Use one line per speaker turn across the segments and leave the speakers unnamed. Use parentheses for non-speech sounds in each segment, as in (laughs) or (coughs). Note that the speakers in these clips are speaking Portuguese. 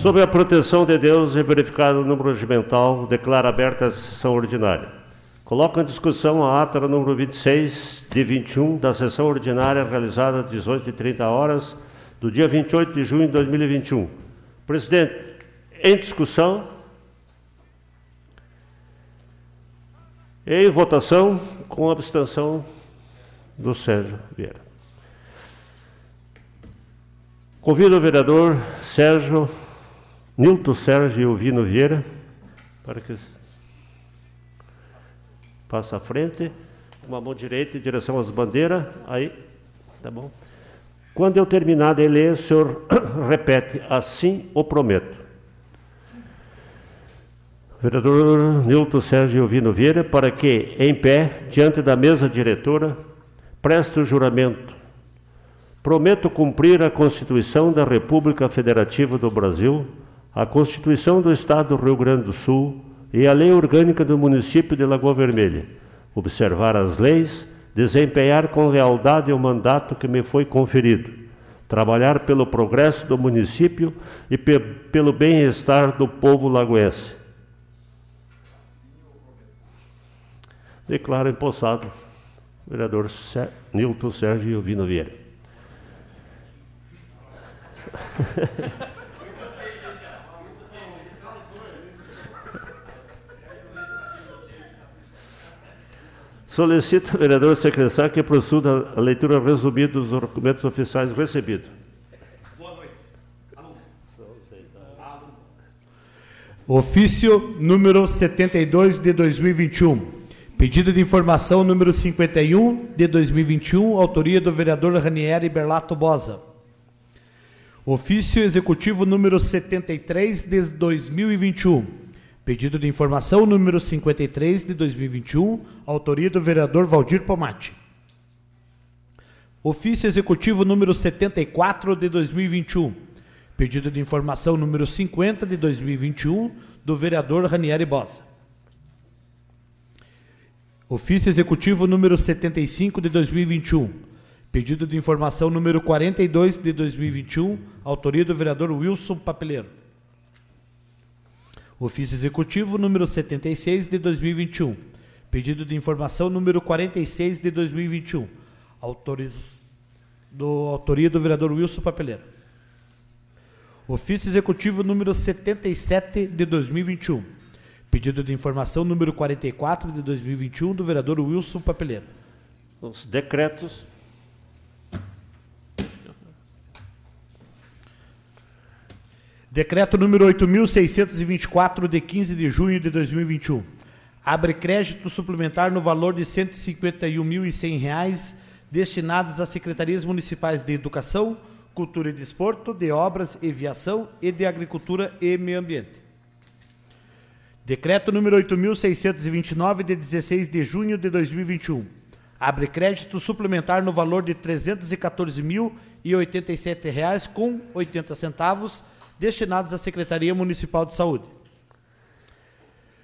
Sob a proteção de Deus e verificado número regimental, declara aberta a sessão ordinária. Coloco em discussão a ata número 26 de 21 da sessão ordinária realizada às 18h30 horas do dia 28 de junho de 2021. Presidente, em discussão. Em votação, com abstenção do Sérgio Vieira. Convido o vereador Sérgio, Nilton Sérgio Elvino Vieira, para que passe à frente, com a mão direita em direção às bandeiras. Aí, tá bom? Quando eu terminar de ler, o senhor (coughs) repete, assim o prometo. Vereador Nilton Sérgio Elvino Vieira, para que, em pé, diante da mesa diretora, preste o juramento. Prometo cumprir a Constituição da República Federativa do Brasil, a Constituição do Estado do Rio Grande do Sul e a Lei Orgânica do Município de Lagoa Vermelha, observar as leis, desempenhar com lealdade o mandato que me foi conferido, trabalhar pelo progresso do município e pe pelo bem-estar do povo lagoense. Declaro empossado o vereador Nilton Sérgio Vino Vieira. (laughs) Solicito ao vereador secretário que proceda a leitura resumida dos documentos oficiais recebidos. Boa noite.
Ofício número 72 de 2021. Pedido de informação número 51 de 2021, autoria do vereador Ranieri Berlato Bosa. Ofício executivo número 73 de 2021. Pedido de informação número 53 de 2021, autoria do vereador Valdir Pomati. Ofício executivo número 74 de 2021. Pedido de informação número 50 de 2021, do vereador Ranieri Bosa. Ofício Executivo número 75 de 2021. Pedido de informação número 42 de 2021, autoria do vereador Wilson Papeleiro. Ofício Executivo número 76 de 2021. Pedido de informação número 46 de 2021, autoriz... do autoria do vereador Wilson Papeleiro. Ofício Executivo número 77 de 2021 Pedido de informação número 44 de 2021 do vereador Wilson Papeleiro.
Os decretos.
Decreto número 8.624, de 15 de junho de 2021. Abre crédito suplementar no valor de R$ 151.100 destinados às secretarias municipais de Educação, Cultura e Desporto, de Obras e Viação e de Agricultura e Meio Ambiente. Decreto número 8.629, de 16 de junho de 2021. Abre crédito suplementar no valor de R$ 314.087,80 com 80 centavos, destinados à Secretaria Municipal de Saúde.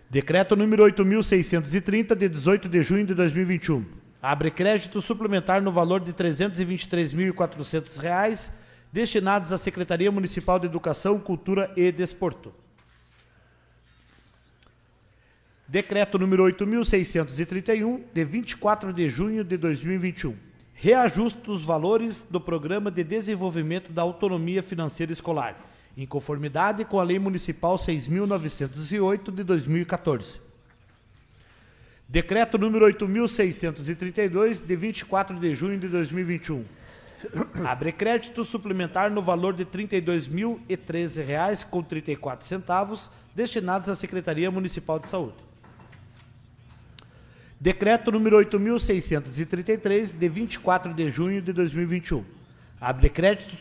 Decreto número 8.630, de 18 de junho de 2021. Abre crédito suplementar no valor de R$ 323.400, destinados à Secretaria Municipal de Educação, Cultura e Desporto. Decreto número 8.631, de 24 de junho de 2021. Reajuste dos valores do Programa de Desenvolvimento da Autonomia Financeira Escolar, em conformidade com a Lei Municipal 6.908 de 2014. Decreto número 8.632, de 24 de junho de 2021. Abre crédito suplementar no valor de R$ 32.013,34, destinados à Secretaria Municipal de Saúde. Decreto número 8.633, de 24 de junho de 2021. Abre crédito,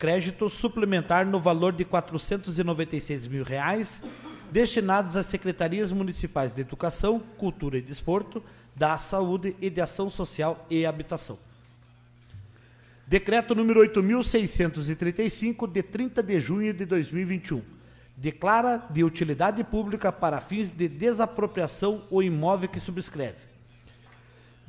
crédito suplementar no valor de 496 mil reais, destinados às secretarias municipais de Educação, Cultura e Desporto, da Saúde e de Ação Social e Habitação. Decreto número 8.635, de 30 de junho de 2021 declara de utilidade pública para fins de desapropriação o imóvel que subscreve.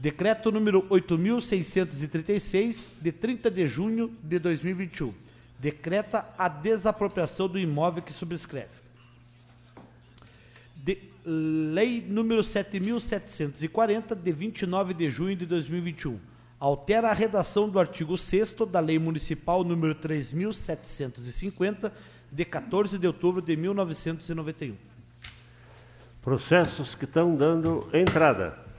Decreto número 8636 de 30 de junho de 2021. decreta a desapropriação do imóvel que subscreve. De, lei número 7740 de 29 de junho de 2021 altera a redação do artigo 6 da Lei Municipal número 3750 de 14 de outubro de 1991.
Processos que estão dando entrada.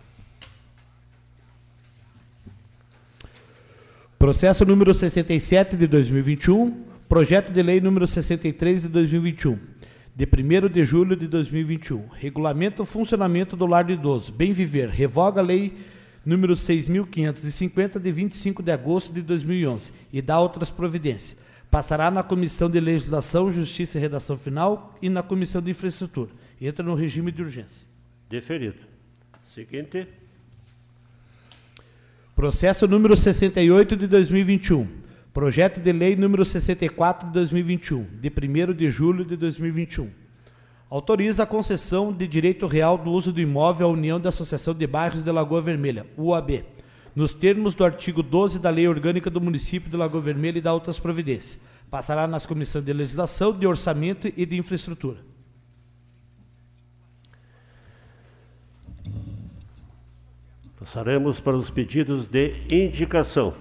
Processo número 67 de 2021, projeto de lei número 63 de 2021, de 1 de julho de 2021. Regulamento o funcionamento do lar do idoso. Bem viver. Revoga a lei número 6550 de 25 de agosto de 2011 e dá outras providências. Passará na Comissão de Legislação, Justiça e Redação Final e na Comissão de Infraestrutura. Entra no regime de urgência.
Deferido. Seguinte.
Processo número 68 de 2021. Projeto de lei número 64 de 2021, de 1 de julho de 2021. Autoriza a concessão de direito real do uso do imóvel à União da Associação de Bairros de Lagoa Vermelha, UAB, nos termos do artigo 12 da Lei Orgânica do Município de Lagoa Vermelha e da outras providências. Passará nas comissões de legislação, de orçamento e de infraestrutura.
Passaremos para os pedidos de indicação.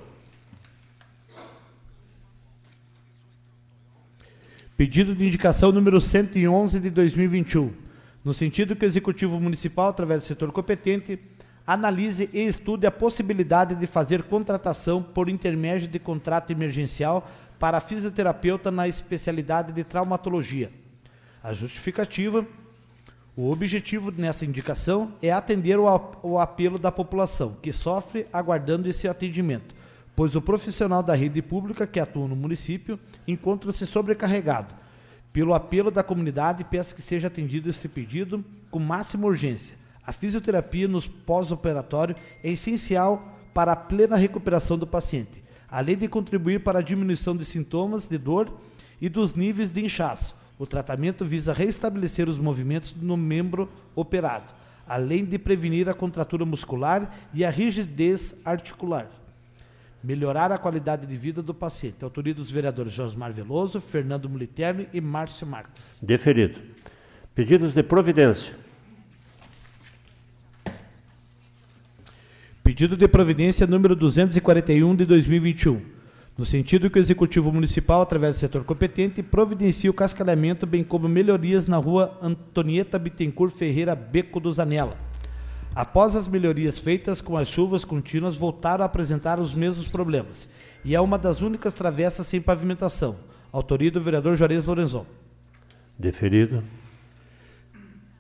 Pedido de indicação número 111 de 2021, no sentido que o Executivo Municipal, através do setor competente, analise e estude a possibilidade de fazer contratação por intermédio de contrato emergencial para fisioterapeuta na especialidade de traumatologia. A justificativa o objetivo nessa indicação é atender o apelo da população que sofre aguardando esse atendimento, pois o profissional da rede pública que atua no município encontra-se sobrecarregado. Pelo apelo da comunidade, peço que seja atendido esse pedido com máxima urgência. A fisioterapia nos pós-operatório é essencial para a plena recuperação do paciente, além de contribuir para a diminuição de sintomas de dor e dos níveis de inchaço o tratamento visa restabelecer os movimentos no membro operado, além de prevenir a contratura muscular e a rigidez articular. Melhorar a qualidade de vida do paciente. Autoria dos vereadores Josmar Veloso, Fernando Militerno e Márcio Marques.
Deferido. Pedidos de providência.
Pedido de providência número 241 de 2021 no sentido que o Executivo Municipal, através do setor competente, providencie o cascalhamento, bem como melhorias na rua Antonieta Bittencourt Ferreira Beco do Zanella. Após as melhorias feitas com as chuvas contínuas, voltaram a apresentar os mesmos problemas, e é uma das únicas travessas sem pavimentação. Autoria do vereador Juarez Lorenzon.
Deferido.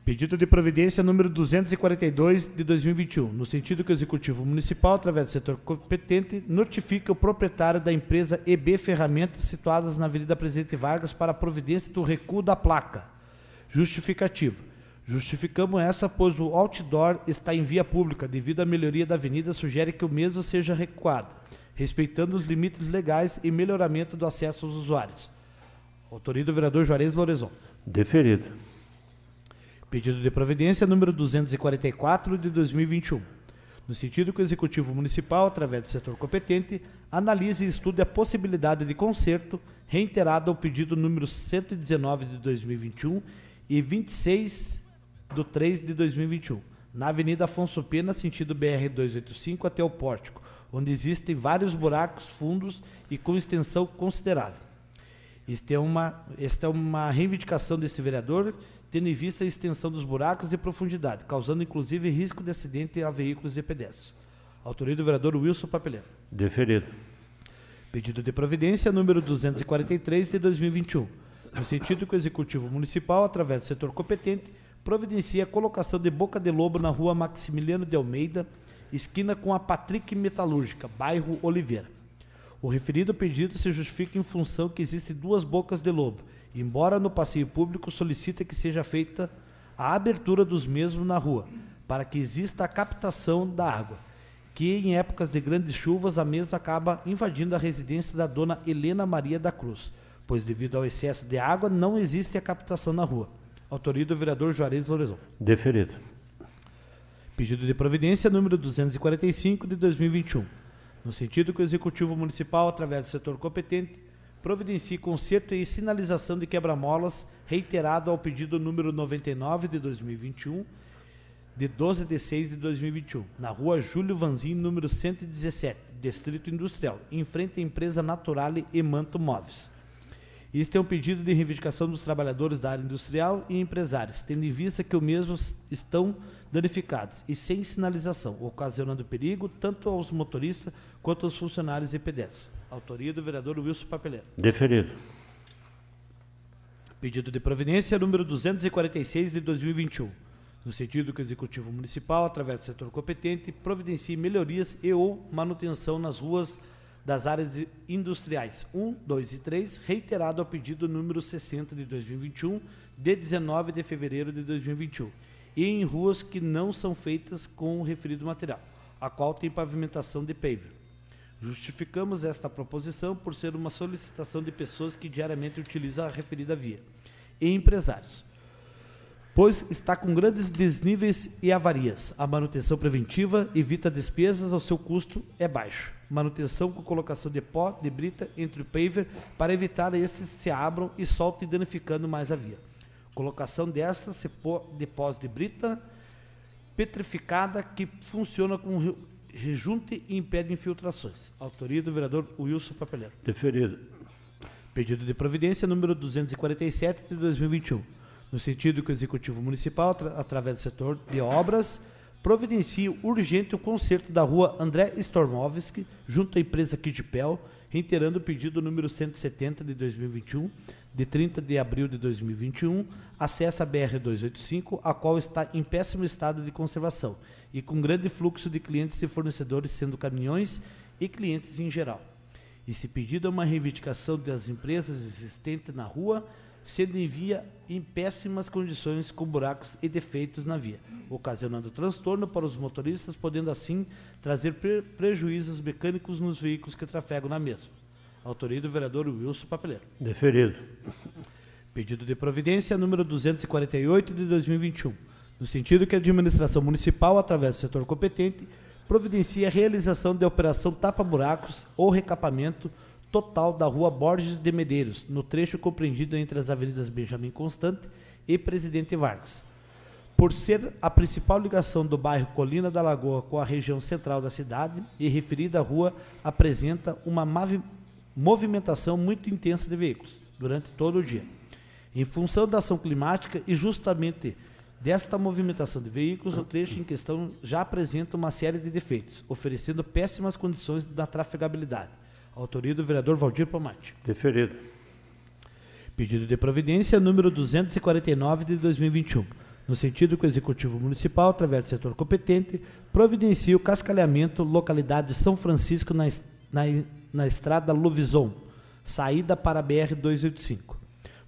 Pedido de providência número 242 de 2021, no sentido que o Executivo Municipal, através do setor competente, notifica o proprietário da empresa EB Ferramentas situadas na Avenida Presidente Vargas para a providência do recuo da placa. Justificativo. Justificamos essa, pois o outdoor está em via pública, devido à melhoria da avenida, sugere que o mesmo seja recuado, respeitando os limites legais e melhoramento do acesso aos usuários. Autoria do vereador Juarez Lorezon.
Deferido.
Pedido de providência número 244 de 2021. No sentido que o Executivo Municipal, através do setor competente, analise e estude a possibilidade de conserto reiterado ao pedido número 119 de 2021 e 26 do 3 de 2021, na Avenida Afonso Pena, sentido BR 285 até o Pórtico, onde existem vários buracos fundos e com extensão considerável. Esta é uma, esta é uma reivindicação desse vereador tendo em vista a extensão dos buracos e profundidade, causando inclusive risco de acidente a veículos e pedestres. Autoria do vereador Wilson Papeleiro.
Deferido.
Pedido de providência número 243 de 2021, no sentido que o Executivo Municipal, através do setor competente, providencia a colocação de boca de lobo na rua Maximiliano de Almeida, esquina com a Patrick Metalúrgica, bairro Oliveira. O referido pedido se justifica em função que existem duas bocas de lobo, embora no passeio público solicita que seja feita a abertura dos mesmos na rua, para que exista a captação da água, que em épocas de grandes chuvas a mesma acaba invadindo a residência da dona Helena Maria da Cruz, pois devido ao excesso de água não existe a captação na rua. Autoria do vereador Juarez Lorezon.
Deferido.
Pedido de providência número 245 de 2021. No sentido que o Executivo Municipal, através do setor competente, providencie conserto e sinalização de quebra-molas reiterado ao pedido número 99 de 2021, de 12 de 6 de 2021, na rua Júlio Vanzin, número 117, Distrito Industrial, em frente à empresa Naturale e Manto Móveis. Este é um pedido de reivindicação dos trabalhadores da área industrial e empresários, tendo em vista que os mesmos estão danificados e sem sinalização, ocasionando perigo tanto aos motoristas quanto aos funcionários e pedestres. Autoria do vereador Wilson Papeleiro.
Deferido.
Pedido de providência número 246 de 2021. No sentido que o Executivo Municipal, através do setor competente, providencie melhorias e ou manutenção nas ruas das áreas industriais 1, 2 e 3, reiterado ao pedido número 60 de 2021, de 19 de fevereiro de 2021, e em ruas que não são feitas com o referido material, a qual tem pavimentação de paver. Justificamos esta proposição por ser uma solicitação de pessoas que diariamente utilizam a referida via, e empresários pois está com grandes desníveis e avarias. A manutenção preventiva evita despesas, o seu custo é baixo. Manutenção com colocação de pó, de brita entre o paver para evitar estes se abram e soltem danificando mais a via. Colocação desta de pós de brita petrificada que funciona com rejunte e impede infiltrações. Autoria do vereador Wilson Papeleiro.
Deferido.
Pedido de providência número 247 de 2021 no sentido que o Executivo Municipal, através do setor de obras, providencie urgente o conserto da rua André Stormovski, junto à empresa Kidpel, reiterando o pedido número 170 de 2021, de 30 de abril de 2021, acesso à BR-285, a qual está em péssimo estado de conservação e com grande fluxo de clientes e fornecedores, sendo caminhões e clientes em geral. Esse pedido é uma reivindicação das empresas existentes na rua, sendo em via em péssimas condições com buracos e defeitos na via, ocasionando transtorno para os motoristas, podendo assim trazer pre prejuízos mecânicos nos veículos que trafegam na mesma. Autoria do vereador Wilson Papeleiro.
Deferido.
Pedido de providência número 248 de 2021, no sentido que a administração municipal, através do setor competente, providencia a realização de operação tapa-buracos ou recapamento total da rua Borges de Medeiros, no trecho compreendido entre as avenidas Benjamin Constante e Presidente Vargas. Por ser a principal ligação do bairro Colina da Lagoa com a região central da cidade, e referida rua apresenta uma movimentação muito intensa de veículos durante todo o dia. Em função da ação climática e justamente desta movimentação de veículos, o trecho em questão já apresenta uma série de defeitos, oferecendo péssimas condições da trafegabilidade Autoria do vereador Valdir Pomate.
Deferido.
Pedido de providência número 249 de 2021. No sentido que o Executivo Municipal, através do setor competente, providencia o cascalhamento localidade São Francisco na, na, na estrada Luvison, saída para a BR-285.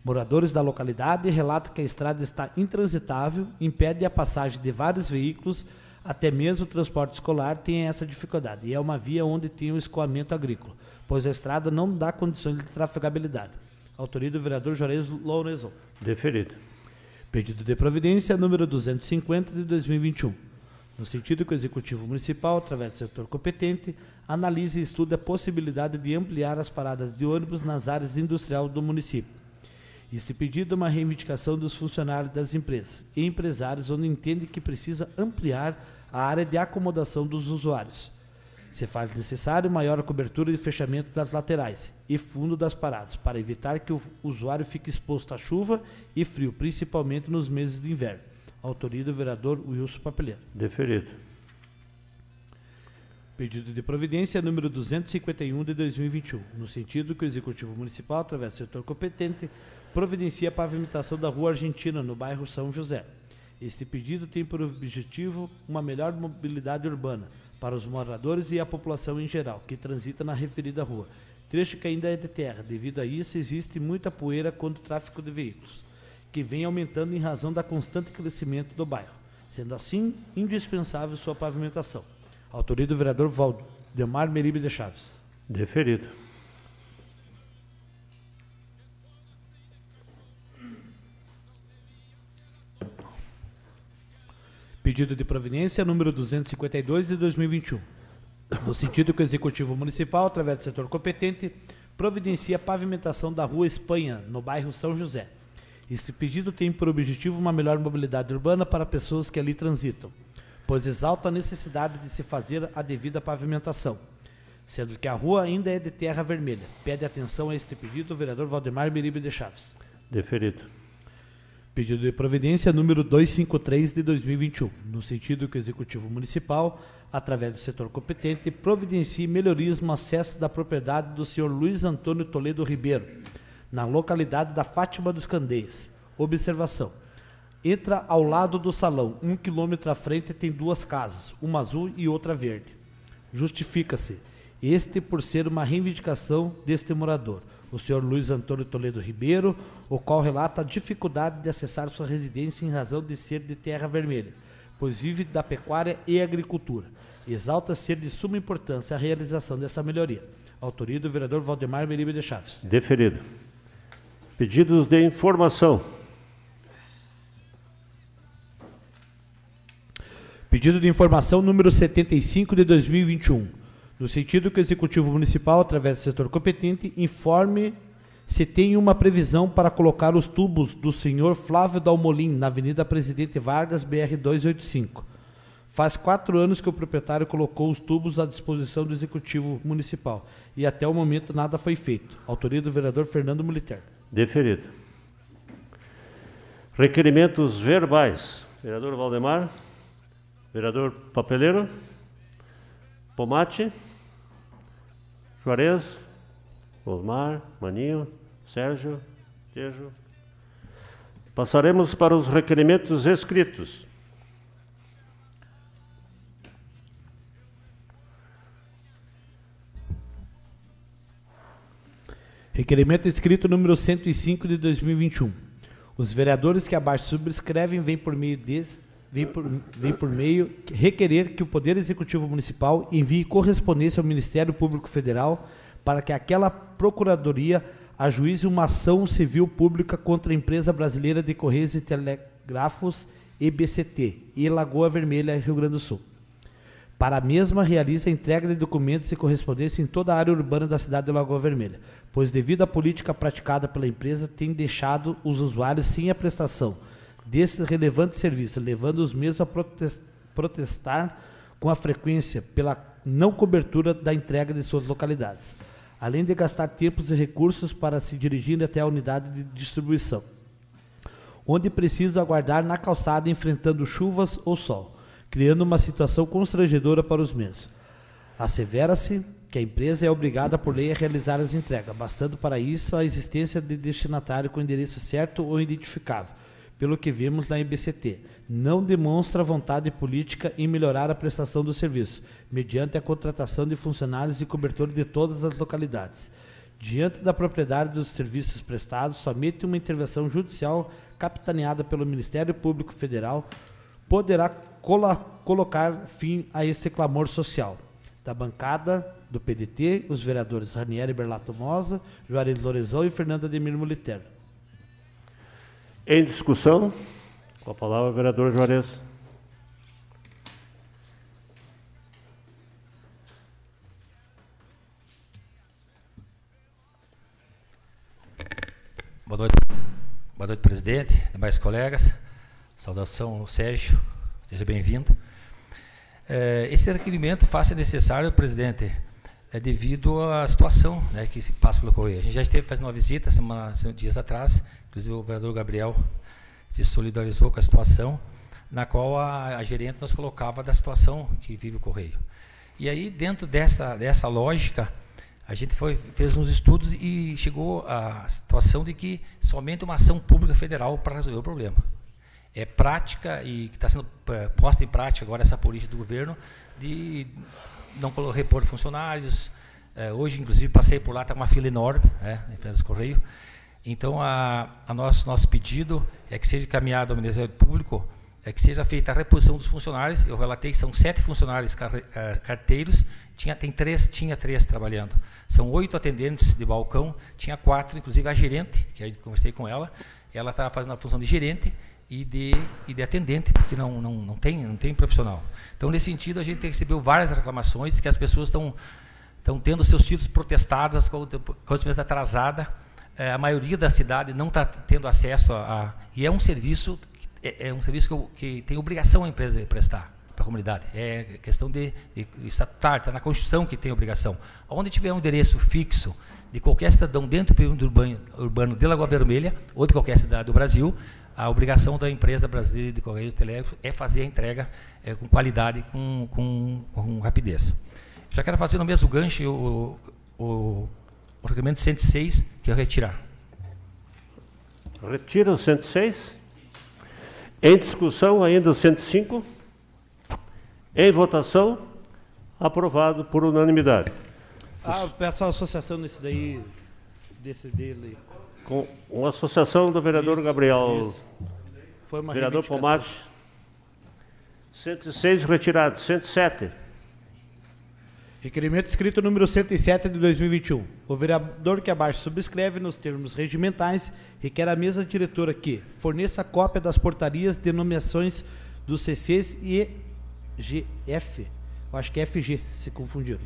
Moradores da localidade relatam que a estrada está intransitável, impede a passagem de vários veículos, até mesmo o transporte escolar tem essa dificuldade, e é uma via onde tem o escoamento agrícola pois a estrada não dá condições de trafegabilidade. Autoria do vereador Juarez Lourenço.
Deferido.
Pedido de providência número 250 de 2021. No sentido que o Executivo Municipal, através do setor competente, analise e estude a possibilidade de ampliar as paradas de ônibus nas áreas industriais do município. Este pedido é uma reivindicação dos funcionários das empresas e empresários onde entende que precisa ampliar a área de acomodação dos usuários se faz necessário maior cobertura e fechamento das laterais e fundo das paradas, para evitar que o usuário fique exposto à chuva e frio, principalmente nos meses de inverno. Autoria do vereador Wilson Papeleiro.
Deferido.
Pedido de providência número 251 de 2021, no sentido que o Executivo Municipal, através do setor competente, providencia a pavimentação da Rua Argentina, no bairro São José. Este pedido tem por objetivo uma melhor mobilidade urbana, para os moradores e a população em geral que transita na referida rua. Trecho que ainda é de terra. Devido a isso, existe muita poeira quanto o tráfego de veículos, que vem aumentando em razão da constante crescimento do bairro. Sendo assim, indispensável sua pavimentação. Autoria do vereador Valdemar Meribe de Chaves.
Deferido.
Pedido de providência número 252 de 2021. No sentido que o Executivo Municipal, através do setor competente, providencia a pavimentação da Rua Espanha, no bairro São José. Este pedido tem por objetivo uma melhor mobilidade urbana para pessoas que ali transitam, pois exalta a necessidade de se fazer a devida pavimentação, sendo que a rua ainda é de terra vermelha. Pede atenção a este pedido o vereador Valdemar Miribe de Chaves.
Deferido.
Pedido de providência número 253 de 2021, no sentido que o Executivo Municipal, através do setor competente, providencie melhorias no acesso da propriedade do senhor Luiz Antônio Toledo Ribeiro, na localidade da Fátima dos Candeias. Observação. Entra ao lado do salão, um quilômetro à frente tem duas casas, uma azul e outra verde. Justifica-se, este por ser uma reivindicação deste morador o senhor Luiz Antônio Toledo Ribeiro, o qual relata a dificuldade de acessar sua residência em razão de ser de terra vermelha, pois vive da pecuária e agricultura. Exalta ser de suma importância a realização dessa melhoria. Autoria do vereador Valdemar Meribe de Chaves.
Deferido. Pedidos de informação.
Pedido de informação número 75 de 2021 no sentido que o Executivo Municipal, através do setor competente, informe se tem uma previsão para colocar os tubos do senhor Flávio Dalmolin na Avenida Presidente Vargas, BR 285. Faz quatro anos que o proprietário colocou os tubos à disposição do Executivo Municipal e até o momento nada foi feito. Autoria do vereador Fernando Militer.
Deferido. Requerimentos verbais. Vereador Valdemar. Vereador Papeleiro. Pomate, Juarez, Osmar, Maninho, Sérgio, Tejo. Passaremos para os requerimentos escritos.
Requerimento escrito número 105 de 2021. Os vereadores que abaixo subscrevem vêm por meio desse vem por, vem por meio requerer que o Poder Executivo Municipal envie correspondência ao Ministério Público Federal para que aquela Procuradoria ajuize uma ação civil pública contra a empresa brasileira de Correios e Telégrafos EBCT e Lagoa Vermelha, Rio Grande do Sul. Para a mesma, realiza a entrega de documentos e correspondência em toda a área urbana da cidade de Lagoa Vermelha, pois, devido à política praticada pela empresa, tem deixado os usuários sem a prestação desse relevante serviço, levando os mesmos a protestar com a frequência pela não cobertura da entrega de suas localidades, além de gastar tempos e recursos para se dirigir até a unidade de distribuição, onde precisa aguardar na calçada enfrentando chuvas ou sol, criando uma situação constrangedora para os mesmos. Assevera-se que a empresa é obrigada por lei a realizar as entregas, bastando para isso a existência de destinatário com endereço certo ou identificável, pelo que vimos na IBCT, não demonstra vontade política em melhorar a prestação do serviço, mediante a contratação de funcionários e cobertura de todas as localidades. Diante da propriedade dos serviços prestados, somente uma intervenção judicial capitaneada pelo Ministério Público Federal poderá colocar fim a este clamor social. Da bancada do PDT, os vereadores Ranieri Berlato Mosa, Juarez Lorezão e Fernanda Demir Moliterno.
Em discussão, com a palavra o vereador Juarez.
Boa noite, boa noite, presidente, demais colegas. Saudação, Sérgio, seja bem-vindo. É, esse requerimento faz necessário, presidente, é devido à situação né, que se passa pelo Correio. A gente já esteve fazendo uma visita semana, dias atrás Inclusive o vereador Gabriel se solidarizou com a situação, na qual a, a gerente nos colocava da situação que vive o Correio. E aí, dentro dessa, dessa lógica, a gente foi, fez uns estudos e chegou à situação de que somente uma ação pública federal para resolver o problema. É prática e que está sendo é, posta em prática agora essa política do governo de não repor funcionários. É, hoje, inclusive, passei por lá, está uma fila enorme, né, em frente do Correio. Então, a, a nosso, nosso pedido é que seja encaminhado ao Ministério Público, é que seja feita a reposição dos funcionários. Eu relatei que são sete funcionários carteiros, tinha, tem três, tinha três trabalhando. São oito atendentes de balcão, tinha quatro, inclusive a gerente, que eu conversei com ela, ela estava fazendo a função de gerente e de, e de atendente, porque não, não, não, tem, não tem profissional. Então, nesse sentido, a gente recebeu várias reclamações que as pessoas estão tendo seus títulos protestados, as correspondência atrasada, é, a maioria da cidade não está tendo acesso a, a, e é um serviço é, é um serviço que, que, tem obrigação a empresa prestar para a comunidade. É questão de, de estatutário, está na Constituição que tem obrigação. Onde tiver um endereço fixo de qualquer cidadão dentro do perímetro urbano, urbano de Lagoa Vermelha ou de qualquer cidade do Brasil, a obrigação da empresa brasileira de Correios Telégrafos é fazer a entrega é, com qualidade, com, com, com, rapidez. Já quero fazer no mesmo gancho o, o, o requerimento 106, que é retirar.
Retira o 106. Em discussão ainda o 105. Em votação, aprovado por unanimidade.
Ah, peço a associação desse daí, desse dele.
Com uma associação do vereador isso, Gabriel. Isso.
Foi uma
vereador Pomate. 106 retirado. 107.
Requerimento escrito número 107 de 2021. O vereador que abaixo subscreve nos termos regimentais requer a mesa diretora que forneça cópia das portarias de nomeações dos CCs e GF. Eu acho que é FG, se confundiram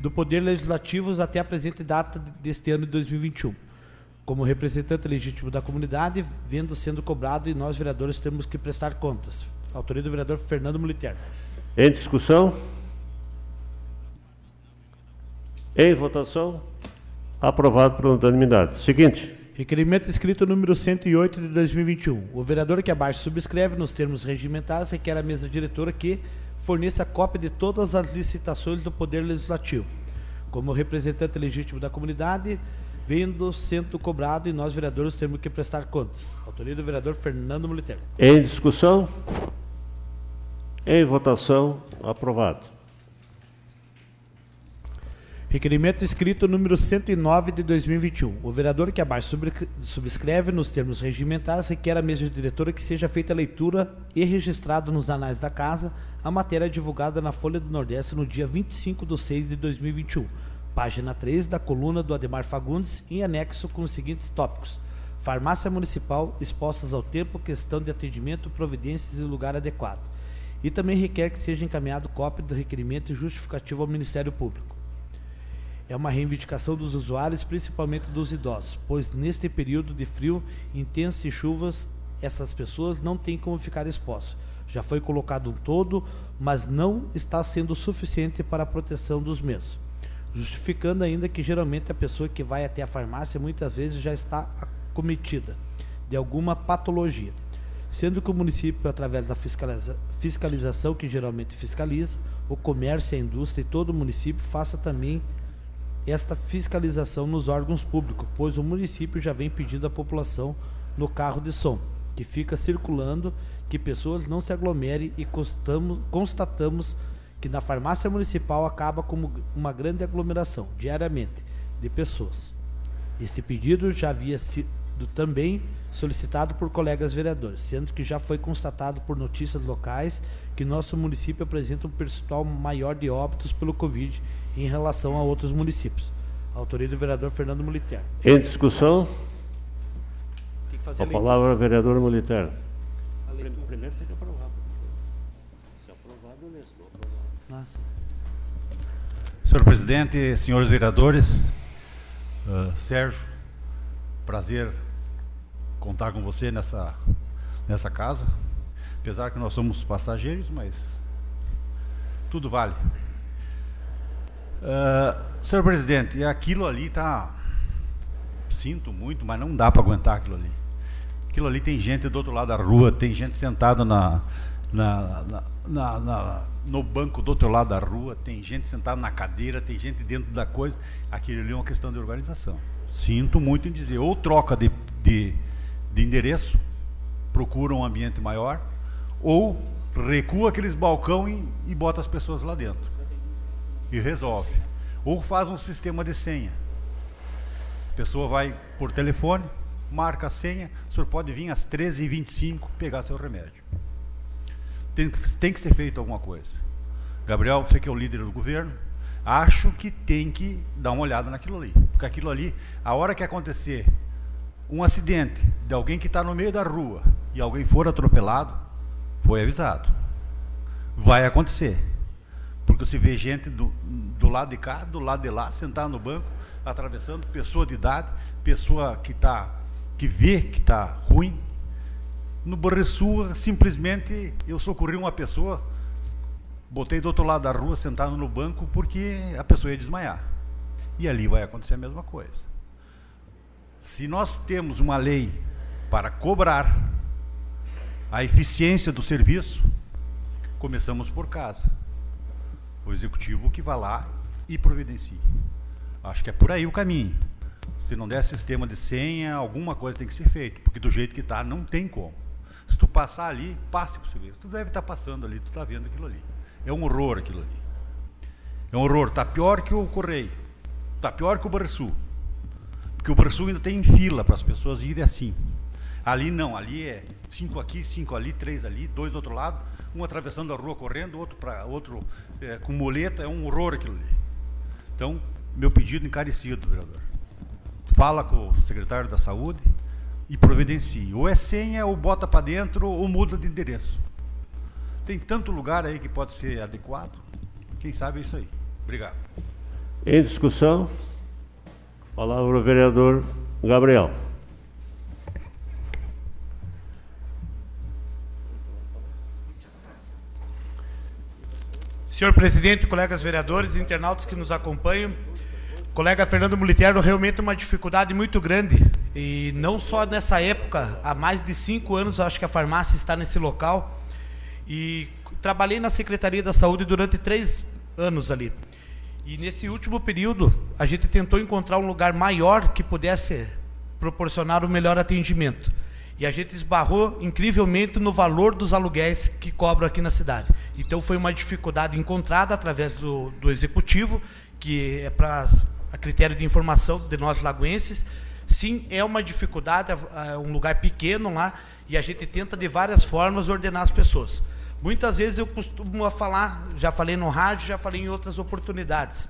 do Poder Legislativo até a presente data deste ano de 2021. Como representante legítimo da comunidade, vendo sendo cobrado e nós, vereadores, temos que prestar contas. Autoria do vereador Fernando Militer.
Em discussão? Em votação? Aprovado por unanimidade. Seguinte.
Requerimento escrito número 108 de 2021. O vereador que abaixo subscreve nos termos regimentais requer a mesa diretora que forneça cópia de todas as licitações do Poder Legislativo. Como representante legítimo da comunidade, vendo sendo cobrado e nós, vereadores, temos que prestar contas. Autoria do vereador Fernando Moliter.
Em discussão? Em votação, aprovado.
Requerimento escrito número 109 de 2021. O vereador que abaixo subscreve nos termos regimentais requer a mesa diretora que seja feita a leitura e registrado nos anais da casa a matéria divulgada na Folha do Nordeste no dia 25 de 6 de 2021, página 3 da coluna do Ademar Fagundes, em anexo com os seguintes tópicos: Farmácia Municipal expostas ao tempo, questão de atendimento, providências e lugar adequado. E também requer que seja encaminhado cópia do requerimento e justificativo ao Ministério Público. É uma reivindicação dos usuários, principalmente dos idosos, pois neste período de frio intenso e chuvas, essas pessoas não têm como ficar expostas já foi colocado um todo, mas não está sendo suficiente para a proteção dos mesmos. Justificando ainda que geralmente a pessoa que vai até a farmácia muitas vezes já está acometida de alguma patologia. Sendo que o município, através da fiscaliza fiscalização que geralmente fiscaliza, o comércio, a indústria e todo o município faça também esta fiscalização nos órgãos públicos, pois o município já vem pedindo à população no carro de som, que fica circulando que pessoas não se aglomerem e constamos, constatamos que na farmácia municipal acaba como uma grande aglomeração diariamente de pessoas. Este pedido já havia sido também solicitado por colegas vereadores, sendo que já foi constatado por notícias locais que nosso município apresenta um percentual maior de óbitos pelo Covid em relação a outros municípios. Autoria do vereador Fernando Militer.
Em discussão? A palavra, vereador Militer. Primeiro tem que aprovar. Se aprovado,
beleza. Se não aprovado. Senhor presidente, senhores vereadores, uh, Sérgio, prazer contar com você nessa, nessa casa. Apesar que nós somos passageiros, mas tudo vale. Uh, senhor presidente, aquilo ali está. Sinto muito, mas não dá para aguentar aquilo ali. Aquilo ali tem gente do outro lado da rua, tem gente sentada na, na, na, na, no banco do outro lado da rua, tem gente sentada na cadeira, tem gente dentro da coisa. Aquilo ali é uma questão de organização. Sinto muito em dizer, ou troca de, de, de endereço, procura um ambiente maior, ou recua aqueles balcão e, e bota as pessoas lá dentro. E resolve. Ou faz um sistema de senha. A pessoa vai por telefone, marca a senha, o senhor pode vir às 13h25 pegar seu remédio. Tem, tem que ser feito alguma coisa. Gabriel, você que é o líder do governo, acho que tem que dar uma olhada naquilo ali. Porque aquilo ali, a hora que acontecer um acidente de alguém que está no meio da rua e alguém for atropelado, foi avisado. Vai acontecer. porque você vê gente do, do lado de cá, do lado de lá, sentado no banco, atravessando, pessoa de idade, pessoa que tá, que vê que está ruim. No Borreçu, simplesmente eu socorri uma pessoa, botei do outro lado da rua, sentado no banco, porque a pessoa ia desmaiar. E ali vai acontecer a mesma coisa. Se nós temos uma lei para cobrar a eficiência do serviço, começamos por casa. O executivo que vá lá e providencie. Acho que é por aí o caminho. Se não der sistema de senha, alguma coisa tem que ser feita, porque do jeito que está, não tem como. Se tu passar ali, passe para o serviço. Tu deve estar tá passando ali, tu está vendo aquilo ali. É um horror aquilo ali. É um horror. Está pior que o Correio. Está pior que o Barçu. Porque o Barçu ainda tem fila para as pessoas irem assim. Ali não, ali é cinco aqui, cinco ali, três ali, dois do outro lado, um atravessando a rua correndo, outro para outro é, com moleta, é um horror aquilo ali. Então, meu pedido encarecido, vereador. Fala com o secretário da Saúde e providencie. Ou é senha, ou bota para dentro, ou muda de endereço. Tem tanto lugar aí que pode ser adequado. Quem sabe é isso aí. Obrigado.
Em discussão, palavra o vereador Gabriel.
Senhor presidente, colegas vereadores, internautas que nos acompanham, colega Fernando Moliterno, realmente uma dificuldade muito grande. E não só nessa época, há mais de cinco anos, acho que a farmácia está nesse local. E trabalhei na Secretaria da Saúde durante três anos ali. E nesse último período, a gente tentou encontrar um lugar maior que pudesse proporcionar o um melhor atendimento. E a gente esbarrou incrivelmente no valor dos aluguéis que cobram aqui na cidade. Então foi uma dificuldade encontrada através do, do executivo, que é para a critério de informação de nós lagoenses. Sim, é uma dificuldade, é um lugar pequeno lá, e a gente tenta de várias formas ordenar as pessoas. Muitas vezes eu costumo falar, já falei no rádio, já falei em outras oportunidades,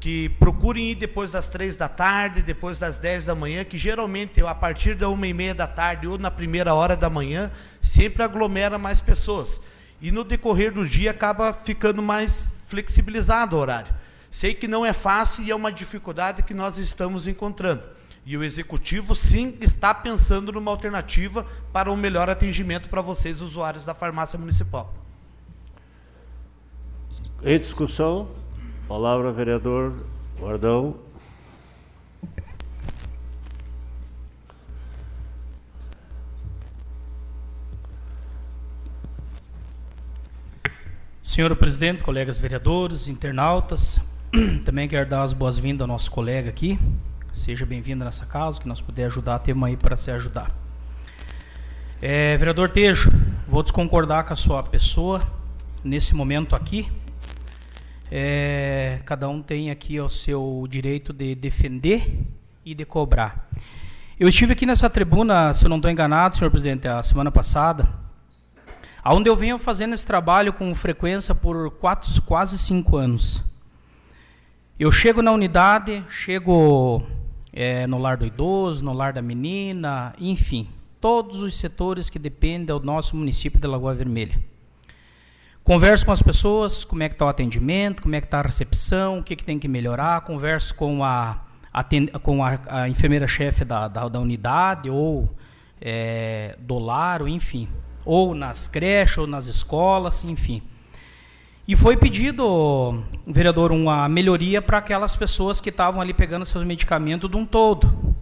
que procurem ir depois das três da tarde, depois das dez da manhã, que geralmente a partir da uma e meia da tarde ou na primeira hora da manhã, sempre aglomera mais pessoas. E no decorrer do dia acaba ficando mais flexibilizado o horário. Sei que não é fácil e é uma dificuldade que nós estamos encontrando. E o executivo sim está pensando numa alternativa para um melhor atendimento para vocês, usuários da farmácia municipal.
Em discussão, palavra vereador Guardão.
Senhor presidente, colegas vereadores, internautas, (clears throat) também quero dar as boas-vindas ao nosso colega aqui, Seja bem-vindo nessa casa, que nós puder ajudar, temos aí para se ajudar. É, vereador Tejo, vou desconcordar com a sua pessoa nesse momento aqui. É, cada um tem aqui o seu direito de defender e de cobrar. Eu estive aqui nessa tribuna, se eu não estou enganado, senhor presidente, a semana passada, onde eu venho fazendo esse trabalho com frequência por quatro, quase cinco anos. Eu chego na unidade, chego é, no lar do idoso, no lar da menina, enfim, todos os setores que dependem do nosso município de Lagoa Vermelha. Converso com as pessoas, como é que está o atendimento, como é que está a recepção, o que, que tem que melhorar, converso com a, com a, a enfermeira-chefe da, da, da, unidade, ou é, do lar, enfim, ou nas creches, ou nas escolas, enfim. E foi pedido, vereador, uma melhoria para aquelas pessoas que estavam ali pegando seus medicamentos de um todo.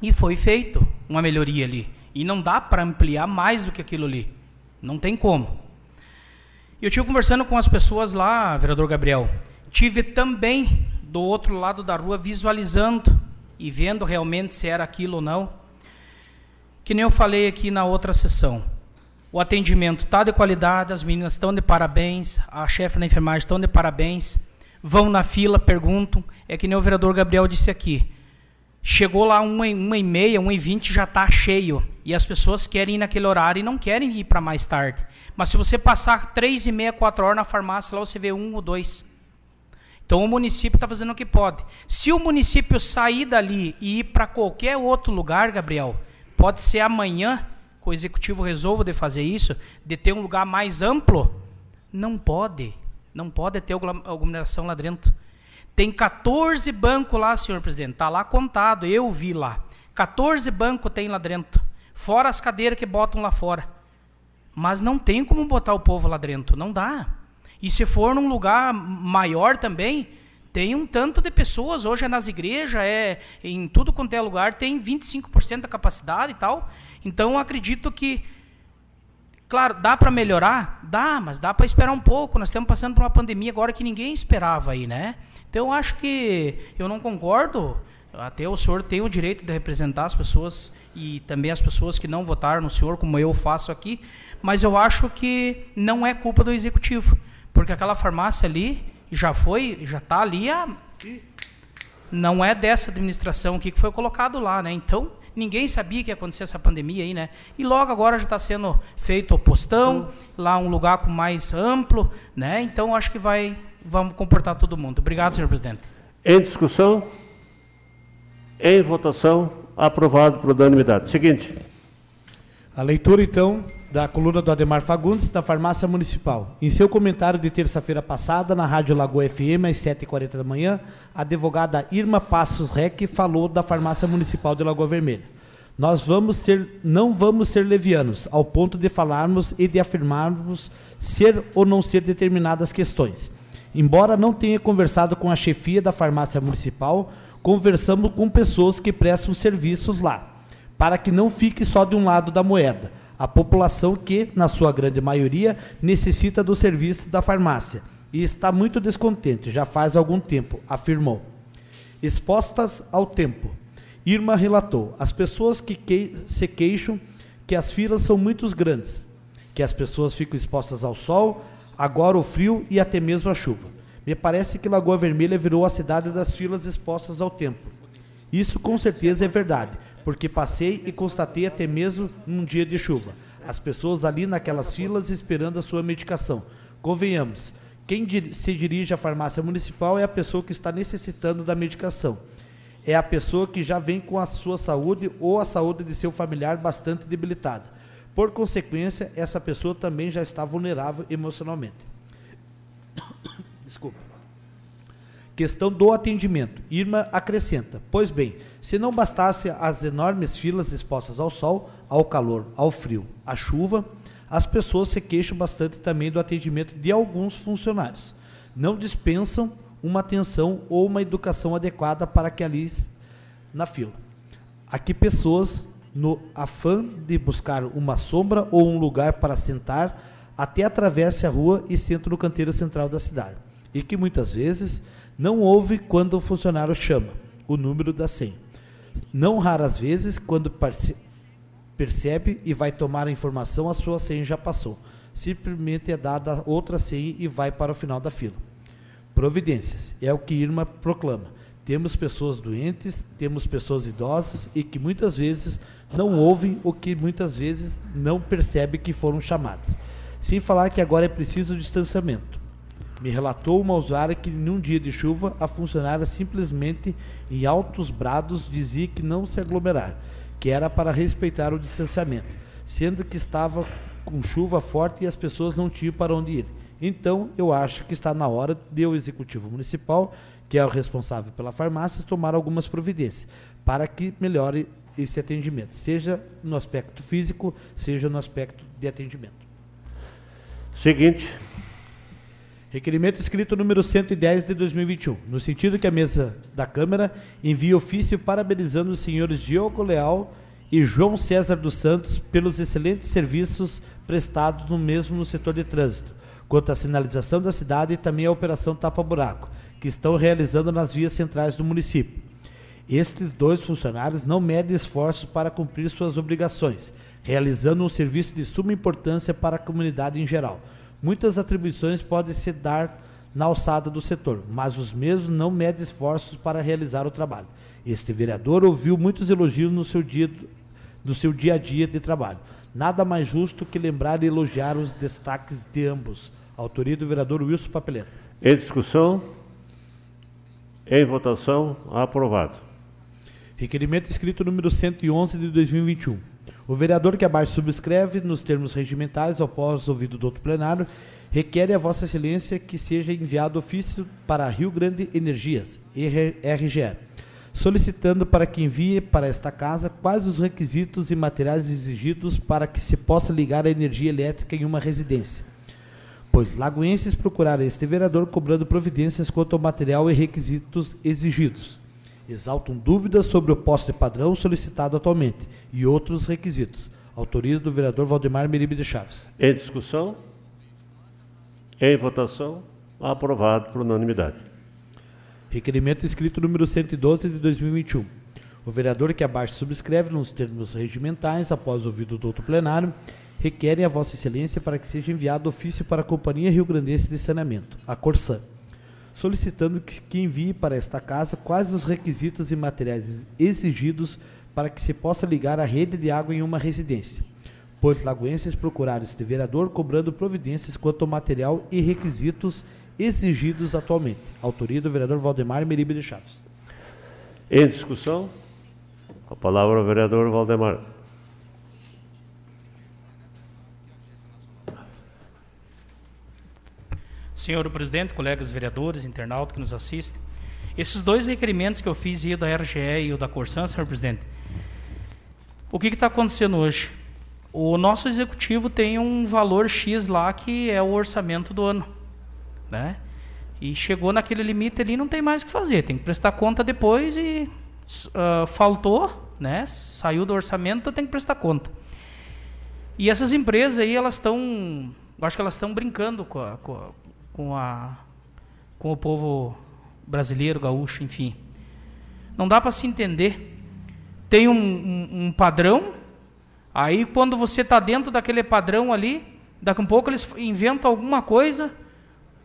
E foi feito uma melhoria ali. E não dá para ampliar mais do que aquilo ali. Não tem como. Eu tive conversando com as pessoas lá, vereador Gabriel. Tive também do outro lado da rua visualizando e vendo realmente se era aquilo ou não. Que nem eu falei aqui na outra sessão o atendimento está de qualidade, as meninas estão de parabéns, a chefe da enfermagem estão de parabéns, vão na fila, perguntam. É que nem o vereador Gabriel disse aqui. Chegou lá uma, uma e meia, uma e vinte, já está cheio. E as pessoas querem ir naquele horário e não querem ir para mais tarde. Mas se você passar três e meia, quatro horas na farmácia, lá você vê um ou dois. Então o município está fazendo o que pode. Se o município sair dali e ir para qualquer outro lugar, Gabriel, pode ser amanhã, o executivo resolva de fazer isso, de ter um lugar mais amplo, não pode. Não pode ter aglomeração lá dentro. Tem 14 bancos lá, senhor presidente. Está lá contado, eu vi lá. 14 bancos tem lá dentro. Fora as cadeiras que botam lá fora. Mas não tem como botar o povo lá dentro. Não dá. E se for num lugar maior também, tem um tanto de pessoas. Hoje é nas igrejas, é em tudo quanto é lugar, tem 25% da capacidade e tal. Então acredito que Claro, dá para melhorar? Dá, mas dá para esperar um pouco. Nós estamos passando por uma pandemia agora que ninguém esperava aí, né? Então eu acho que eu não concordo. Até o senhor tem o direito de representar as pessoas e também as pessoas que não votaram no senhor, como eu faço aqui, mas eu acho que não é culpa do executivo, porque aquela farmácia ali já foi, já está ali a não é dessa administração aqui que foi colocado lá, né? Então, ninguém sabia que ia acontecer essa pandemia aí, né? E logo agora já está sendo feito o postão, lá um lugar com mais amplo, né? Então acho que vai vamos comportar todo mundo. Obrigado, senhor presidente.
Em discussão, em votação, aprovado por unanimidade. Seguinte.
A leitura, então, da coluna do Ademar Fagundes, da Farmácia Municipal. Em seu comentário de terça-feira passada, na Rádio Lagoa FM, às 7h40 da manhã, a advogada Irma Passos Rec falou da Farmácia Municipal de Lagoa Vermelha. Nós vamos ser, não vamos ser levianos, ao ponto de falarmos e de afirmarmos ser ou não ser determinadas questões. Embora não tenha conversado com a chefia da farmácia municipal, conversamos com pessoas que prestam serviços lá, para que não fique só de um lado da moeda. A população que, na sua grande maioria, necessita do serviço da farmácia e está muito descontente, já faz algum tempo, afirmou. Expostas ao tempo. Irma relatou: as pessoas que, que se queixam que as filas são muito grandes, que as pessoas ficam expostas ao sol, agora o frio e até mesmo a chuva. Me parece que Lagoa Vermelha virou a cidade das filas expostas ao tempo. Isso com certeza é verdade, porque passei e constatei até mesmo num dia de chuva. As pessoas ali naquelas filas esperando a sua medicação. Convenhamos, quem se dirige à farmácia municipal é a pessoa que está necessitando da medicação. É a pessoa que já vem com a sua saúde ou a saúde de seu familiar bastante debilitada. Por consequência, essa pessoa também já está vulnerável emocionalmente. Questão do atendimento. Irma acrescenta: Pois bem, se não bastasse as enormes filas expostas ao sol, ao calor, ao frio, à chuva, as pessoas se queixam bastante também do atendimento de alguns funcionários. Não dispensam uma atenção ou uma educação adequada para que ali na fila. Aqui pessoas no afã de buscar uma sombra ou um lugar para sentar, até atravesse a rua e senta no canteiro central da cidade. E que muitas vezes não ouve quando o funcionário chama o número da senha. Não raras vezes, quando percebe e vai tomar a informação, a sua senha já passou. Simplesmente é dada outra senha e vai para o final da fila. Providências, é o que Irma proclama. Temos pessoas doentes, temos pessoas idosas e que muitas vezes não ouvem ou que muitas vezes não percebem que foram chamadas. Sem falar que agora é preciso distanciamento. Me relatou uma usuária que num dia de chuva a funcionária simplesmente em altos brados dizia que não se aglomerar, que era para respeitar o distanciamento, sendo que estava com chuva forte e as pessoas não tinham para onde ir. Então, eu acho que está na hora de o executivo municipal, que é o responsável pela farmácia, tomar algumas providências para que melhore esse atendimento, seja no aspecto físico, seja no aspecto de atendimento.
Seguinte.
Requerimento escrito número 110 de 2021, no sentido que a mesa da Câmara envie ofício parabenizando os senhores Diogo Leal e João César dos Santos pelos excelentes serviços prestados no mesmo no setor de trânsito, quanto à sinalização da cidade e também a operação Tapa Buraco, que estão realizando nas vias centrais do município. Estes dois funcionários não medem esforços para cumprir suas obrigações, realizando um serviço de suma importância para a comunidade em geral. Muitas atribuições podem se dar na alçada do setor, mas os mesmos não medem esforços para realizar o trabalho. Este vereador ouviu muitos elogios no seu dia, no seu dia a dia de trabalho. Nada mais justo que lembrar e elogiar os destaques de ambos. Autoria do vereador Wilson Papeleiro.
Em discussão? Em votação? Aprovado.
Requerimento escrito número 111 de 2021. O vereador que abaixo subscreve, nos termos regimentais, após ouvido do outro plenário, requer a Vossa Excelência que seja enviado ofício para Rio Grande Energias, RGE, solicitando para que envie para esta casa quais os requisitos e materiais exigidos para que se possa ligar a energia elétrica em uma residência. Pois lagoenses procuraram este vereador cobrando providências quanto ao material e requisitos exigidos. Exaltam dúvidas sobre o poste padrão solicitado atualmente e outros requisitos. Autoriza do vereador Valdemar Meribe de Chaves.
Em discussão? Em votação? Aprovado por unanimidade.
Requerimento escrito número 112 de 2021. O vereador que abaixo subscreve nos termos regimentais, após ouvido do outro plenário, requerem a Vossa Excelência para que seja enviado ofício para a Companhia Rio Grandense de Saneamento, a Corsã, solicitando que, que envie para esta casa quais os requisitos e materiais exigidos para que se possa ligar a rede de água em uma residência. Pois lagoenses procuraram este vereador cobrando providências quanto ao material e requisitos exigidos atualmente. Autoria do vereador Valdemar Meribe de Chaves.
Em discussão? A palavra ao vereador Valdemar.
Senhor presidente, colegas vereadores, internautas que nos assistem, esses dois requerimentos que eu fiz, o da RGE e o da Corsan, senhor presidente, o que está acontecendo hoje? O nosso executivo tem um valor X lá que é o orçamento do ano né? E chegou naquele limite ali, não tem mais o que fazer, tem que prestar conta depois e uh, faltou, né? Saiu do orçamento, tem que prestar conta. E essas empresas aí, elas estão, acho que elas estão brincando com a, com a, com a com o povo brasileiro, gaúcho, enfim. Não dá para se entender. Tem um, um, um padrão, aí quando você está dentro daquele padrão ali, daqui a um pouco eles inventam alguma coisa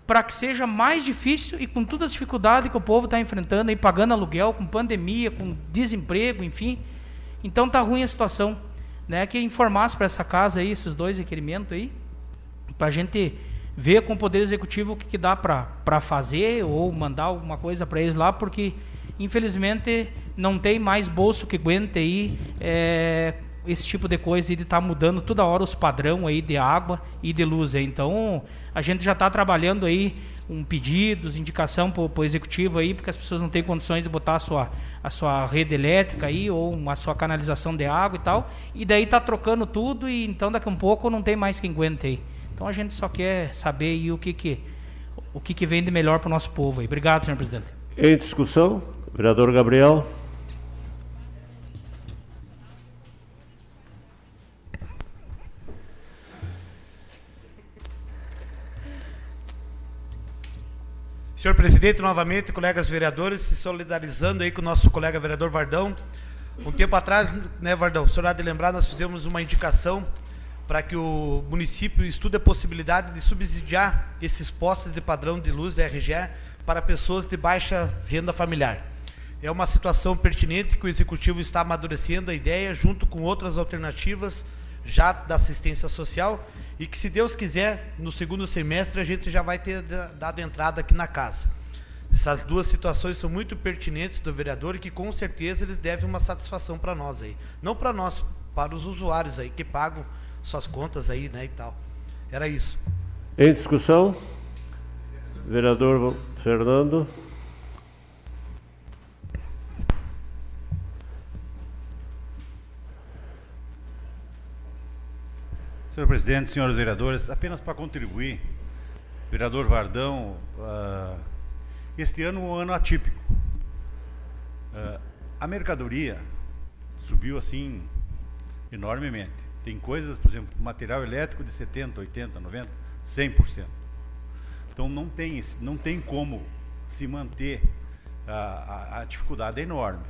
para que seja mais difícil e com todas as dificuldades que o povo está enfrentando, aí, pagando aluguel, com pandemia, com desemprego, enfim. Então tá ruim a situação. Né? Que informasse para essa casa aí, esses dois requerimentos aí, para a gente ver com o Poder Executivo o que, que dá para fazer ou mandar alguma coisa para eles lá, porque infelizmente não tem mais bolso que aguente aí é, esse tipo de coisa e de estar tá mudando toda hora os padrão aí de água e de luz. Então a gente já está trabalhando aí um pedidos, indicação para o executivo aí, porque as pessoas não têm condições de botar a sua, a sua rede elétrica aí ou a sua canalização de água e tal. E daí está trocando tudo e então daqui a um pouco não tem mais quem aguente aí. Então a gente só quer saber aí o que que o que, que vem de melhor para o nosso povo aí. Obrigado, senhor presidente.
Em discussão, vereador Gabriel.
Senhor presidente, novamente, colegas vereadores, se solidarizando aí com o nosso colega vereador Vardão. Um tempo atrás, né, Vardão, o senhor há de lembrar, nós fizemos uma indicação para que o município estude a possibilidade de subsidiar esses postes de padrão de luz da RGE para pessoas de baixa renda familiar. É uma situação pertinente que o executivo está amadurecendo a ideia junto com outras alternativas já da assistência social e que, se Deus quiser, no segundo semestre a gente já vai ter dado entrada aqui na casa. Essas duas situações são muito pertinentes do vereador e que com certeza eles devem uma satisfação para nós aí. Não para nós, para os usuários aí que pagam suas contas aí, né, e tal. Era isso.
Em discussão, vereador Fernando.
Senhor presidente, senhores vereadores, apenas para contribuir, vereador Vardão, uh, este ano é um ano atípico. Uh, a mercadoria subiu assim enormemente. Tem coisas, por exemplo, material elétrico de 70, 80, 90, 100%. Então não tem, não tem como se manter, a, a, a dificuldade é enorme.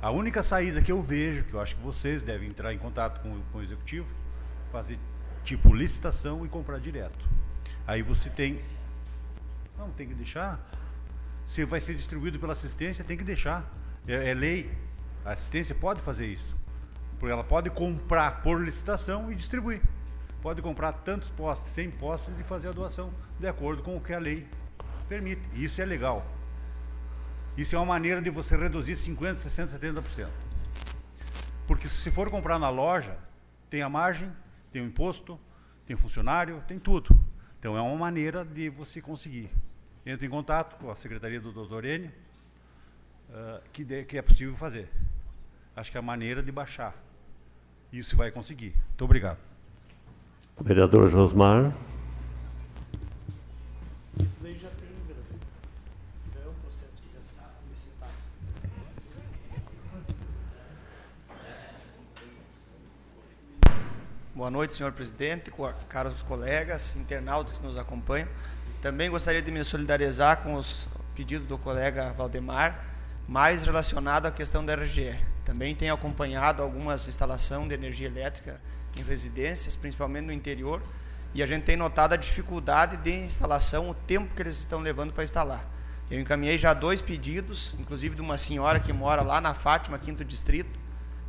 A única saída que eu vejo, que eu acho que vocês devem entrar em contato com, com o executivo, fazer tipo licitação e comprar direto. Aí você tem. Não, tem que deixar. Se vai ser distribuído pela assistência, tem que deixar. É, é lei. A assistência pode fazer isso. Porque ela pode comprar por licitação e distribuir. Pode comprar tantos postes, 100 postes e fazer a doação de acordo com o que a lei permite. Isso é legal. Isso é uma maneira de você reduzir 50%, 60%, 70%. Porque se for comprar na loja, tem a margem, tem o imposto, tem funcionário, tem tudo. Então é uma maneira de você conseguir. Entre em contato com a secretaria do doutor Enio, uh, que, de, que é possível fazer. Acho que é a maneira de baixar. Isso vai conseguir. Muito obrigado.
Vereador Josmar.
Isso daí já tem, vereador. Já é um processo que já está licitado.
Boa noite, senhor presidente, caros colegas, internautas que nos acompanham. Também gostaria de me solidarizar com os pedidos do colega Valdemar, mais relacionado à questão da RGE. Também tenho acompanhado algumas instalações de energia elétrica em residências, principalmente no interior, e a gente tem notado a dificuldade de instalação, o tempo que eles estão levando para instalar. Eu encaminhei já dois pedidos, inclusive de uma senhora que mora lá na Fátima, quinto distrito,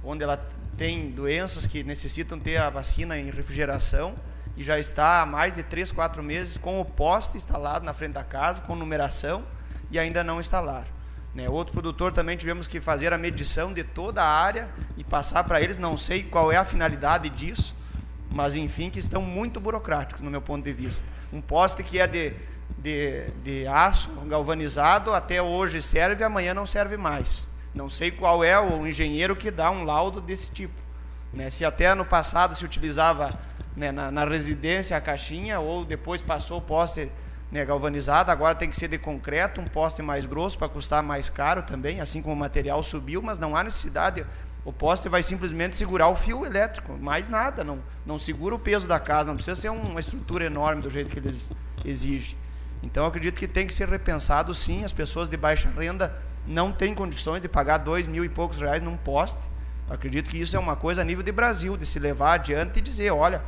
onde ela tem doenças que necessitam ter a vacina em refrigeração e já está há mais de três, quatro meses com o poste instalado na frente da casa, com numeração, e ainda não instalar. Né? Outro produtor também tivemos que fazer a medição de toda a área e passar para eles, não sei qual é a finalidade disso, mas enfim, que estão muito burocráticos no meu ponto de vista. Um poste que é de, de, de aço galvanizado até hoje serve, amanhã não serve mais. Não sei qual é o engenheiro que dá um laudo desse tipo. Né? Se até no passado se utilizava né, na, na, residência a caixinha, ou depois passou o poste né, galvanizado, agora tem que ser de concreto, um poste mais grosso para custar mais caro também, assim como o material subiu, mas não há necessidade. O poste vai simplesmente segurar o fio elétrico, mais nada, não, não segura o peso da casa, não precisa ser uma estrutura enorme do jeito que eles exigem. Então, acredito que tem que ser repensado sim, as pessoas de baixa renda não tem condições de pagar dois mil e poucos reais num poste. acredito que isso é uma coisa a nível de Brasil, de se levar adiante e dizer, olha,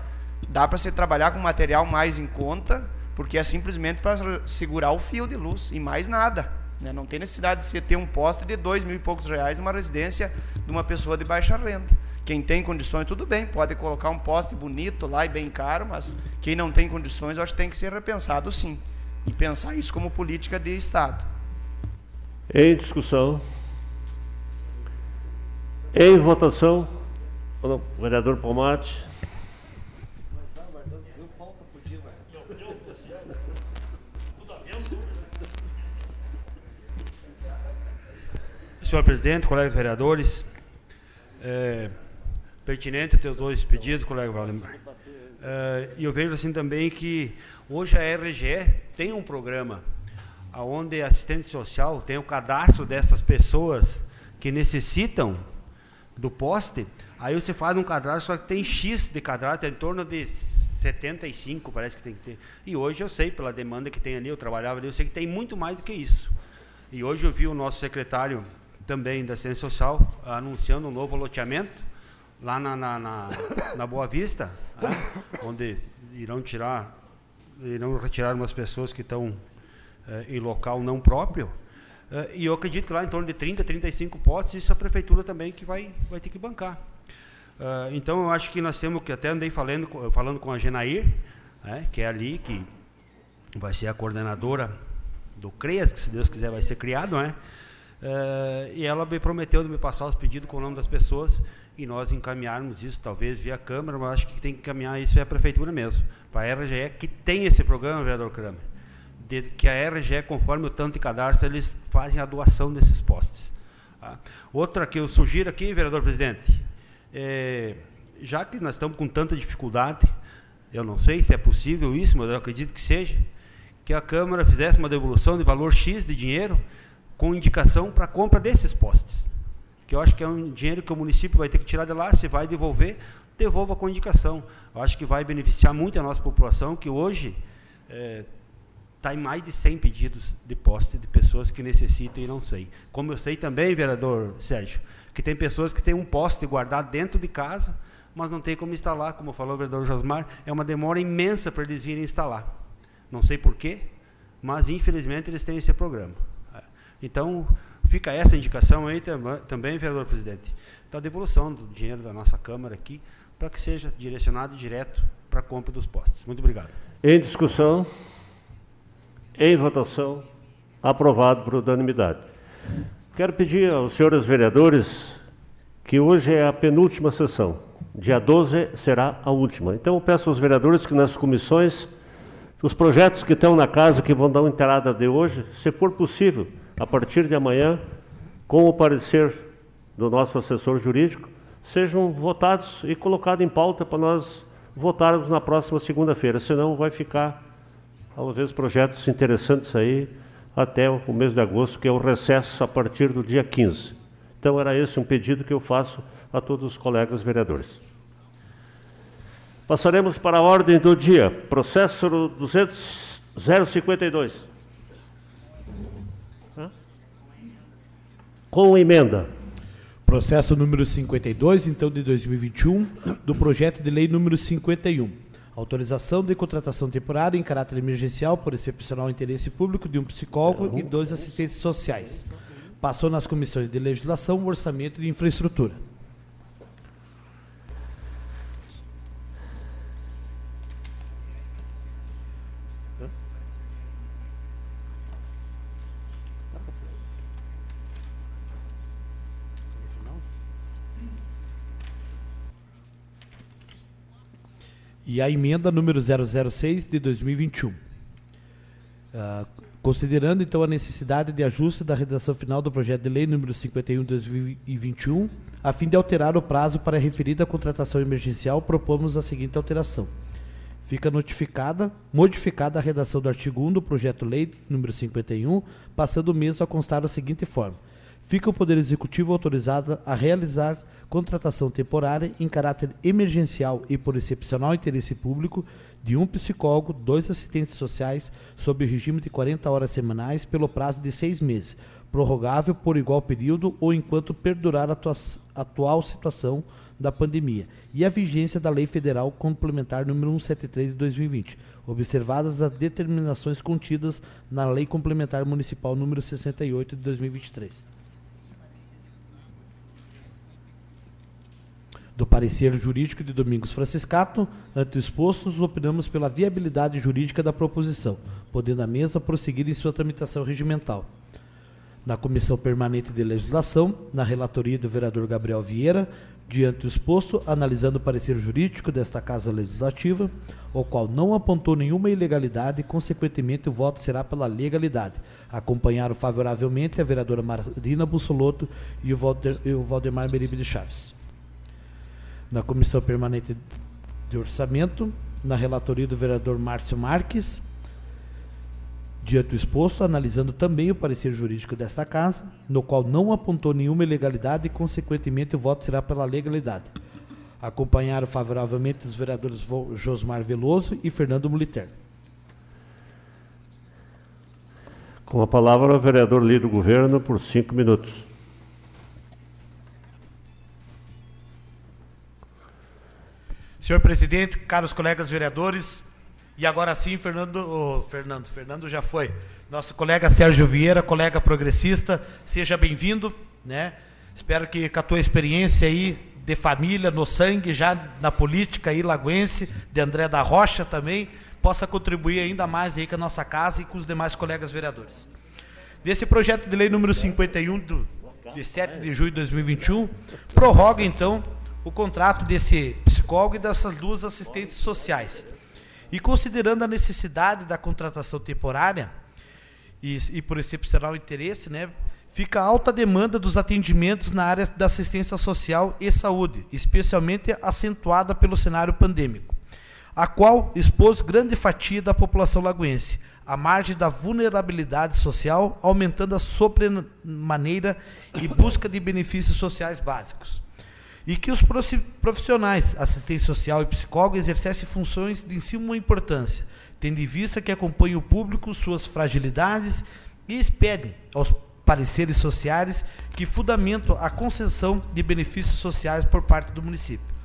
dá para se trabalhar com material mais em conta, porque é simplesmente para segurar o fio de luz e mais nada. Né? Não tem necessidade de você ter um poste de dois mil e poucos reais numa residência de uma pessoa de baixa renda. Quem tem condições, tudo bem, pode colocar um poste bonito lá e bem caro, mas quem não tem condições, eu acho que tem que ser repensado sim. E pensar isso como política de Estado.
Em discussão. Em votação. O vereador Pomate.
Senhor presidente, colegas vereadores, é, pertinente ter dois pedidos, colega Valdemar. É, e eu vejo assim também que hoje a RGE tem um programa onde assistente social tem o cadastro dessas pessoas que necessitam do poste, aí você faz um cadastro, só que tem X de cadastro, é em torno de 75, parece que tem que ter. E hoje eu sei, pela demanda que tem ali, eu trabalhava ali, eu sei que tem muito mais do que isso. E hoje eu vi o nosso secretário também da assistência social anunciando um novo loteamento lá na, na, na, na Boa Vista, né, onde irão tirar, irão retirar umas pessoas que estão eh, em local não próprio. Eh, e eu acredito que lá em torno de 30, 35 potes, isso a prefeitura também que vai, vai ter que bancar. Eh, então eu acho que nós temos que até andei falando, falando com a Genair, né, que é ali que vai ser a coordenadora do CREAS, que se Deus quiser vai ser criado, né? E ela me prometeu de me passar os pedidos com o nome das pessoas e nós encaminharmos isso, talvez via Câmara, mas acho que tem que encaminhar isso é a Prefeitura mesmo, para a RGE, que tem esse programa, vereador Kramer de, que a RGE, conforme o tanto de cadastro, eles fazem a doação desses postes. Tá? Outra que eu sugiro aqui, vereador presidente, é, já que nós estamos com tanta dificuldade, eu não sei se é possível isso, mas eu acredito que seja, que a Câmara fizesse uma devolução de valor X de dinheiro com indicação para a compra desses postes. Que eu acho que é um dinheiro que o município vai ter que tirar de lá, se vai devolver, devolva com indicação. Eu acho que vai beneficiar muito a nossa população, que hoje é, está em mais de 100 pedidos de poste de pessoas que necessitam e não sei. Como eu sei também, vereador Sérgio, que tem pessoas que têm um poste guardado dentro de casa, mas não tem como instalar, como falou o vereador Josmar, é uma demora imensa para eles virem instalar. Não sei porquê, mas infelizmente eles têm esse programa. Então, fica essa indicação aí também, vereador presidente, da devolução do dinheiro da nossa Câmara aqui, para que seja direcionado direto para a compra dos postes. Muito obrigado.
Em discussão. Em votação. Aprovado por unanimidade. Quero pedir aos senhores vereadores que hoje é a penúltima sessão. Dia 12 será a última. Então, eu peço aos vereadores que nas comissões Os projetos que estão na casa, que vão dar uma entrada de hoje, se for possível, a partir de amanhã, com o parecer do nosso assessor jurídico, sejam votados e colocados em pauta para nós votarmos na próxima segunda-feira. Senão vai ficar, talvez, projetos interessantes aí até o mês de agosto, que é o recesso a partir do dia 15. Então era esse um pedido que eu faço a todos os colegas vereadores. Passaremos para a ordem do dia. Processo 200, 052. Com emenda.
Processo número 52, então, de 2021, do projeto de lei número 51. Autorização de contratação temporária em caráter emergencial por excepcional interesse público de um psicólogo e dois assistentes sociais. Passou nas comissões de legislação, orçamento e infraestrutura. E a emenda número 006 de 2021. Uh, considerando então a necessidade de ajuste da redação final do projeto de lei número 51 de 2021, a fim de alterar o prazo para a referida contratação emergencial, propomos a seguinte alteração. Fica notificada, modificada a redação do artigo 1 do projeto lei número 51, passando o mesmo a constar da seguinte forma: fica o Poder Executivo autorizado a realizar contratação temporária em caráter emergencial e por excepcional interesse público de um psicólogo, dois assistentes sociais, sob o regime de 40 horas semanais pelo prazo de seis meses, prorrogável por igual período ou enquanto perdurar a atual situação da pandemia, e a vigência da Lei Federal Complementar número 173 de 2020, observadas as determinações contidas na Lei Complementar Municipal número 68 de 2023. Do parecer jurídico de Domingos Franciscato, ante o exposto, opinamos pela viabilidade jurídica da proposição, podendo a mesa prosseguir em sua tramitação regimental. Na Comissão Permanente de Legislação, na relatoria do vereador Gabriel Vieira, diante exposto, analisando o parecer jurídico desta Casa Legislativa, o qual não apontou nenhuma ilegalidade e, consequentemente, o voto será pela legalidade. Acompanharam favoravelmente a vereadora Marina Bussolotto e o Valdemar Meribe de Chaves na Comissão Permanente de Orçamento, na relatoria do vereador Márcio Marques, diante do exposto, analisando também o parecer jurídico desta Casa, no qual não apontou nenhuma ilegalidade e, consequentemente, o voto será pela legalidade. Acompanharam favoravelmente os vereadores Josmar Veloso e Fernando Muliter.
Com a palavra, o vereador líder do governo por cinco minutos.
Senhor presidente, caros colegas vereadores, e agora sim, Fernando, oh, Fernando, Fernando já foi. Nosso colega Sérgio Vieira, colega progressista, seja bem-vindo, né? Espero que com a tua experiência aí de família, no sangue, já na política aí lagoense, de André da Rocha também, possa contribuir ainda mais aí com a nossa casa e com os demais colegas vereadores. Desse projeto de lei número 51 do, de 7 de julho de 2021, prorroga então o contrato desse psicólogo e dessas duas assistentes sociais. E considerando a necessidade da contratação temporária e, e por excepcional interesse, né, fica alta demanda dos atendimentos na área da assistência social e saúde, especialmente acentuada pelo cenário pandêmico, a qual expôs grande fatia da população lagoense, à margem da vulnerabilidade social, aumentando a sobremaneira e busca de benefícios sociais básicos e que os profissionais, assistência social e psicólogo, exercessem funções de suma importância, tendo em vista que acompanham o público, suas fragilidades e expedem aos pareceres sociais que fundamentam a concessão de benefícios sociais por parte do município.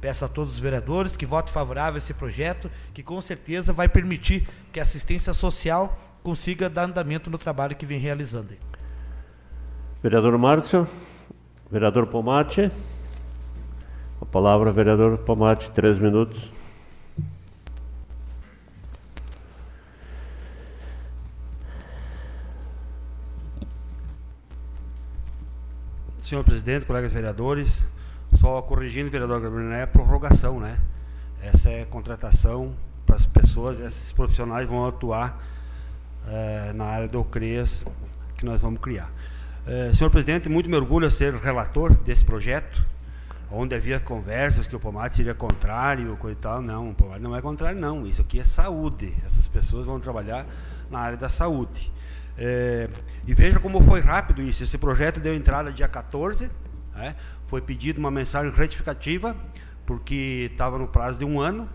Peço a todos os vereadores que votem favorável a esse projeto, que com certeza vai permitir que a assistência social consiga dar andamento no trabalho que vem realizando.
Vereador Márcio, vereador Pomate. A palavra, vereador Pomate, três minutos.
Senhor presidente, colegas vereadores, só corrigindo, vereador Gabriel, não é prorrogação, né? Essa é contratação para as pessoas, esses profissionais vão atuar é, na área do CREAS que nós vamos criar. É, senhor presidente, muito me orgulho ser relator desse projeto, onde havia conversas que o Pomate seria contrário, coisa e tal. Não, o Pomate não é contrário, não. Isso aqui é saúde. Essas pessoas vão trabalhar na área da saúde. É, e veja como foi rápido isso. Esse projeto deu entrada dia 14, né? foi pedido uma mensagem retificativa, porque estava no prazo de um ano.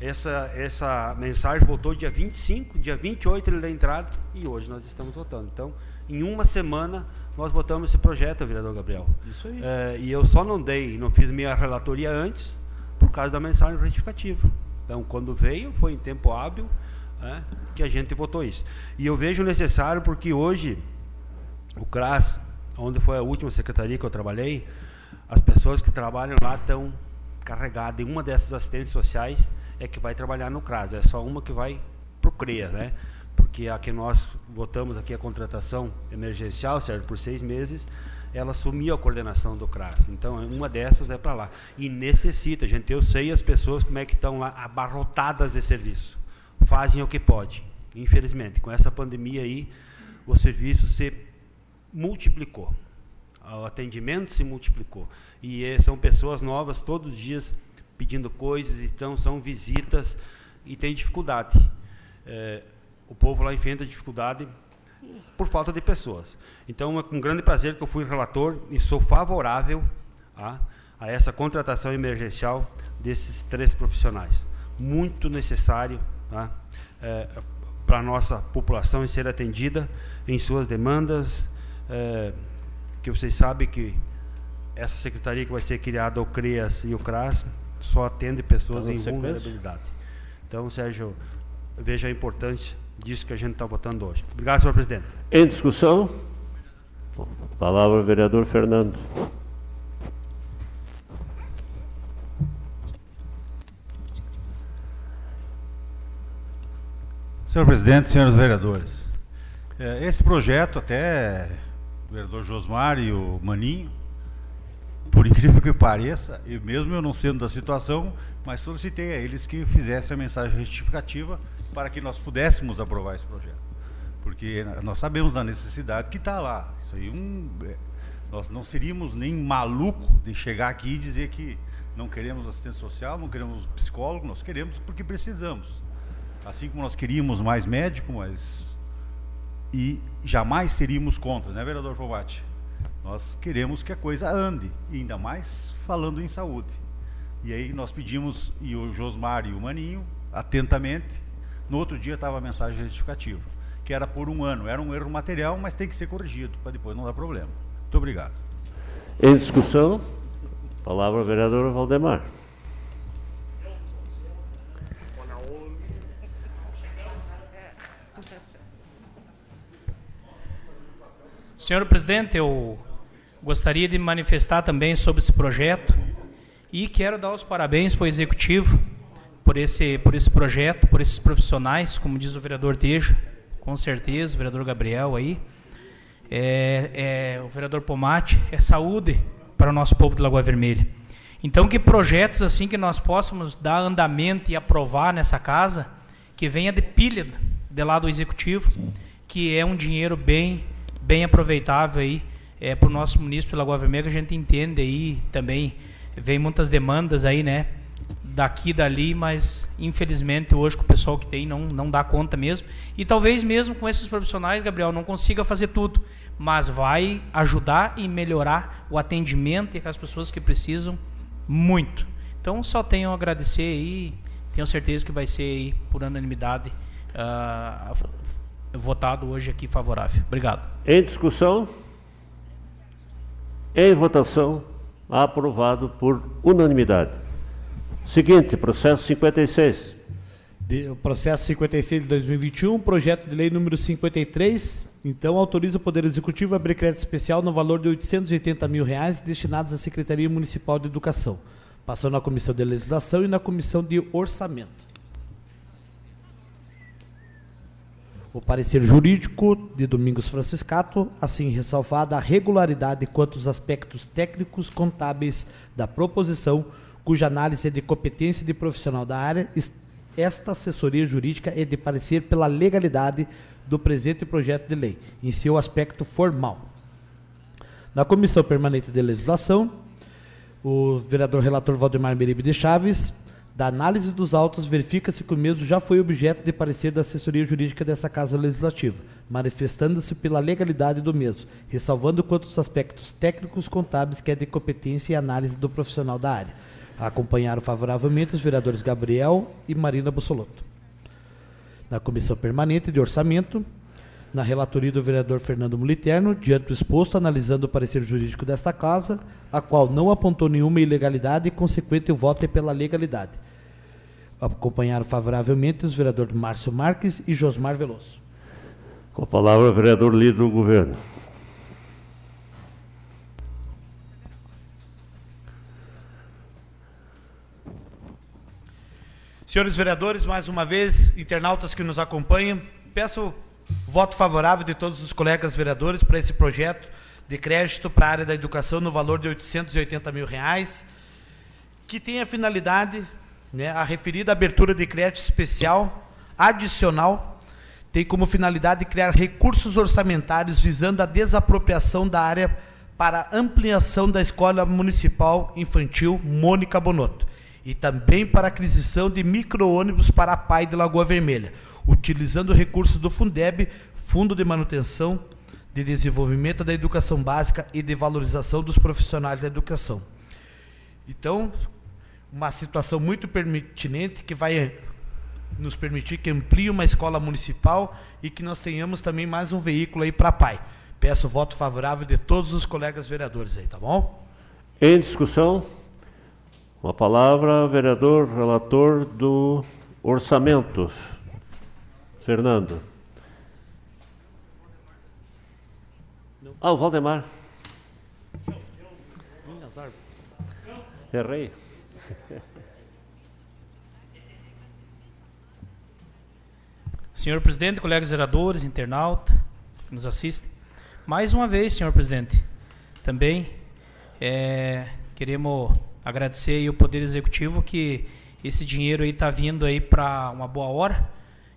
Essa, essa mensagem voltou dia 25, dia 28 ele deu entrada e hoje nós estamos votando. Então, em uma semana, nós votamos esse projeto, vereador Gabriel.
Isso aí.
É, e eu só não dei, não fiz minha relatoria antes, por causa da mensagem retificativa. Então, quando veio, foi em tempo hábil é, que a gente votou isso. E eu vejo necessário porque hoje, o CRAS, onde foi a última secretaria que eu trabalhei, as pessoas que trabalham lá estão carregadas. E uma dessas assistentes sociais é que vai trabalhar no CRAS. É só uma que vai para o CREA, né? porque a que nós votamos aqui a contratação emergencial, certo, por seis meses, ela assumiu a coordenação do CRAS. Então, uma dessas é para lá. E necessita, gente, eu sei as pessoas como é que estão lá abarrotadas de serviço. Fazem o que pode. Infelizmente, com essa pandemia aí, o serviço se multiplicou. O atendimento se multiplicou. E é, são pessoas novas todos os dias pedindo coisas, então são visitas e tem dificuldade. É, o povo lá enfrenta dificuldade por falta de pessoas. Então é com grande prazer que eu fui relator e sou favorável a, a essa contratação emergencial desses três profissionais. Muito necessário tá? é, para a nossa população ser atendida em suas demandas, é, que vocês sabem que essa secretaria que vai ser criada, o CREAS e o CRAS, só atende pessoas tá em vulnerabilidade. Então, Sérgio, veja a importância disso que a gente está votando hoje. Obrigado, senhor presidente.
Em discussão? Palavra ao vereador Fernando.
Senhor presidente, senhores vereadores, é, esse projeto até o vereador Josmar e o Maninho, por incrível que pareça, e mesmo eu não sendo da situação, mas solicitei a eles que fizessem a mensagem retificativa para que nós pudéssemos aprovar esse projeto. Porque nós sabemos da necessidade que está lá. Isso aí um, é, nós não seríamos nem maluco de chegar aqui e dizer que não queremos assistência social, não queremos psicólogo, nós queremos porque precisamos. Assim como nós queríamos mais médico, mas e jamais teríamos contra, né, vereador Fovati? Nós queremos que a coisa ande, e ainda mais falando em saúde. E aí nós pedimos, e o Josmar e o Maninho, atentamente, no outro dia estava a mensagem retificativa, que era por um ano. Era um erro material, mas tem que ser corrigido, para depois não dar problema. Muito obrigado.
Em discussão, palavra ao vereador Valdemar.
Senhor presidente, eu gostaria de manifestar também sobre esse projeto e quero dar os parabéns para o executivo por esse, por esse projeto, por esses profissionais, como diz o vereador Tejo, com certeza, o vereador Gabriel aí, é, é, o vereador Pomate, é saúde para o nosso povo de Lagoa Vermelha. Então, que projetos assim que nós possamos dar andamento e aprovar nessa casa, que venha de pilha de lado do executivo, que é um dinheiro bem, bem aproveitável aí é, para o nosso município de Lagoa Vermelha, a gente entende aí também, vem muitas demandas aí, né? Daqui e dali, mas infelizmente hoje com o pessoal que tem não, não dá conta mesmo. E talvez mesmo com esses profissionais, Gabriel, não consiga fazer tudo, mas vai ajudar e melhorar o atendimento e aquelas pessoas que precisam muito. Então só tenho a agradecer aí, tenho certeza que vai ser aí, por unanimidade uh, votado hoje aqui favorável. Obrigado.
Em discussão? Em votação, aprovado por unanimidade. Seguinte, processo 56.
De, processo 56 de 2021, projeto de lei número 53, então autoriza o Poder Executivo a abrir crédito especial no valor de 880 mil reais destinados à Secretaria Municipal de Educação. Passou na Comissão de Legislação e na Comissão de Orçamento. O parecer jurídico de Domingos Franciscato, assim ressalvada a regularidade quanto aos aspectos técnicos contábeis da proposição, cuja análise é de competência de profissional da área esta assessoria jurídica é de parecer pela legalidade do presente projeto de lei, em seu aspecto formal. Na Comissão Permanente de Legislação, o vereador relator Valdemar Meribe de Chaves, da análise dos autos, verifica-se que o mesmo já foi objeto de parecer da assessoria jurídica dessa Casa Legislativa, manifestando-se pela legalidade do mesmo, ressalvando quanto os aspectos técnicos contábeis que é de competência e análise do profissional da área. Acompanharam favoravelmente os vereadores Gabriel e Marina Bussolotto. Na Comissão Permanente de Orçamento, na relatoria do vereador Fernando Muliterno, diante do exposto, analisando o parecer jurídico desta casa, a qual não apontou nenhuma ilegalidade e, consequente, o voto é pela legalidade. Acompanharam favoravelmente os vereadores Márcio Marques e Josmar Veloso.
Com a palavra, o vereador líder do governo.
Senhores vereadores, mais uma vez, internautas que nos acompanham, peço voto favorável de todos os colegas vereadores para esse projeto de crédito para a área da educação no valor de 880 mil reais, que tem a finalidade, né, a referida abertura de crédito especial adicional, tem como finalidade criar recursos orçamentários visando a desapropriação da área para ampliação da Escola Municipal Infantil Mônica Bonotto e também para aquisição de micro-ônibus para a PAI de Lagoa Vermelha, utilizando recursos do Fundeb, Fundo de Manutenção de Desenvolvimento da Educação Básica e de Valorização dos Profissionais da Educação. Então, uma situação muito pertinente que vai nos permitir que amplie uma escola municipal e que nós tenhamos também mais um veículo aí para a PAI. Peço o voto favorável de todos os colegas vereadores aí, tá bom?
Em discussão, uma palavra, vereador relator do orçamento. Fernando. Ah, o Valdemar. Errei.
Senhor presidente, colegas vereadores, internautas que nos assistem, mais uma vez, senhor presidente, também é, queremos agradecer aí o Poder Executivo que esse dinheiro aí está vindo aí para uma boa hora.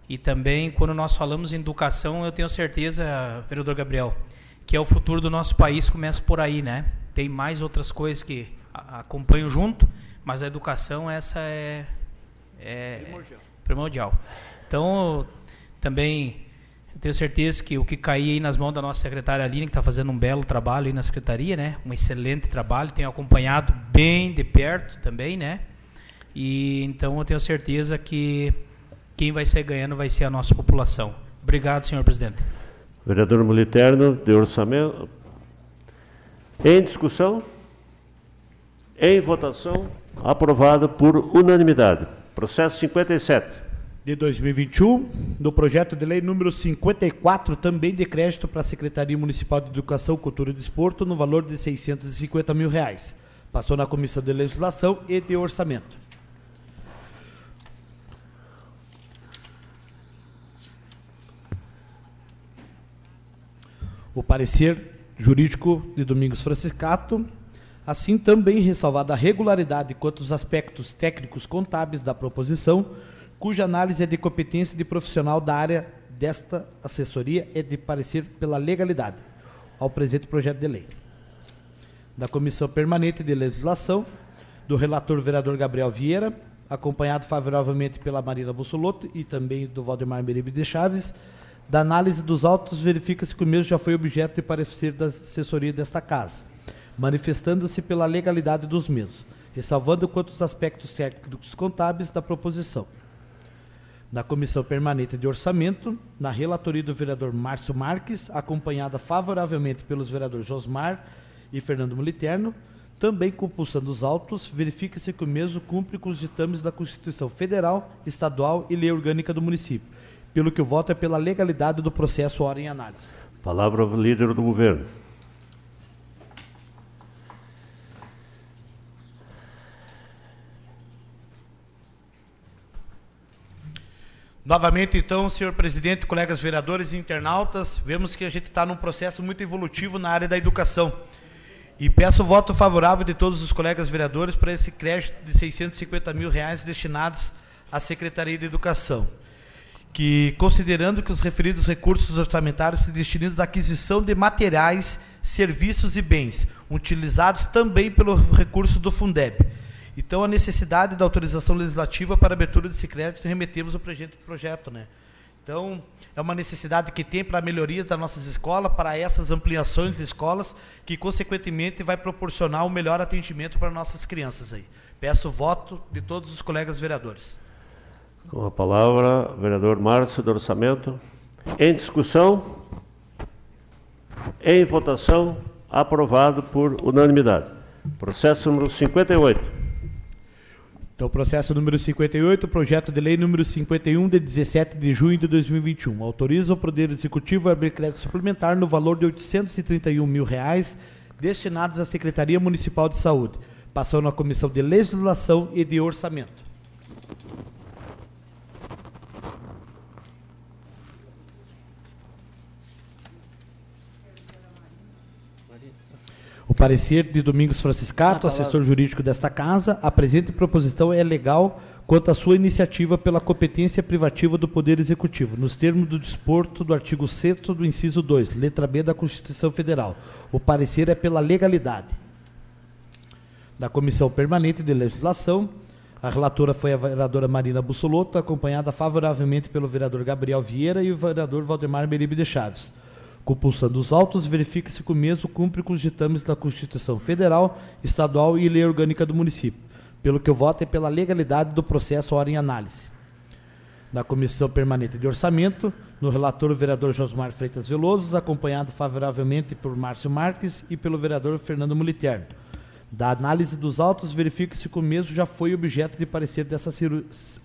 E também, quando nós falamos em educação, eu tenho certeza, vereador Gabriel, que é o futuro do nosso país começa por aí, né? Tem mais outras coisas que acompanham junto, mas a educação, essa é, é primordial. primordial. Então, também eu tenho certeza que o que cair aí nas mãos da nossa secretária Aline, que está fazendo um belo trabalho aí na secretaria, né? Um excelente trabalho, tenho acompanhado bem de perto também, né? E então eu tenho certeza que quem vai ser ganhando vai ser a nossa população. Obrigado, senhor presidente.
Vereador Militerno, de orçamento. Em discussão? Em votação? Aprovado por unanimidade. Processo 57
de 2021, do projeto de lei número 54, também de crédito para a Secretaria Municipal de Educação, Cultura e Desporto, no valor de 650 mil reais. Passou na Comissão de Legislação e de Orçamento. O parecer jurídico de Domingos Franciscato, assim também ressalvada a regularidade quanto aos aspectos técnicos contábeis da proposição, cuja análise é de competência de profissional da área desta assessoria é de parecer pela legalidade ao presente projeto de lei. Da Comissão Permanente de Legislação, do relator vereador Gabriel Vieira, acompanhado favoravelmente pela Marina Bussolotto e também do Valdemar Meribe de Chaves, da análise dos autos verifica-se que o mesmo já foi objeto de parecer da assessoria desta casa, manifestando-se pela legalidade dos mesmos, ressalvando quanto os aspectos técnicos contábeis da proposição na Comissão Permanente de Orçamento, na relatoria do vereador Márcio Marques, acompanhada favoravelmente pelos vereadores Josmar e Fernando Militerno, também compulsando os autos, verifica-se que o mesmo cumpre com os ditames da Constituição Federal, Estadual e Lei Orgânica do município, pelo que o voto é pela legalidade do processo hora em análise.
Palavra ao líder do governo.
Novamente, então, senhor presidente, colegas vereadores e internautas, vemos que a gente está num processo muito evolutivo na área da educação. E peço o voto favorável de todos os colegas vereadores para esse crédito de 650 mil reais destinados à Secretaria de Educação, que considerando que os referidos recursos orçamentários se destinam à aquisição de materiais, serviços e bens, utilizados também pelo recurso do Fundeb. Então, a necessidade da autorização legislativa para abertura de crédito, remetemos o projeto, projeto né? Então, é uma necessidade que tem para a melhoria das nossas escolas, para essas ampliações de escolas, que consequentemente vai proporcionar um melhor atendimento para nossas crianças aí. Peço o voto de todos os colegas vereadores.
Com a palavra, vereador Márcio do Orçamento. Em discussão, em votação, aprovado por unanimidade. Processo número 58.
Então, processo número 58, projeto de lei número 51, de 17 de junho de 2021. Autoriza o Poder Executivo a abrir crédito suplementar no valor de 831 mil reais destinados à Secretaria Municipal de Saúde. Passou na Comissão de Legislação e de Orçamento. Parecer de Domingos Franciscato, assessor jurídico desta casa, a presente proposição é legal quanto à sua iniciativa pela competência privativa do Poder Executivo, nos termos do disporto do artigo 6 do inciso 2, letra B da Constituição Federal. O parecer é pela legalidade. Da Comissão Permanente de Legislação, a relatora foi a vereadora Marina Bussolotto, acompanhada favoravelmente pelo vereador Gabriel Vieira e o vereador Valdemar Meribe de Chaves. Compulsando os autos, verifica-se que o mesmo cumpre com os ditames da Constituição Federal, Estadual e Lei Orgânica do município, pelo que eu voto é pela legalidade do processo hora em análise. Da Comissão Permanente de Orçamento, no relator o vereador Josmar Freitas Veloso, acompanhado favoravelmente por Márcio Marques e pelo vereador Fernando Moliterno. Da análise dos autos, verifica-se que o mesmo já foi objeto de parecer dessa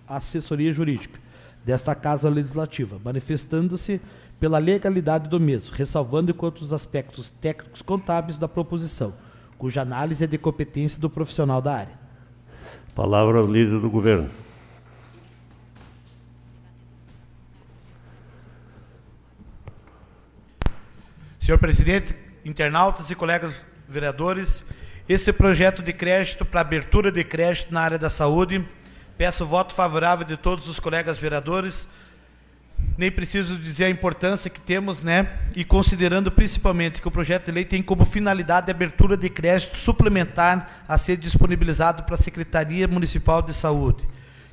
assessoria jurídica desta Casa Legislativa, manifestando-se pela legalidade do mesmo, ressalvando quanto os aspectos técnicos contábeis da proposição, cuja análise é de competência do profissional da área.
Palavra ao líder do governo.
Senhor presidente, internautas e colegas vereadores, este projeto de crédito para abertura de crédito na área da saúde, peço o voto favorável de todos os colegas vereadores nem preciso dizer a importância que temos, né? E considerando principalmente que o projeto de lei tem como finalidade a abertura de crédito suplementar a ser disponibilizado para a Secretaria Municipal de Saúde,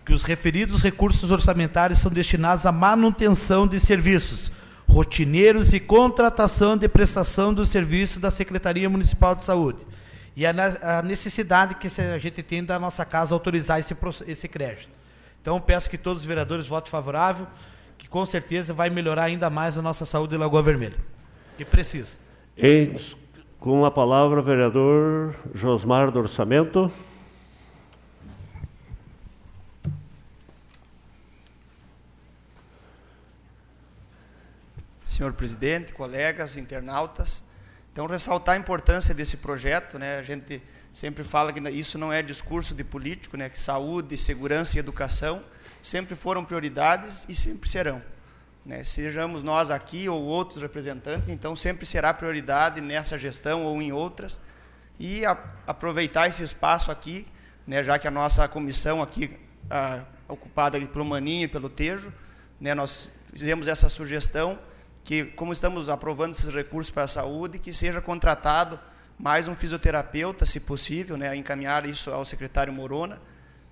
que os referidos recursos orçamentários são destinados à manutenção de serviços rotineiros e contratação de prestação do serviço da Secretaria Municipal de Saúde. E a necessidade que a gente tem da nossa casa autorizar esse, esse crédito. Então, peço que todos os vereadores votem favorável que com certeza vai melhorar ainda mais a nossa saúde em Lagoa Vermelha. Que precisa.
E, com a palavra, o vereador Josmar do Orçamento.
Senhor presidente, colegas, internautas, então ressaltar a importância desse projeto, né? A gente sempre fala que isso não é discurso de político, né? Que saúde, segurança e educação sempre foram prioridades e sempre serão. Né? Sejamos nós aqui ou outros representantes, então sempre será prioridade nessa gestão ou em outras. E a, aproveitar esse espaço aqui, né, já que a nossa comissão aqui, a, ocupada pelo Maninho e pelo Tejo, né, nós fizemos essa sugestão que, como estamos aprovando esses recursos para a saúde, que seja contratado mais um fisioterapeuta, se possível, né, encaminhar isso ao secretário Morona,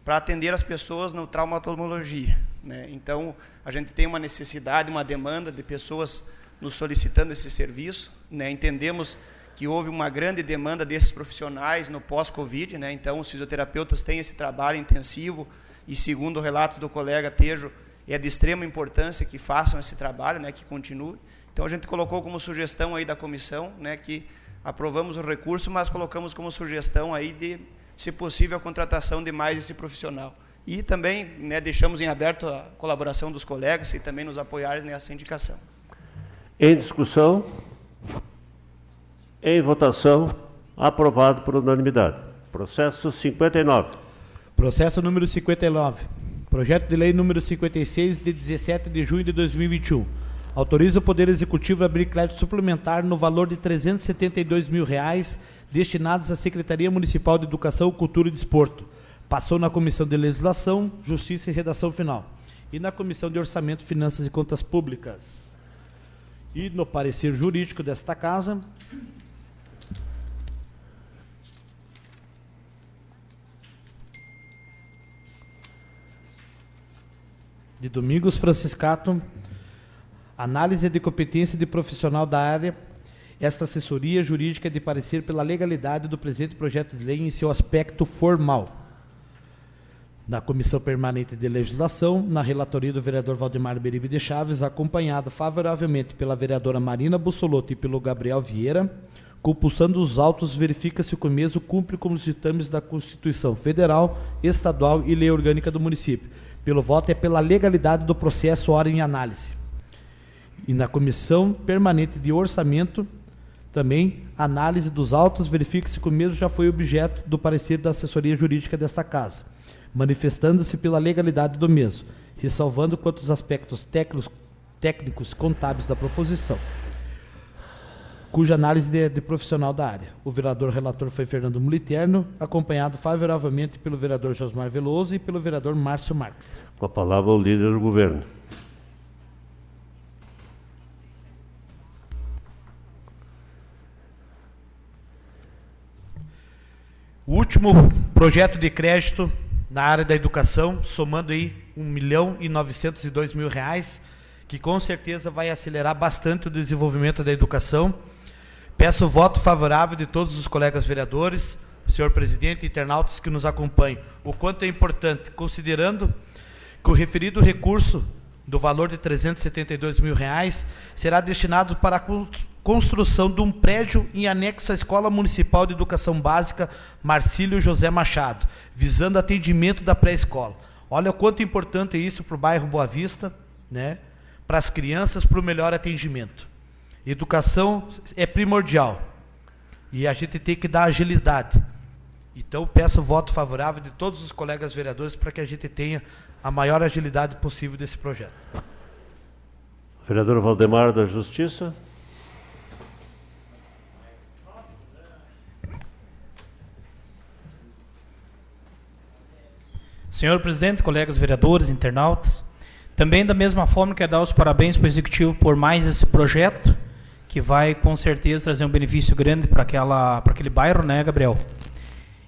para atender as pessoas no traumatologia. Né? Então, a gente tem uma necessidade, uma demanda de pessoas nos solicitando esse serviço. Né? Entendemos que houve uma grande demanda desses profissionais no pós-Covid, né? então os fisioterapeutas têm esse trabalho intensivo e, segundo o relato do colega Tejo, é de extrema importância que façam esse trabalho, né? que continue. Então, a gente colocou como sugestão aí da comissão né? que aprovamos o recurso, mas colocamos como sugestão aí de se possível, a contratação de mais esse profissional. E também né, deixamos em aberto a colaboração dos colegas e também nos apoiarem nessa indicação.
Em discussão, em votação, aprovado por unanimidade. Processo 59.
Processo número 59. Projeto de lei número 56 de 17 de junho de 2021. Autoriza o Poder Executivo a abrir crédito suplementar no valor de 372 mil reais destinados à Secretaria Municipal de Educação, Cultura e Desporto. Passou na Comissão de Legislação, Justiça e Redação Final. E na Comissão de Orçamento, Finanças e Contas Públicas. E no parecer jurídico desta casa, de Domingos Franciscato, análise de competência de profissional da área. Esta assessoria jurídica é de parecer pela legalidade do presente projeto de lei em seu aspecto formal. Na Comissão Permanente de Legislação, na relatoria do vereador Valdemar Beribe de Chaves, acompanhado favoravelmente pela vereadora Marina Bussolotto e pelo Gabriel Vieira, compulsando os autos, verifica-se o mesmo cumpre com os ditames da Constituição Federal, Estadual e Lei Orgânica do município pelo voto é pela legalidade do processo hora em análise. E na Comissão Permanente de Orçamento, também, análise dos autos, verifica-se que o mesmo já foi objeto do parecer da assessoria jurídica desta Casa, manifestando-se pela legalidade do mesmo, ressalvando quanto aos aspectos técnicos, técnicos contábeis da proposição cuja análise de, de, profissional da área. O vereador relator foi Fernando Muliterno, acompanhado favoravelmente pelo vereador Josmar Veloso e pelo vereador Márcio Marques.
Com a palavra o líder do governo.
O último projeto de crédito na área da educação, somando aí 1 milhão e 902 mil reais, que com certeza vai acelerar bastante o desenvolvimento da educação Peço o voto favorável de todos os colegas vereadores, senhor presidente internautas que nos acompanham. O quanto é importante, considerando que o referido recurso do valor de 372 mil reais será destinado para a construção de um prédio em anexo à Escola Municipal de Educação Básica Marcílio José Machado, visando atendimento da pré-escola. Olha o quanto importante é isso para o bairro Boa Vista, né? para as crianças, para o melhor atendimento. Educação é primordial. E a gente tem que dar agilidade. Então, peço o voto favorável de todos os colegas vereadores para que a gente tenha a maior agilidade possível desse projeto.
Vereador Valdemar da Justiça.
Senhor presidente, colegas vereadores, internautas, também da mesma forma quero dar os parabéns para o executivo por mais esse projeto que vai com certeza trazer um benefício grande para aquela para aquele bairro, né, Gabriel?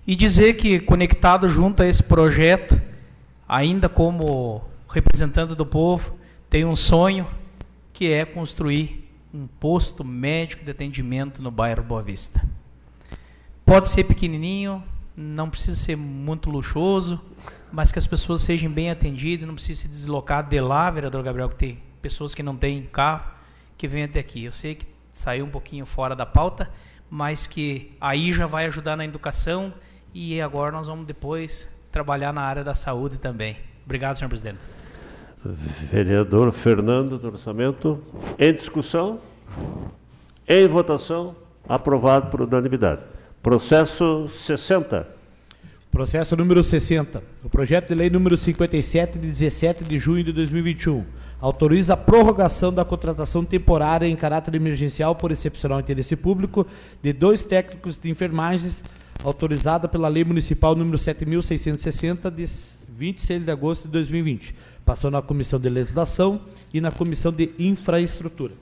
E dizer que conectado junto a esse projeto, ainda como representante do povo, tem um sonho que é construir um posto médico de atendimento no bairro Boa Vista. Pode ser pequenininho, não precisa ser muito luxuoso, mas que as pessoas sejam bem atendidas, não precisa se deslocar de lá, vereador Gabriel, que tem pessoas que não têm carro, que vêm até aqui. Eu sei que saiu um pouquinho fora da pauta, mas que aí já vai ajudar na educação e agora nós vamos depois trabalhar na área da saúde também. Obrigado, senhor presidente.
Vereador Fernando do Orçamento, em discussão, em votação, aprovado por unanimidade. Processo 60.
Processo número 60. O projeto de lei número 57 de 17 de junho de 2021 autoriza a prorrogação da contratação temporária em caráter emergencial por excepcional interesse público de dois técnicos de enfermagens autorizada pela Lei Municipal número 7660 de 26 de agosto de 2020. Passou na Comissão de Legislação e na Comissão de Infraestrutura.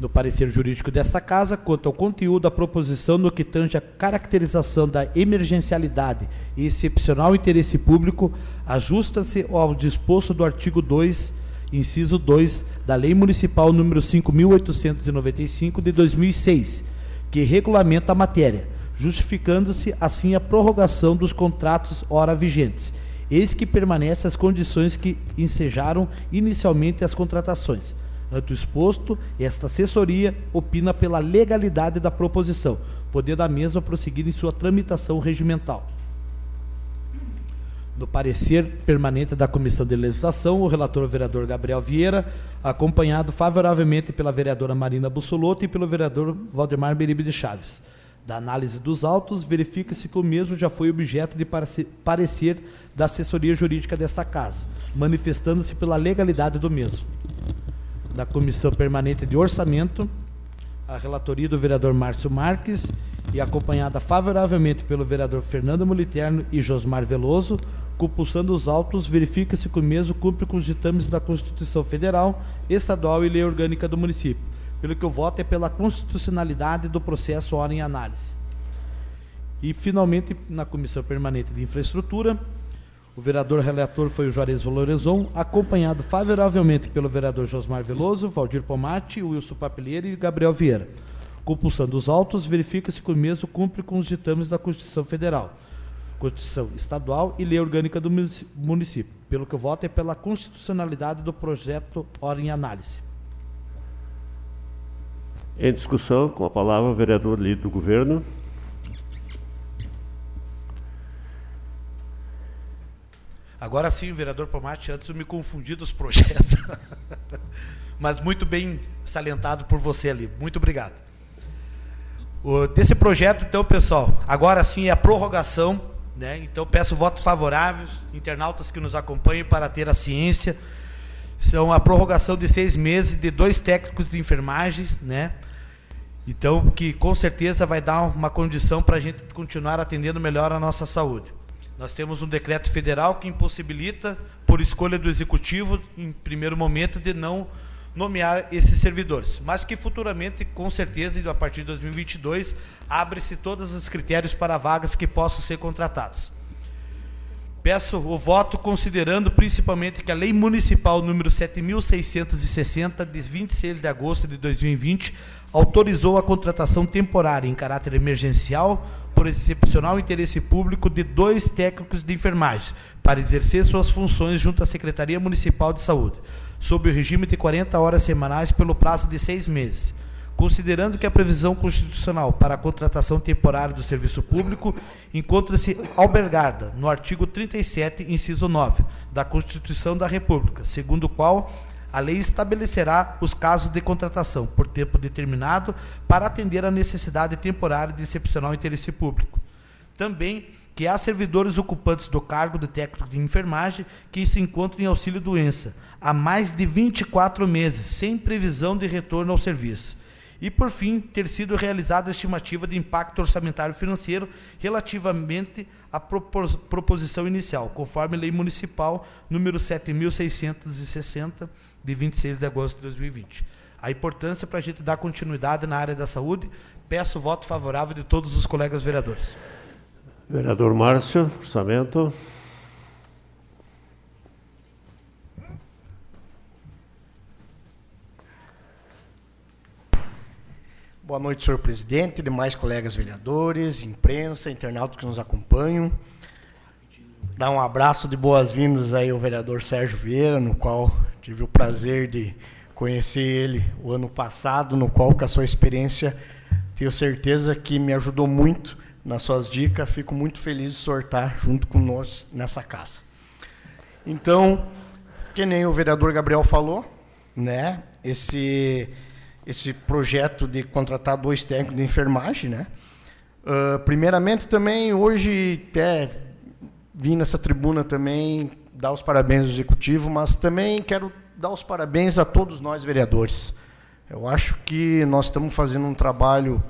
No parecer jurídico desta Casa quanto ao conteúdo da proposição no que tange a caracterização da emergencialidade e excepcional interesse público, ajusta-se ao disposto do artigo 2, inciso 2, da Lei Municipal número 5.895 de 2006, que regulamenta a matéria, justificando-se assim a prorrogação dos contratos ora vigentes, eis que permanecem as condições que ensejaram inicialmente as contratações Ante o exposto, esta assessoria opina pela legalidade da proposição, podendo a mesma prosseguir em sua tramitação regimental. No parecer permanente da Comissão de Legislação, o relator o vereador Gabriel Vieira, acompanhado favoravelmente pela vereadora Marina Bussolotto e pelo vereador Valdemar Beribe de Chaves. Da análise dos autos, verifica-se que o mesmo já foi objeto de parecer da assessoria jurídica desta casa, manifestando-se pela legalidade do mesmo da Comissão Permanente de Orçamento, a relatoria do vereador Márcio Marques e acompanhada favoravelmente pelo vereador Fernando Moliterno e Josmar Veloso, compulsando os autos, verifica-se que o mesmo cumpre com os ditames da Constituição Federal, Estadual e Lei Orgânica do município. Pelo que o voto é pela constitucionalidade do processo hora em análise. E, finalmente, na Comissão Permanente de Infraestrutura, o vereador relator foi o Juarez Valorezon, acompanhado favoravelmente pelo vereador Josmar Veloso, Valdir Pomati, Wilson Papeleira e Gabriel Vieira. Compulsando os autos, verifica-se que o mesmo cumpre com os ditames da Constituição Federal, Constituição Estadual e Lei Orgânica do município. Pelo que o voto é pela constitucionalidade do projeto hora em análise.
Em discussão, com a palavra o vereador líder do governo.
Agora sim, vereador Pomate, antes eu me confundi dos projetos. (laughs) Mas muito bem salientado por você ali. Muito obrigado. O, desse projeto, então, pessoal, agora sim é a prorrogação. Né? Então, peço votos favoráveis, internautas que nos acompanhem, para ter a ciência. São a prorrogação de seis meses de dois técnicos de enfermagens, né? Então, que com certeza vai dar uma condição para a gente continuar atendendo melhor a nossa saúde. Nós temos um decreto federal que impossibilita, por escolha do executivo, em primeiro momento, de não nomear esses servidores, mas que futuramente, com certeza, a partir de 2022, abre-se todos os critérios para vagas que possam ser contratados. Peço o voto considerando principalmente que a Lei Municipal número 7660 de 26 de agosto de 2020 autorizou a contratação temporária em caráter emergencial por excepcional interesse público de dois técnicos de enfermagem para exercer suas funções junto à Secretaria Municipal de Saúde, sob o regime de 40 horas semanais pelo prazo de seis meses. Considerando que a previsão constitucional para a contratação temporária do serviço público encontra-se albergada no artigo 37, inciso 9, da Constituição da República, segundo o qual a lei estabelecerá os casos de contratação por tempo determinado para atender à necessidade temporária de excepcional interesse público. Também que há servidores ocupantes do cargo de técnico de enfermagem que se encontram em auxílio doença há mais de 24 meses, sem previsão de retorno ao serviço. E, por fim, ter sido realizada a estimativa de impacto orçamentário financeiro relativamente à proposição inicial, conforme Lei Municipal número 7660 de 26 de agosto de 2020. A importância para a gente dar continuidade na área da saúde, peço o voto favorável de todos os colegas vereadores.
Vereador Márcio, orçamento.
Boa noite, senhor presidente, demais colegas vereadores, imprensa, internautas que nos acompanham. Dar um abraço de boas-vindas aí ao vereador Sérgio Vieira, no qual Tive o prazer de conhecer ele o ano passado, no qual, com a sua experiência, tenho certeza que me ajudou muito nas suas dicas. Fico muito feliz de sortar junto com nós nessa casa. Então, que nem o vereador Gabriel falou, né? Esse esse projeto de contratar dois técnicos de enfermagem, né? Uh, primeiramente também hoje até vim nessa tribuna também dar os parabéns ao executivo, mas também quero dar os parabéns a todos nós vereadores. Eu acho que nós estamos fazendo um trabalho,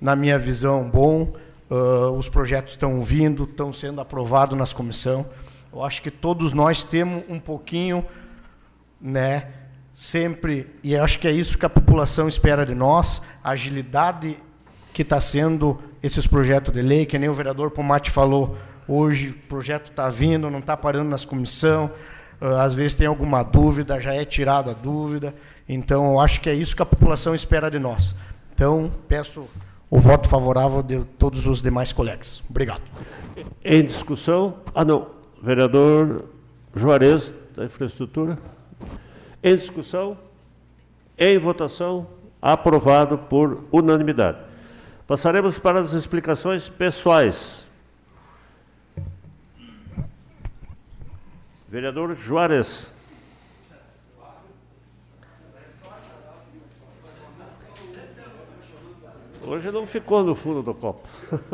na minha visão, bom. Uh, os projetos estão vindo, estão sendo aprovados nas comissão. Eu acho que todos nós temos um pouquinho, né, sempre, e acho que é isso que a população espera de nós, a agilidade que está sendo esses projetos de lei, que nem o vereador Pomate falou, Hoje o projeto está vindo, não está parando nas comissão. Uh, às vezes tem alguma dúvida, já é tirada a dúvida. Então, eu acho que é isso que a população espera de nós. Então, peço o voto favorável de todos os demais colegas. Obrigado.
Em discussão? Ah, não. Vereador Juarez, da Infraestrutura. Em discussão? Em votação? Aprovado por unanimidade. Passaremos para as explicações pessoais. Vereador Juarez. Hoje não ficou no fundo do copo. (laughs)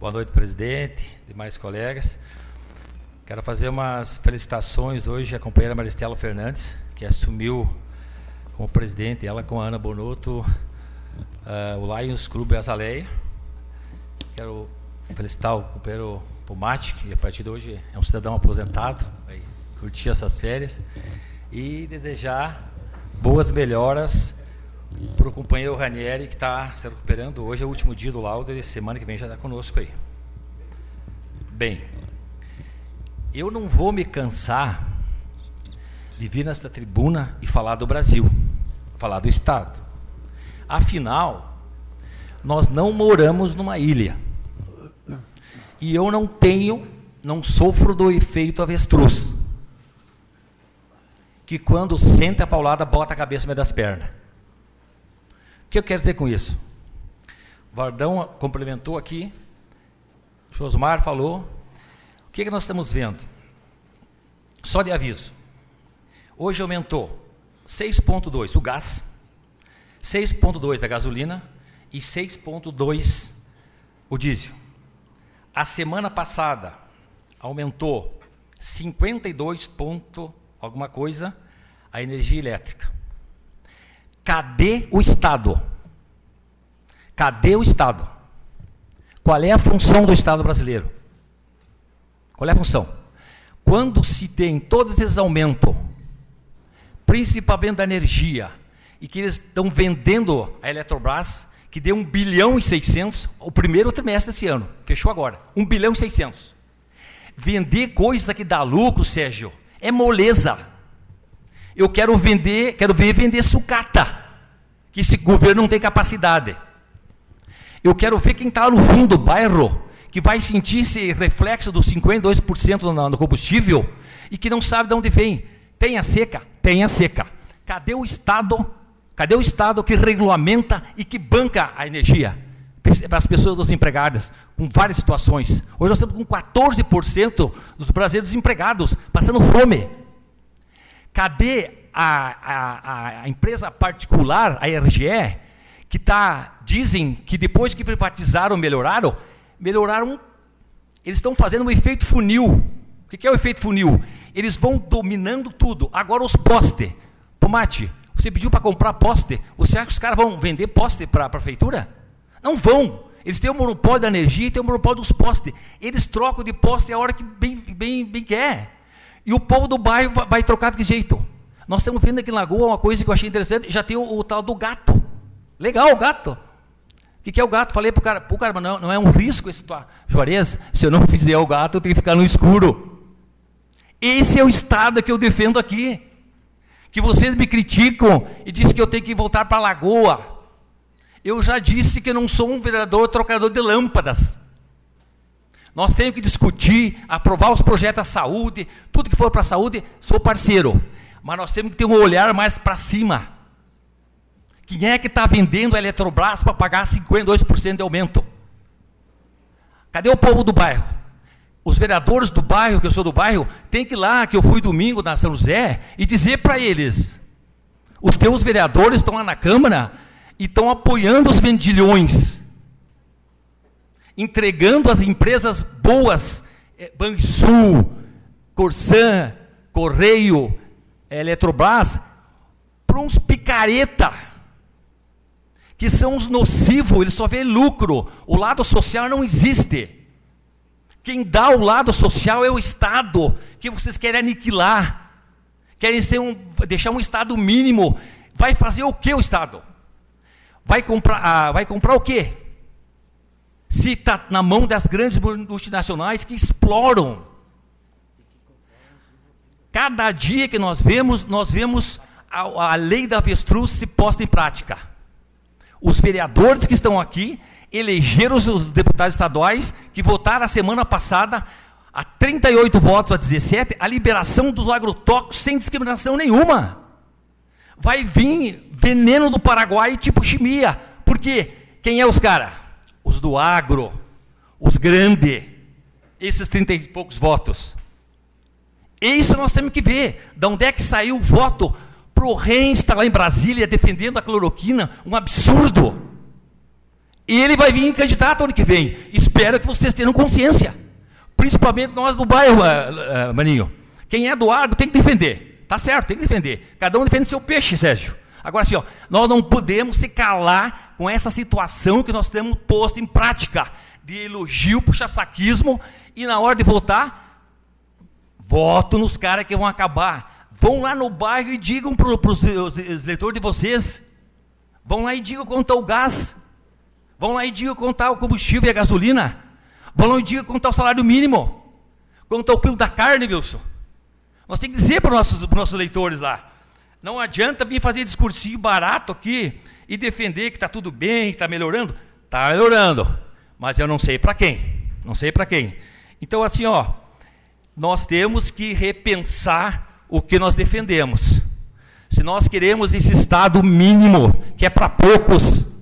Boa noite, presidente, demais colegas. Quero fazer umas felicitações hoje à companheira Maristela Fernandes, que assumiu como presidente, ela com a Ana Bonotto, uh, o Lions Clube Azaleia. Quero felicitar o companheiro Pomate, que a partir de hoje é um cidadão aposentado, vai curtir essas férias. E desejar boas melhoras para o companheiro Ranieri, que está se recuperando. Hoje é o último dia do laudo e semana que vem já está conosco aí. Bem, eu não vou me cansar de vir nesta tribuna e falar do Brasil, falar do Estado. Afinal, nós não moramos numa ilha. E eu não tenho, não sofro do efeito avestruz. Que quando senta a paulada, bota a cabeça no meio das pernas. O que eu quero dizer com isso? Vardão complementou aqui, Josmar falou. O que, que nós estamos vendo? Só de aviso. Hoje aumentou 6,2 o gás, 6,2 da gasolina e 6,2 o diesel. A semana passada aumentou 52 ponto alguma coisa a energia elétrica. Cadê o Estado? Cadê o Estado? Qual é a função do Estado brasileiro? Qual é a função? Quando se tem todos esses aumentos, principalmente da energia, e que eles estão vendendo a Eletrobras, que deu 1 bilhão e 600, o primeiro trimestre desse ano, fechou agora, 1 bilhão e 600. Vender coisa que dá lucro, Sérgio, é moleza. Eu quero vender, quero ver vender sucata, que esse governo não tem capacidade. Eu quero ver quem está no fundo do bairro, que vai sentir esse reflexo dos 52% no, combustível e que não sabe de onde vem. Tem a seca? Tem a seca. Cadê o Estado Cadê o Estado que regulamenta e que banca a energia para as pessoas desempregadas, com várias situações? Hoje nós estamos com 14% dos brasileiros desempregados, passando fome. Cadê a, a, a empresa particular, a RGE, que tá, dizem que depois que privatizaram, melhoraram, melhoraram, eles estão fazendo um efeito funil. O que é o efeito funil? Eles vão dominando tudo. Agora os postes. Tomate, você pediu para comprar poste. Você acha que os caras vão vender poste para a prefeitura? Não vão. Eles têm o monopólio da energia e têm o monopólio dos postes. Eles trocam de poste a hora que bem, bem, bem quer. E o povo do bairro vai, trocar de jeito? Nós estamos vendo aqui em Lagoa uma coisa que eu achei interessante. Já tem o, o tal do gato. Legal o gato. O que, que, é o gato? Falei para o cara, pô, cara, não, não é um risco esse tua Juarez? Se eu não fizer o gato, eu tenho que ficar no escuro. Esse é o estado que eu defendo aqui que vocês me criticam e dizem que eu tenho que voltar para a lagoa. Eu já disse que não sou um vereador trocador de lâmpadas. Nós temos que discutir, aprovar os projetos da saúde, tudo que for para a saúde, sou parceiro. Mas nós temos que ter um olhar mais para cima. Quem é que está vendendo a Eletrobras para pagar 52% de aumento? Cadê o povo do bairro? Os vereadores do bairro, que eu sou do bairro, tem que ir lá, que eu fui domingo na São José, e dizer para eles: os teus vereadores estão lá na Câmara e estão apoiando os vendilhões, entregando as empresas boas, é, Banrisul, Correio, Eletrobras, para uns picareta, que são os nocivos, eles só vê lucro, o lado social não existe. Quem dá o lado social é o Estado, que vocês querem aniquilar. Querem um, deixar um Estado mínimo. Vai fazer o que o Estado? Vai comprar, ah, vai comprar o quê? Se está na mão das grandes multinacionais que exploram. Cada dia que nós vemos, nós vemos a, a lei da avestruz se posta em prática. Os vereadores que estão aqui elegeram os deputados estaduais que votaram a semana passada a 38 votos a 17 a liberação dos agrotóxicos sem discriminação nenhuma. Vai vir veneno do Paraguai tipo chimia. Por quê? Quem é os caras? Os do agro, os grandes, esses 30 e poucos votos. Isso nós temos que ver. De onde é que saiu o voto para o Renz estar lá em Brasília defendendo a cloroquina? Um absurdo. E ele vai vir candidato ano que vem. Espero que vocês tenham consciência. Principalmente nós do bairro, uh, uh, Maninho. Quem é do agro tem que defender. Tá certo, tem que defender. Cada um defende seu peixe, Sérgio. Agora ó, nós não podemos se calar com essa situação que nós temos posto em prática de elogio, puxa-saquismo e na hora de votar, voto nos caras que vão acabar. Vão lá no bairro e digam para os eleitores de vocês. Vão lá e digam quanto está o gás. Vão lá e digam quanto está o combustível e a gasolina. Vão lá e digam quanto está o salário mínimo. Quanto está o quilo da carne, Wilson. Nós temos que dizer para os nossos, nossos leitores lá. Não adianta vir fazer discursinho barato aqui e defender que está tudo bem, que está melhorando. Está melhorando, mas eu não sei para quem. Não sei para quem. Então, assim, ó, nós temos que repensar o que nós defendemos. Se nós queremos esse estado mínimo, que é para poucos,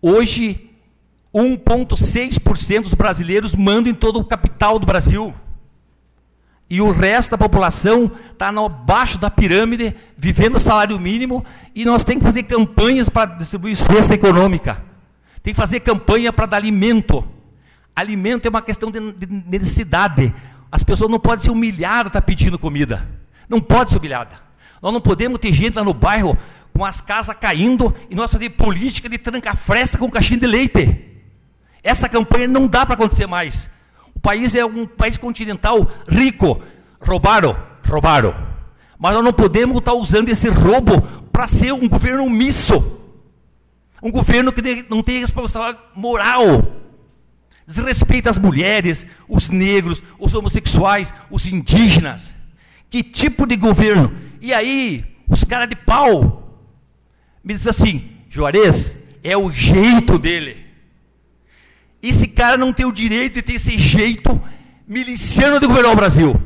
hoje 1,6% dos brasileiros mandam em todo o capital do Brasil e o resto da população está abaixo da pirâmide, vivendo salário mínimo, e nós temos que fazer campanhas para distribuir cesta econômica. Tem que fazer campanha para dar alimento. Alimento é uma questão de necessidade. As pessoas não podem ser humilhadas tá pedindo comida. Não pode ser humilhada. Nós não podemos ter gente lá no bairro com as casas caindo e nós fazer política de trancar fresta com caixinha de leite. Essa campanha não dá para acontecer mais. O país é um país continental rico. Roubaram, roubaram. Mas nós não podemos estar usando esse roubo para ser um governo omisso. Um governo que não tem responsabilidade moral. Desrespeita as mulheres, os negros, os homossexuais, os indígenas. Que tipo de governo? E aí, os caras de pau me dizem assim: Juarez, é o jeito dele. Esse cara não tem o direito de ter esse jeito miliciano de governar o Brasil.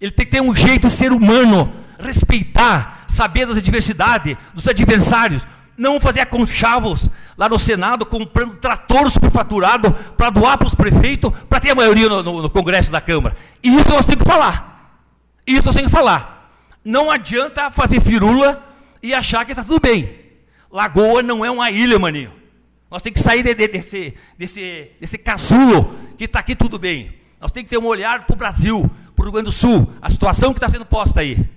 Ele tem que ter um jeito de ser humano, respeitar, saber da diversidade, dos adversários, não fazer aconchavos lá no Senado comprando trator superfaturado para doar para os prefeitos, para ter a maioria no, no, no, Congresso da Câmara. E isso nós temos que falar. Isso nós temos que falar. Não adianta fazer firula e achar que está tudo bem. Lagoa não é uma ilha, maninho. Nós temos que sair de, de, desse, desse, desse casulo que está aqui tudo bem. Nós temos que ter um olhar para o Brasil, para o Rio Grande do Sul, a situação que está sendo posta aí.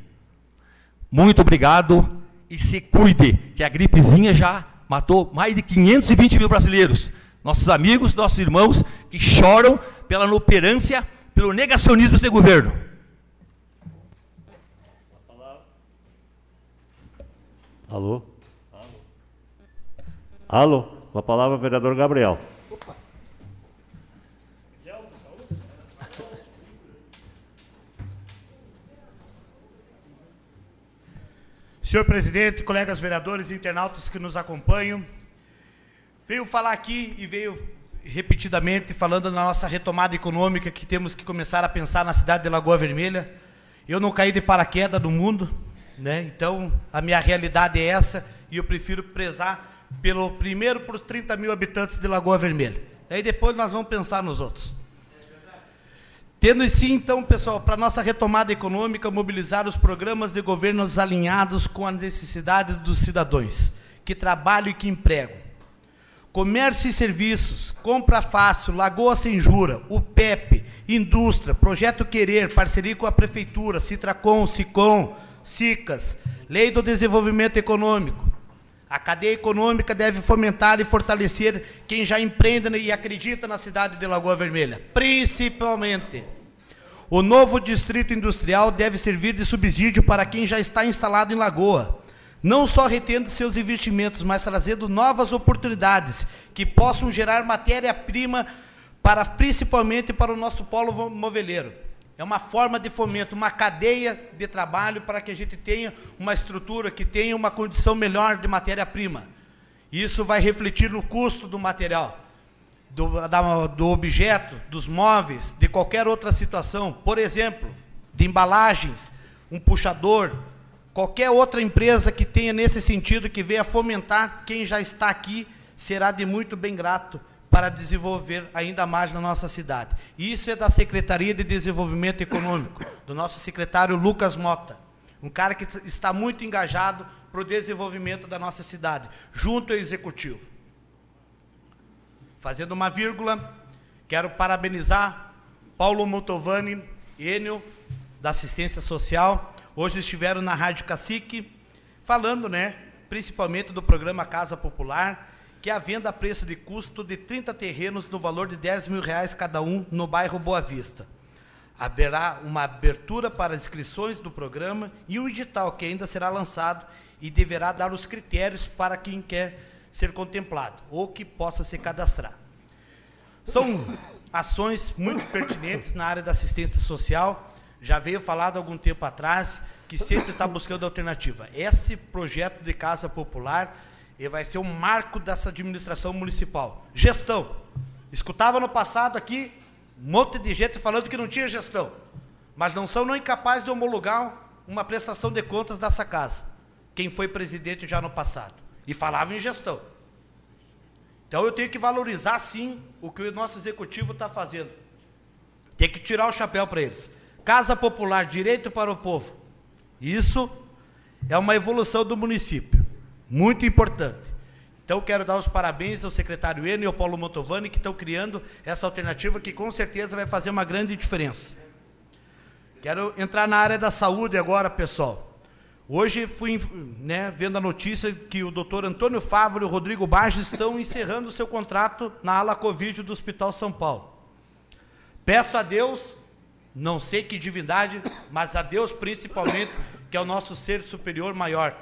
Muito obrigado e se cuide, que a gripezinha já matou mais de 520 mil brasileiros. Nossos amigos, nossos irmãos que choram pela inoperância, pelo negacionismo desse governo.
Alô? Alô? Com a palavra, vereador Gabriel.
Senhor presidente, colegas vereadores e internautas que nos acompanham, veio falar aqui e veio repetidamente falando na nossa retomada econômica que temos que começar a pensar na cidade de Lagoa Vermelha. Eu não caí de paraquedas do mundo, né? Então a minha realidade é essa e eu prefiro prezar pelo primeiro para os 30 mil habitantes de Lagoa Vermelha. Aí depois nós vamos pensar nos outros. Tendo sim, então, pessoal, para nossa retomada econômica, mobilizar os programas de governos alinhados com a necessidade dos cidadãos, que trabalham e que empregam. Comércio e serviços, compra fácil, Lagoa Sem Jura, o PEP, indústria, Projeto Querer, parceria com a Prefeitura, Citracom, Sicom, Cicas, Lei do Desenvolvimento Econômico, a cadeia econômica deve fomentar e fortalecer quem já empreende e acredita na cidade de Lagoa Vermelha. Principalmente, o novo distrito industrial deve servir de subsídio para quem já está instalado em Lagoa, não só retendo seus investimentos, mas trazendo novas oportunidades que possam gerar matéria-prima para principalmente para o nosso polo moveleiro. É uma forma de fomento, uma cadeia de trabalho para que a gente tenha uma estrutura que tenha uma condição melhor de matéria-prima. Isso vai refletir no custo do material, do, da, do objeto, dos móveis, de qualquer outra situação. Por exemplo, de embalagens, um puxador, qualquer outra empresa que tenha nesse sentido, que venha fomentar quem já está aqui, será de muito bem grato para desenvolver ainda mais na nossa cidade. Isso é da Secretaria de Desenvolvimento Econômico, do nosso secretário Lucas Mota, um cara que está muito engajado para o desenvolvimento da nossa cidade, junto ao Executivo. Fazendo uma vírgula, Quero parabenizar Paulo Montovani, Enio, da assistência social. Hoje estiveram na Rádio Cacique, falando, né, principalmente do programa Casa Popular, que é a venda a preço de custo de 30 terrenos no valor de 10 mil reais cada um no bairro Boa Vista. Haverá uma abertura para inscrições do programa e um edital que ainda será lançado e deverá dar os critérios para quem quer ser contemplado ou que possa se cadastrar. São ações muito pertinentes na área da assistência social. Já veio falado algum tempo atrás que sempre está buscando alternativa. Esse projeto de casa popular ele vai ser um marco dessa administração municipal. Gestão. Escutava no passado aqui um monte de gente falando que não tinha gestão, mas não são não incapazes de homologar uma prestação de contas dessa casa. Quem foi presidente já no passado e falava em gestão. Então eu tenho que valorizar sim o que o nosso executivo está fazendo. Tem que tirar o chapéu para eles. Casa Popular, direito para o povo. Isso é uma evolução do município. Muito importante. Então, quero dar os parabéns ao secretário Eno e ao Paulo Montovani, que estão criando essa alternativa que com certeza vai fazer uma grande diferença. Quero entrar na área da saúde agora, pessoal. Hoje fui né, vendo a notícia que o doutor Antônio Fávaro e o Rodrigo Barges estão encerrando o seu contrato na ala Covid do Hospital São Paulo. Peço a Deus, não sei que divindade, mas a Deus principalmente, que é o nosso ser superior maior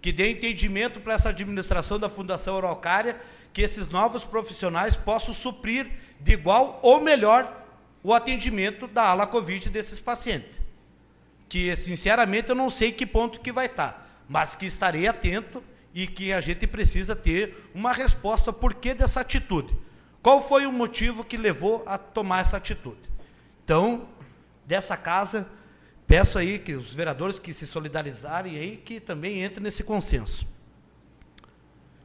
que dê entendimento para essa administração da Fundação Araucária, que esses novos profissionais possam suprir de igual ou melhor o atendimento da ala Covid desses pacientes. Que, sinceramente, eu não sei que ponto que vai estar, mas que estarei atento e que a gente precisa ter uma resposta por que dessa atitude. Qual foi o motivo que levou a tomar essa atitude? Então, dessa casa, Peço aí que os vereadores que se solidarizarem aí, que também entrem nesse consenso.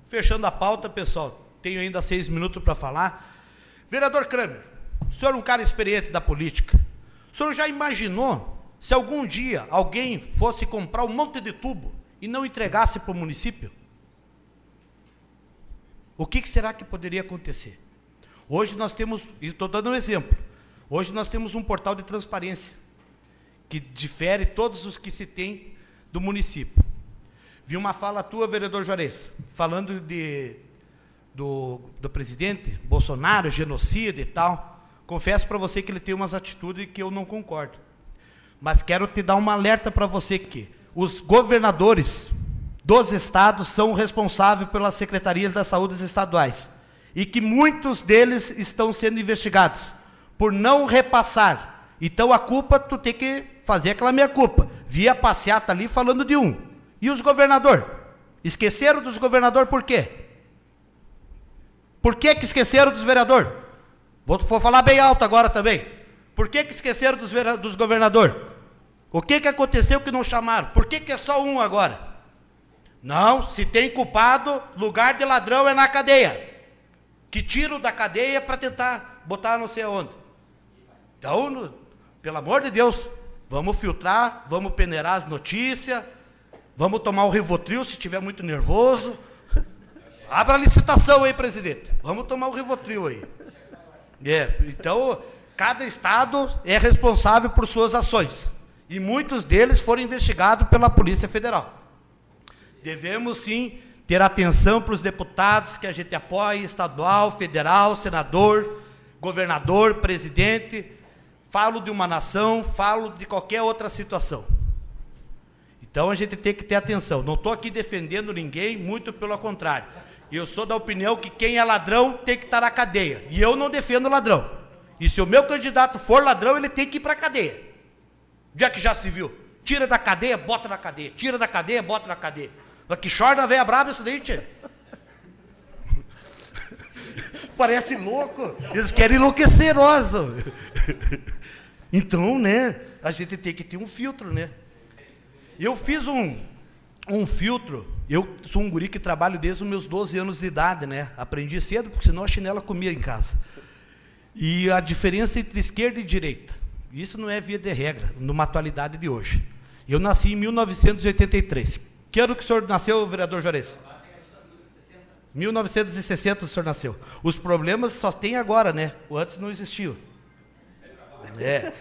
Fechando a pauta, pessoal, tenho ainda seis minutos para falar. Vereador Kramer, o senhor é um cara experiente da política. O senhor já imaginou se algum dia alguém fosse comprar um monte de tubo e não entregasse para o município? O que, que será que poderia acontecer? Hoje nós temos, e estou dando um exemplo, hoje nós temos um portal de transparência que difere todos os que se tem do município. Vi uma fala tua, vereador Juarez, falando de, do, do presidente Bolsonaro, genocida e tal. Confesso para você que ele tem umas atitudes que eu não concordo. Mas quero te dar um alerta para você que os governadores dos estados são responsáveis pelas secretarias da saúde estaduais e que muitos deles estão sendo investigados por não repassar. Então a culpa tu tem que fazer aquela minha culpa. Via a passeata ali falando de um. E os governador? Esqueceram dos governador por quê? Por que, que esqueceram dos vereador? Vou, vou falar bem alto agora também. Por que, que esqueceram dos, dos governador? O que, que aconteceu que não chamaram? Por que, que é só um agora? Não, se tem culpado, lugar de ladrão é na cadeia. Que tiro da cadeia para tentar botar não sei aonde. Então, pelo amor de Deus, Vamos filtrar, vamos peneirar as notícias, vamos tomar o Rivotril se estiver muito nervoso. Abra a licitação aí, presidente. Vamos tomar o Rivotril aí. É, então, cada estado é responsável por suas ações. E muitos deles foram investigados pela Polícia Federal. Devemos sim ter atenção para os deputados que a gente apoia, estadual, federal, senador, governador, presidente, falo de uma nação, falo de qualquer outra situação. Então a gente tem que ter atenção. Não estou aqui defendendo ninguém, muito pelo contrário. Eu sou da opinião que quem é ladrão tem que estar na cadeia. E eu não defendo ladrão. E se o meu candidato for ladrão, ele tem que ir para a cadeia. Já que já se viu. Tira da cadeia, bota na cadeia. Tira da cadeia, bota na cadeia. Que chora na veia brava isso daí, tia. (laughs) Parece louco. Eles querem enlouquecer nós. Então, né, a gente tem que ter um filtro, né? Eu fiz um, um filtro, eu sou um guri que trabalho desde os meus 12 anos de idade, né? Aprendi cedo, porque senão a chinela comia em casa. E a diferença entre esquerda e direita, isso não é via de regra, numa atualidade de hoje. Eu nasci em 1983. Que ano que o senhor nasceu, vereador Juarez? 1960 o senhor nasceu. Os problemas só tem agora, né? O antes não existiu. É.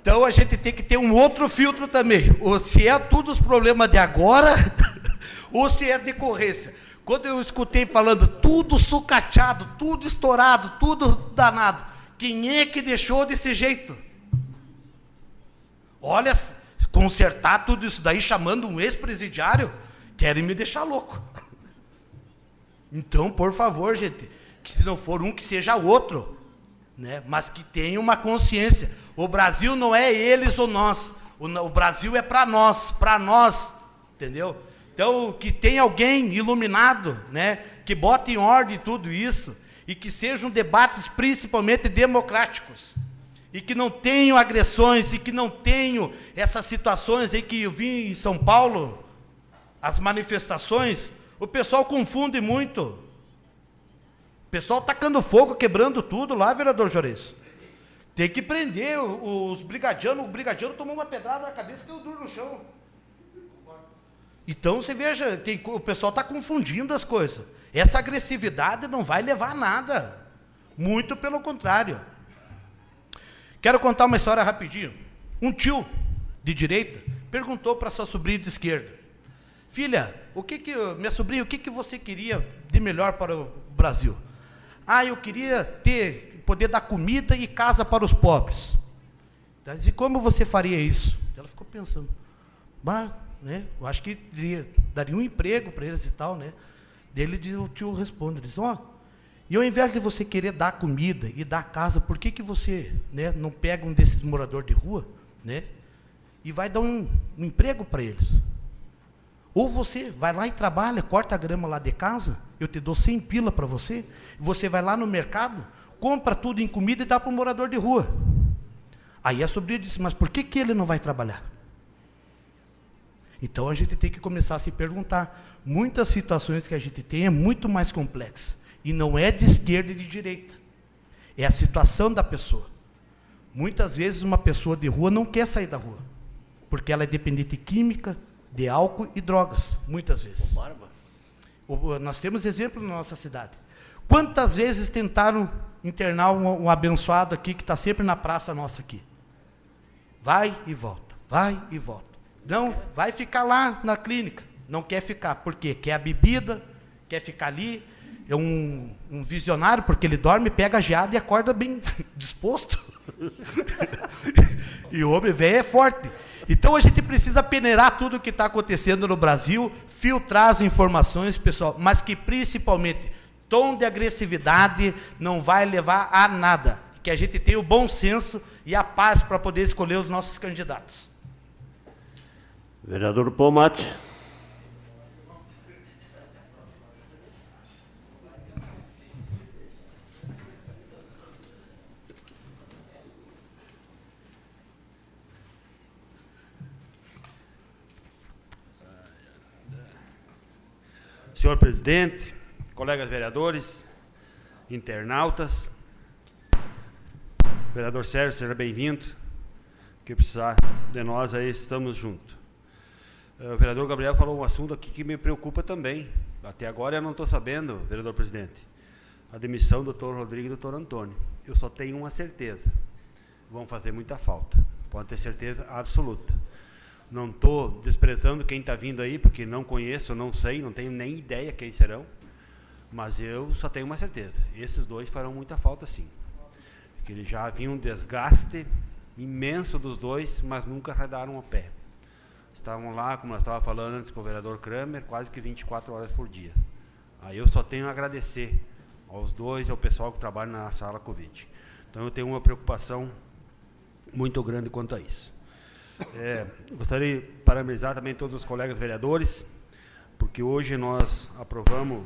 Então a gente tem que ter um outro filtro também. Ou se é tudo os problemas de agora, (laughs) ou se é decorrência. Quando eu escutei falando tudo sucateado, tudo estourado, tudo danado, quem é que deixou desse jeito? Olha, consertar tudo isso daí chamando um ex-presidiário, querem me deixar louco. Então, por favor, gente, que se não for um, que seja outro, né? mas que tenha uma consciência. O Brasil não é eles ou nós, o, o Brasil é para nós, para nós, entendeu? Então, que tenha alguém iluminado, né? que bote em ordem tudo isso, e que sejam debates principalmente democráticos e que não tenham agressões e que não tenham essas situações aí que eu vi em São Paulo, as manifestações, o pessoal confunde muito. Pessoal tacando fogo, quebrando tudo lá, vereador Jores. Tem que prender os brigadianos. O brigadiano tomou uma pedrada na cabeça e deu duro no chão. Então você veja, tem, o pessoal está confundindo as coisas. Essa agressividade não vai levar a nada. Muito pelo contrário. Quero contar uma história rapidinho. Um tio de direita perguntou para sua sobrinha de esquerda: Filha, o que que minha sobrinha, o que que você queria de melhor para o Brasil? Ah, eu queria ter poder dar comida e casa para os pobres. E como você faria isso? Ela ficou pensando. Bah, né? Eu acho que daria, um emprego para eles e tal, né? Dele o tio responde, diz: "Ó, oh, e ao invés de você querer dar comida e dar casa, por que, que você né, não pega um desses moradores de rua né, e vai dar um, um emprego para eles? Ou você vai lá e trabalha, corta a grama lá de casa, eu te dou 100 pila para você, você vai lá no mercado, compra tudo em comida e dá para o morador de rua. Aí a sobrinha disse, mas por que, que ele não vai trabalhar? Então a gente tem que começar a se perguntar. Muitas situações que a gente tem é muito mais complexa. E não é de esquerda e de direita. É a situação da pessoa. Muitas vezes uma pessoa de rua não quer sair da rua, porque ela é dependente de química, de álcool e drogas, muitas vezes. Nós temos exemplo na nossa cidade. Quantas vezes tentaram internar um, um abençoado aqui que está sempre na praça nossa aqui? Vai e volta, vai e volta. Não, vai ficar lá na clínica. Não quer ficar, por quê? Quer a bebida, quer ficar ali, é um, um visionário, porque ele dorme, pega a geada e acorda bem (laughs) disposto. (laughs) e o homem velho é forte. Então a gente precisa peneirar tudo o que está acontecendo no Brasil, filtrar as informações, pessoal, mas que principalmente tom de agressividade não vai levar a nada. Que a gente tenha o bom senso e a paz para poder escolher os nossos candidatos.
Vereador Pomate.
Senhor presidente, colegas vereadores, internautas, vereador Sérgio, seja bem-vindo. Que precisar de nós aí, estamos juntos. Eh, o vereador Gabriel falou um assunto aqui que me preocupa também. Até agora eu não estou sabendo, vereador presidente. A demissão do doutor Rodrigo e do doutor Antônio. Eu só tenho uma certeza. Vão fazer muita falta. Pode ter certeza absoluta. Não estou desprezando quem está vindo aí, porque não conheço, não sei, não tenho nem ideia quem serão. Mas eu só tenho uma certeza: esses dois farão muita falta sim. Porque eles já havia um desgaste imenso dos dois, mas nunca arredaram o pé. Estavam lá, como eu estava falando antes com o vereador Kramer, quase que 24 horas por dia. Aí eu só tenho a agradecer aos dois e ao pessoal que trabalha na sala Covid. Então eu tenho uma preocupação muito grande quanto a isso. É, gostaria de parabenizar também todos os colegas vereadores, porque hoje nós aprovamos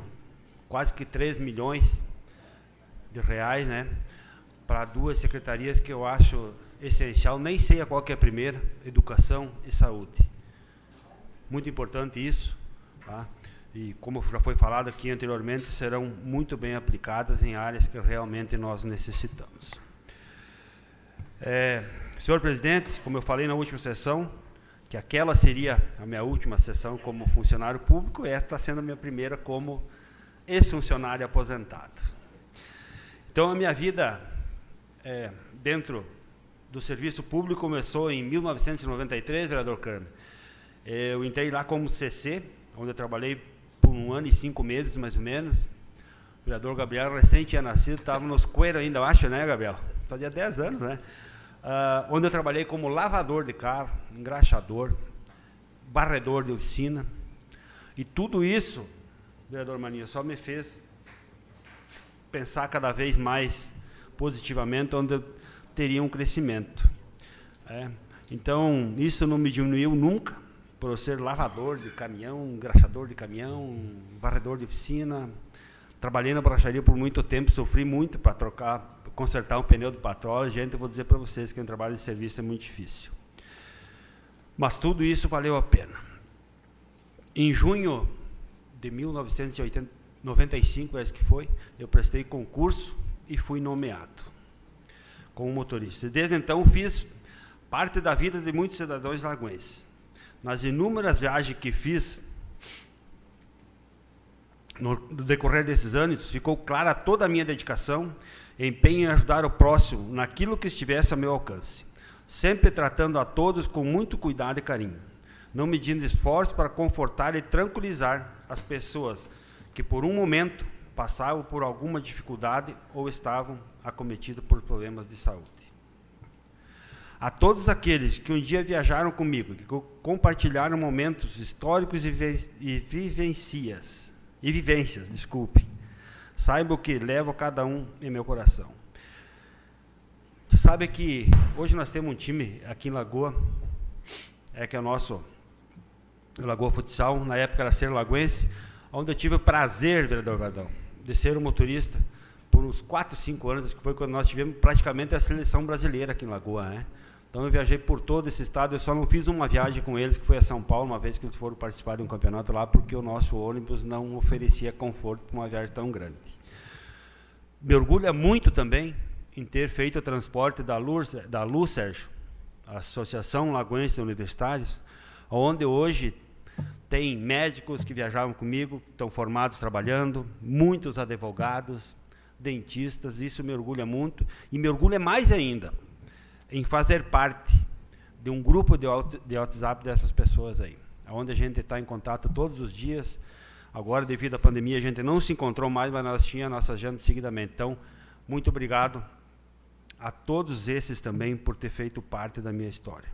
quase que 3 milhões de reais, né, para duas secretarias que eu acho essencial, nem sei a qual que é a primeira, educação e saúde. Muito importante isso, tá? E como já foi falado aqui anteriormente, serão muito bem aplicadas em áreas que realmente nós necessitamos. É, Senhor presidente, como eu falei na última sessão, que aquela seria a minha última sessão como funcionário público, esta está sendo a minha primeira como ex-funcionário aposentado. Então, a minha vida é, dentro do serviço público começou em 1993, vereador Câmara. Eu entrei lá como CC, onde eu trabalhei por um ano e cinco meses, mais ou menos. O vereador Gabriel recém tinha nascido, estava nos coelhos ainda, eu acho, né, Gabriel? Fazia 10 anos, né? Uh, onde eu trabalhei como lavador de carro, engraxador, barredor de oficina. E tudo isso, vereador Mania, só me fez pensar cada vez mais positivamente, onde eu teria um crescimento. É. Então, isso não me diminuiu nunca, por ser lavador de caminhão, engraxador de caminhão, varredor de oficina. Trabalhei na borracharia por muito tempo, sofri muito para trocar, consertar um pneu do patrão. Gente, eu vou dizer para vocês que um trabalho de serviço é muito difícil. Mas tudo isso valeu a pena. Em junho de 1995, parece que foi, eu prestei concurso e fui nomeado como motorista. Desde então fiz parte da vida de muitos cidadãos lagoenses. Nas inúmeras viagens que fiz no, decorrer desses anos, ficou clara toda a minha dedicação, empenho em ajudar o próximo naquilo que estivesse a meu alcance, sempre tratando a todos com muito cuidado e carinho, não medindo esforços para confortar e tranquilizar as pessoas que por um momento passavam por alguma dificuldade ou estavam acometidos por problemas de saúde. A todos aqueles que um dia viajaram comigo, que compartilharam momentos históricos e, vivencias, e vivências, desculpe, saibam que levo cada um em meu coração. Você sabe que hoje nós temos um time aqui em Lagoa, é que é o nosso Lagoa Futsal, na época era ser lagoense, onde eu tive o prazer, vereador Vadão, de ser um motorista por uns 4, 5 anos, que foi quando nós tivemos praticamente a seleção brasileira aqui em Lagoa, né? Então eu viajei por todo esse estado, eu só não fiz uma viagem com eles, que foi a São Paulo, uma vez que eles foram participar de um campeonato lá, porque o nosso ônibus não oferecia conforto para uma viagem tão grande. Me orgulha muito também em ter feito o transporte da Luz, da Luz Sérgio, a Associação Lagoense de Universitários, onde hoje tem médicos que viajavam comigo, estão formados trabalhando, muitos advogados, dentistas, isso me orgulha muito. E me orgulha mais ainda em fazer parte de um grupo de, WhatsApp dessas pessoas aí, onde a gente está em contato todos os dias. Agora, devido à pandemia, a gente não se encontrou mais, mas nós tínhamos nossa agenda seguidamente. Então, muito obrigado a todos esses também por ter feito parte da minha história.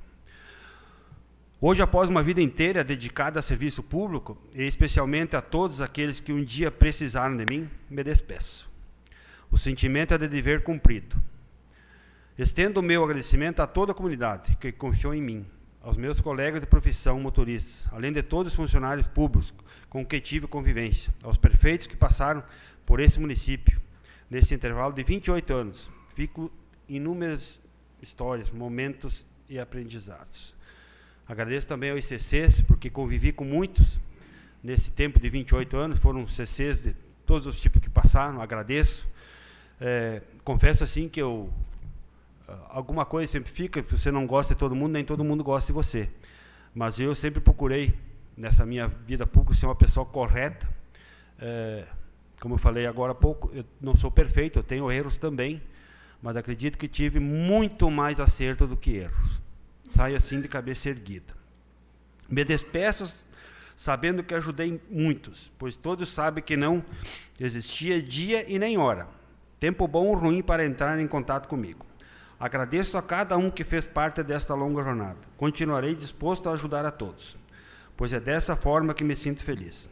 Hoje, após uma vida inteira dedicada a serviço público, e especialmente a todos aqueles que um dia precisaram de mim, me despeço. O sentimento é de dever cumprido. Estendo o meu agradecimento a toda a comunidade que confiou em mim, aos meus colegas de profissão motoristas, além de todos os funcionários públicos com que tive convivência, aos prefeitos que passaram por esse município, nesse intervalo de 28 anos. Fico inúmeras histórias, momentos e aprendizados. Agradeço também ao ICCs, porque convivi com muitos nesse tempo de 28 anos, foram CCs de todos os tipos que passaram, agradeço. É, confesso assim que eu ah, alguma coisa sempre fica, se você não gosta de todo mundo, nem todo mundo gosta de você. Mas eu sempre procurei nessa minha vida pública ser uma pessoa correta. É, como eu falei agora há pouco, eu não sou perfeito, eu tenho erros também, mas acredito que tive muito mais acerto do que erros sai assim de cabeça erguida. Me despeço sabendo que ajudei muitos, pois todos sabem que não existia dia e nem hora, tempo bom ou ruim para entrar em contato comigo. Agradeço a cada um que fez parte desta longa jornada. Continuarei disposto a ajudar a todos, pois é dessa forma que me sinto feliz.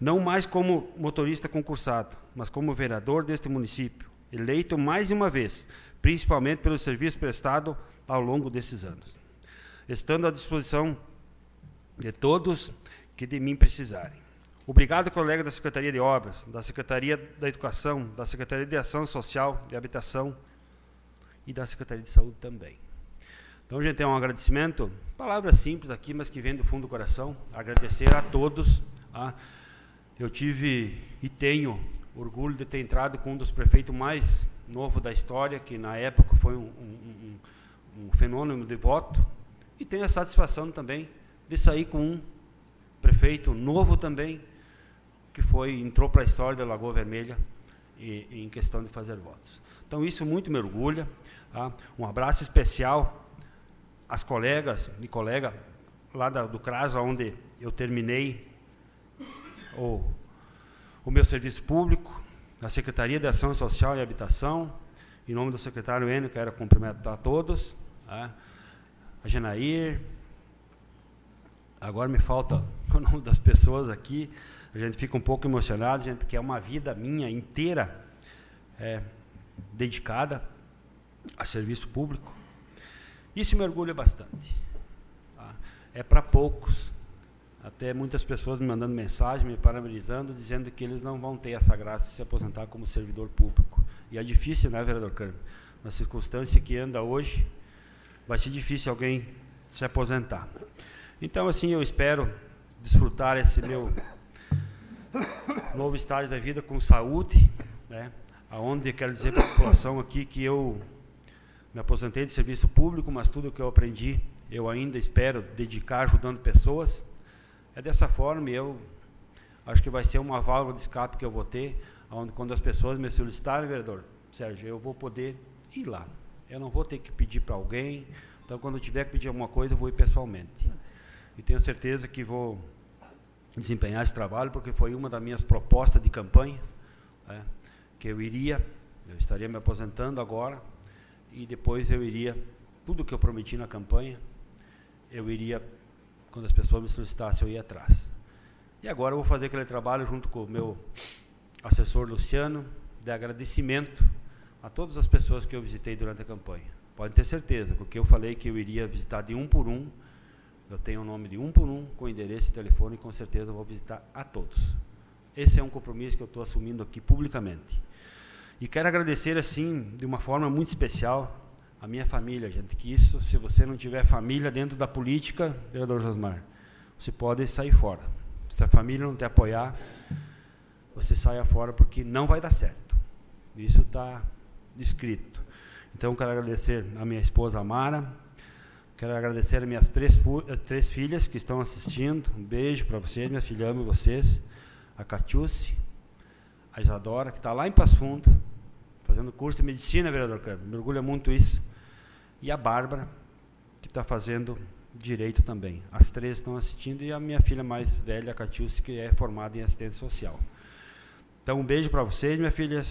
Não mais como motorista concursado, mas como vereador deste município, eleito mais uma vez, principalmente pelo serviço prestado ao longo desses anos estando à disposição de todos que de mim precisarem. Obrigado, colega da Secretaria de Obras, da Secretaria da Educação, da Secretaria de Ação Social e Habitação e da Secretaria de Saúde também. Então, gente, é um agradecimento, palavras simples aqui, mas que vem do fundo do coração. Agradecer a todos. Ah, eu tive e tenho orgulho de ter entrado com um dos prefeitos mais novos da história, que na época foi um, um, um, um fenômeno de voto, e tenho a satisfação também de sair com um prefeito novo também, que foi entrou para a história da Lagoa Vermelha e, em questão de fazer votos. Então isso muito me orgulha. Tá? Um abraço especial às colegas e colega lá da, do CRAS, onde eu terminei o, o meu serviço público, na Secretaria de Ação Social e Habitação, em nome do secretário Enio, quero cumprimentar todos, tá? A Genair, agora me falta (laughs) o nome das pessoas aqui, a gente fica um pouco emocionado, gente, porque é uma vida minha inteira é, dedicada a serviço público. Isso me orgulha bastante. Tá? É para poucos. Até muitas pessoas me mandando mensagem, me parabenizando, dizendo que eles não vão ter essa graça de se aposentar como servidor público. E é difícil, né, vereador Carmo? Na circunstância que anda hoje, vai ser difícil alguém se aposentar. Então, assim, eu espero desfrutar esse meu novo estágio da vida com saúde, né? Aonde quero dizer para a população aqui que eu me aposentei de serviço público, mas tudo que eu aprendi eu ainda espero dedicar ajudando pessoas. É dessa forma, eu acho que vai ser uma válvula de escape que eu vou ter, onde quando as pessoas me solicitarem, vereador Sérgio, eu vou poder ir lá. Eu não vou ter que pedir para alguém. Então, quando eu tiver que pedir alguma coisa, eu vou ir pessoalmente. E tenho certeza que vou desempenhar esse trabalho, porque foi uma das minhas propostas de campanha, né, que eu iria, eu estaria me aposentando agora, e depois eu iria, tudo que eu prometi na campanha, eu iria, quando as pessoas me solicitassem, eu ia atrás. E agora eu vou fazer aquele trabalho junto com o meu assessor Luciano, de agradecimento a todas as pessoas que eu visitei durante a campanha. Podem ter certeza, porque eu falei que eu iria visitar de um por um, eu tenho o nome de um por um, com endereço e telefone, e com certeza vou visitar a todos. Esse é um compromisso que eu estou assumindo aqui publicamente. E quero agradecer, assim, de uma forma muito especial, a minha família, gente, que isso, se você não tiver família dentro da política, vereador Josmar, você pode sair fora. Se a família não te apoiar, você saia fora porque não vai dar certo. Isso está descrito. Então, quero agradecer a minha esposa Amara, Quero agradecer as minhas três, eh, três filhas que estão assistindo. Um beijo para vocês, minha filha, amo vocês. A Catiúce, a Isadora, que está lá em Passo Fundo, fazendo curso de medicina, vereador Câmbio. Me orgulha muito isso. E a Bárbara, que está fazendo direito também. As três estão assistindo e a minha filha mais velha, a Catiúce, que é formada em assistência social. Então, um beijo para vocês, minha filha.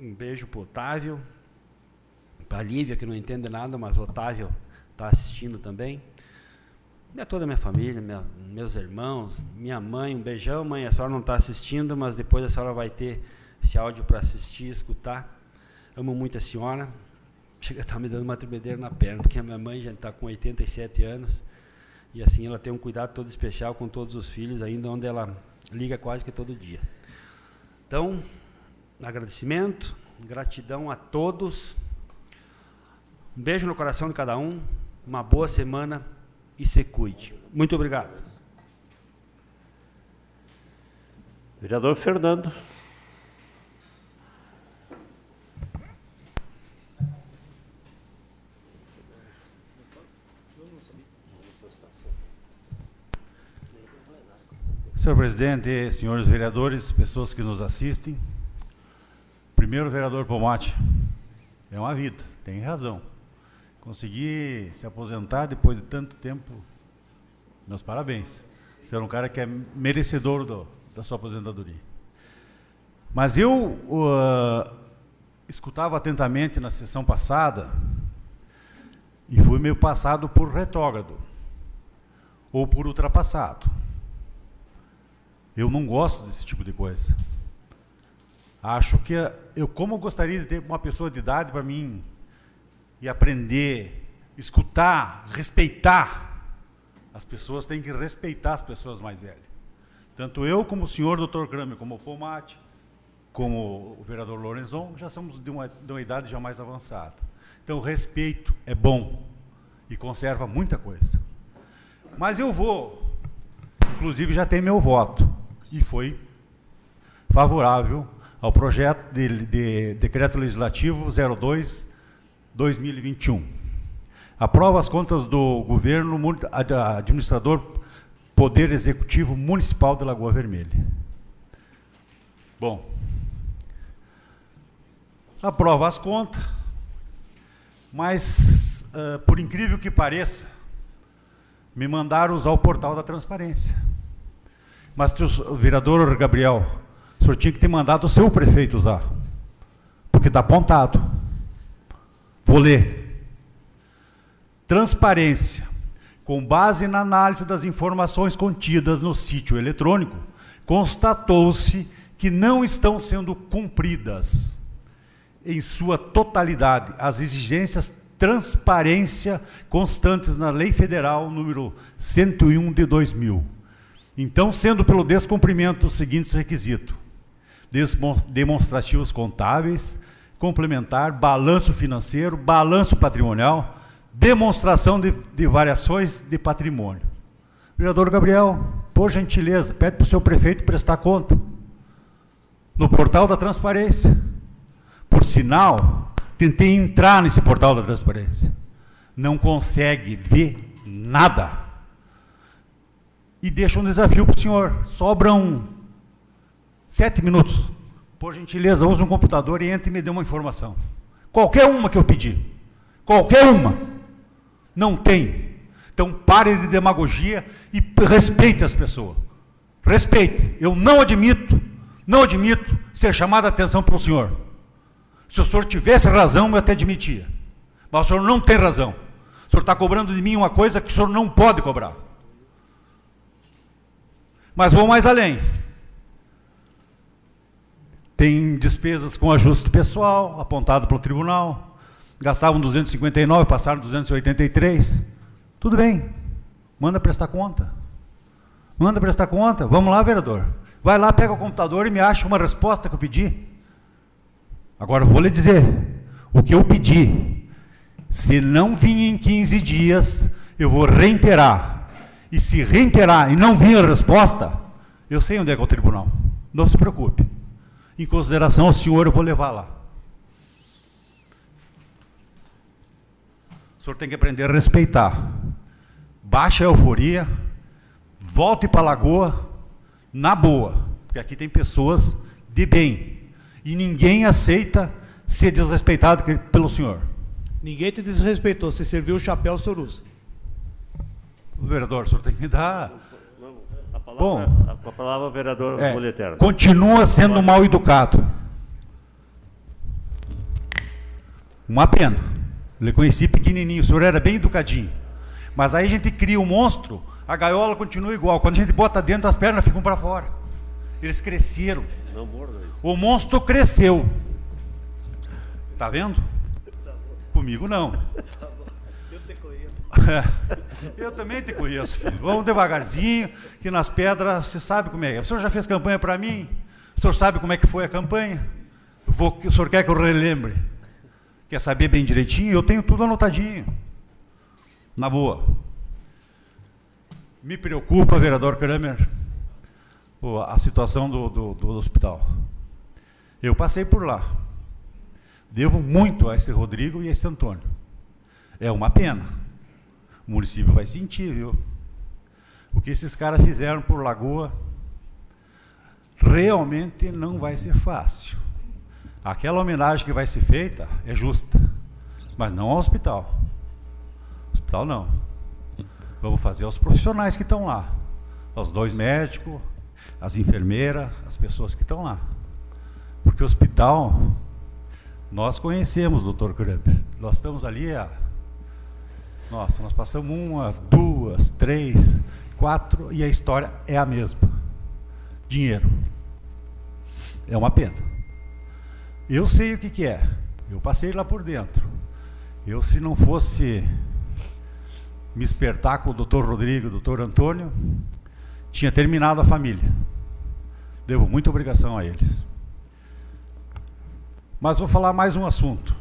Um beijo para Otávio, para a Lívia, que não entende nada, mas o Otávio está assistindo também. E a toda a minha família, minha, meus irmãos, minha mãe, um beijão, mãe. A senhora não está assistindo, mas depois a senhora vai ter esse áudio para assistir escutar. Amo muito a senhora. Chega a estar tá me dando uma tremedeira na perna, porque a minha mãe já está com 87 anos. E assim ela tem um cuidado todo especial com todos os filhos, ainda onde ela liga quase que todo dia. Então, agradecimento, gratidão a todos. Um beijo no coração de cada um uma boa semana e se cuide. Muito obrigado.
Vereador Fernando.
Senhor presidente, senhores vereadores, pessoas que nos assistem. Primeiro, vereador Pomate, é uma vida, tem razão. Conseguir se aposentar depois de tanto tempo, meus parabéns. Você é um cara que é merecedor do, da sua aposentadoria. Mas eu uh, escutava atentamente na sessão passada e fui meio passado por retrógrado ou por ultrapassado. Eu não gosto desse tipo de coisa. Acho que eu, como gostaria de ter uma pessoa de idade para mim e aprender, escutar, respeitar. As pessoas têm que respeitar as pessoas mais velhas. Tanto eu como o senhor Dr. Kramer, como o Pomate, como o vereador Lorenzon, já somos de uma, de uma idade já mais avançada. Então, respeito é bom e conserva muita coisa. Mas eu vou, inclusive já tem meu voto, e foi favorável ao projeto de, de decreto legislativo 02 2021. Aprova as contas do governo administrador Poder Executivo Municipal de Lagoa Vermelha. Bom, aprova as contas, mas, uh, por incrível que pareça, me mandaram usar o portal da transparência. Mas, o vereador Gabriel, o senhor tinha que ter mandado o seu prefeito usar, porque está apontado. Vou ler. Transparência. Com base na análise das informações contidas no sítio eletrônico, constatou-se que não estão sendo cumpridas em sua totalidade as exigências transparência constantes na Lei Federal número 101 de 2000. Então, sendo pelo descumprimento dos seguintes requisitos: demonstrativos contábeis, complementar, balanço financeiro, balanço patrimonial, demonstração de, de variações de patrimônio. Vereador Gabriel, por gentileza, pede para o seu prefeito prestar conta. No portal da transparência. Por sinal, tentei entrar nesse portal da transparência. Não consegue ver nada. E deixa um desafio para o senhor. Sobram sete minutos. Por gentileza, use um computador e entre e me dê uma informação. Qualquer uma que eu pedir. Qualquer uma. Não tem. Então pare de demagogia e respeite as pessoas. Respeite. Eu não admito, não admito ser chamado a atenção pelo senhor. Se o senhor tivesse razão, eu até admitia. Mas o senhor não tem razão. O senhor está cobrando de mim uma coisa que o senhor não pode cobrar. Mas vou mais além. Tem despesas com ajuste pessoal, apontado pelo tribunal. Gastavam 259, passaram 283. Tudo bem. Manda prestar conta. Manda prestar conta. Vamos lá, vereador. Vai lá, pega o computador e me acha uma resposta que eu pedi. Agora vou lhe dizer, o que eu pedi, se não vir em 15 dias, eu vou reiterar. E se reiterar e não vir a resposta, eu sei onde é que é o tribunal. Não se preocupe. Em consideração ao senhor, eu vou levar lá. O senhor tem que aprender a respeitar. Baixa a euforia, volte para a lagoa, na boa. Porque aqui tem pessoas de bem e ninguém aceita ser desrespeitado pelo senhor.
Ninguém te desrespeitou. Você serviu o chapéu, senhor usa.
Vereador, o senhor tem que dar.
Palavra, Bom, a, palavra vereador
é, Continua sendo mal educado. Uma pena. Eu conheci pequenininho, o senhor era bem educadinho. Mas aí a gente cria um monstro, a gaiola continua igual. Quando a gente bota dentro, as pernas ficam para fora. Eles cresceram. Não morda o monstro cresceu. Tá vendo? Comigo não. (laughs) (laughs) Eu também te conheço, filho. Vamos devagarzinho, que nas pedras você sabe como é. O senhor já fez campanha para mim? O senhor sabe como é que foi a campanha? Vou, o senhor quer que eu relembre? Quer saber bem direitinho? Eu tenho tudo anotadinho. Na boa. Me preocupa, vereador Kramer, a situação do, do, do hospital. Eu passei por lá. Devo muito a esse Rodrigo e a esse Antônio. É uma pena. O município vai sentir, viu? O que esses caras fizeram por Lagoa realmente não vai ser fácil. Aquela homenagem que vai ser feita é justa, mas não ao hospital. Hospital não. Vamos fazer aos profissionais que estão lá. Aos dois médicos, as enfermeiras, as pessoas que estão lá. Porque o hospital, nós conhecemos, doutor Krupp. Nós estamos ali a. Nossa, nós passamos uma, duas, três, quatro, e a história é a mesma. Dinheiro. É uma pena. Eu sei o que, que é. Eu passei lá por dentro. Eu, se não fosse me espertar com o doutor Rodrigo, o doutor Antônio, tinha terminado a família. Devo muita obrigação a eles. Mas vou falar mais um assunto.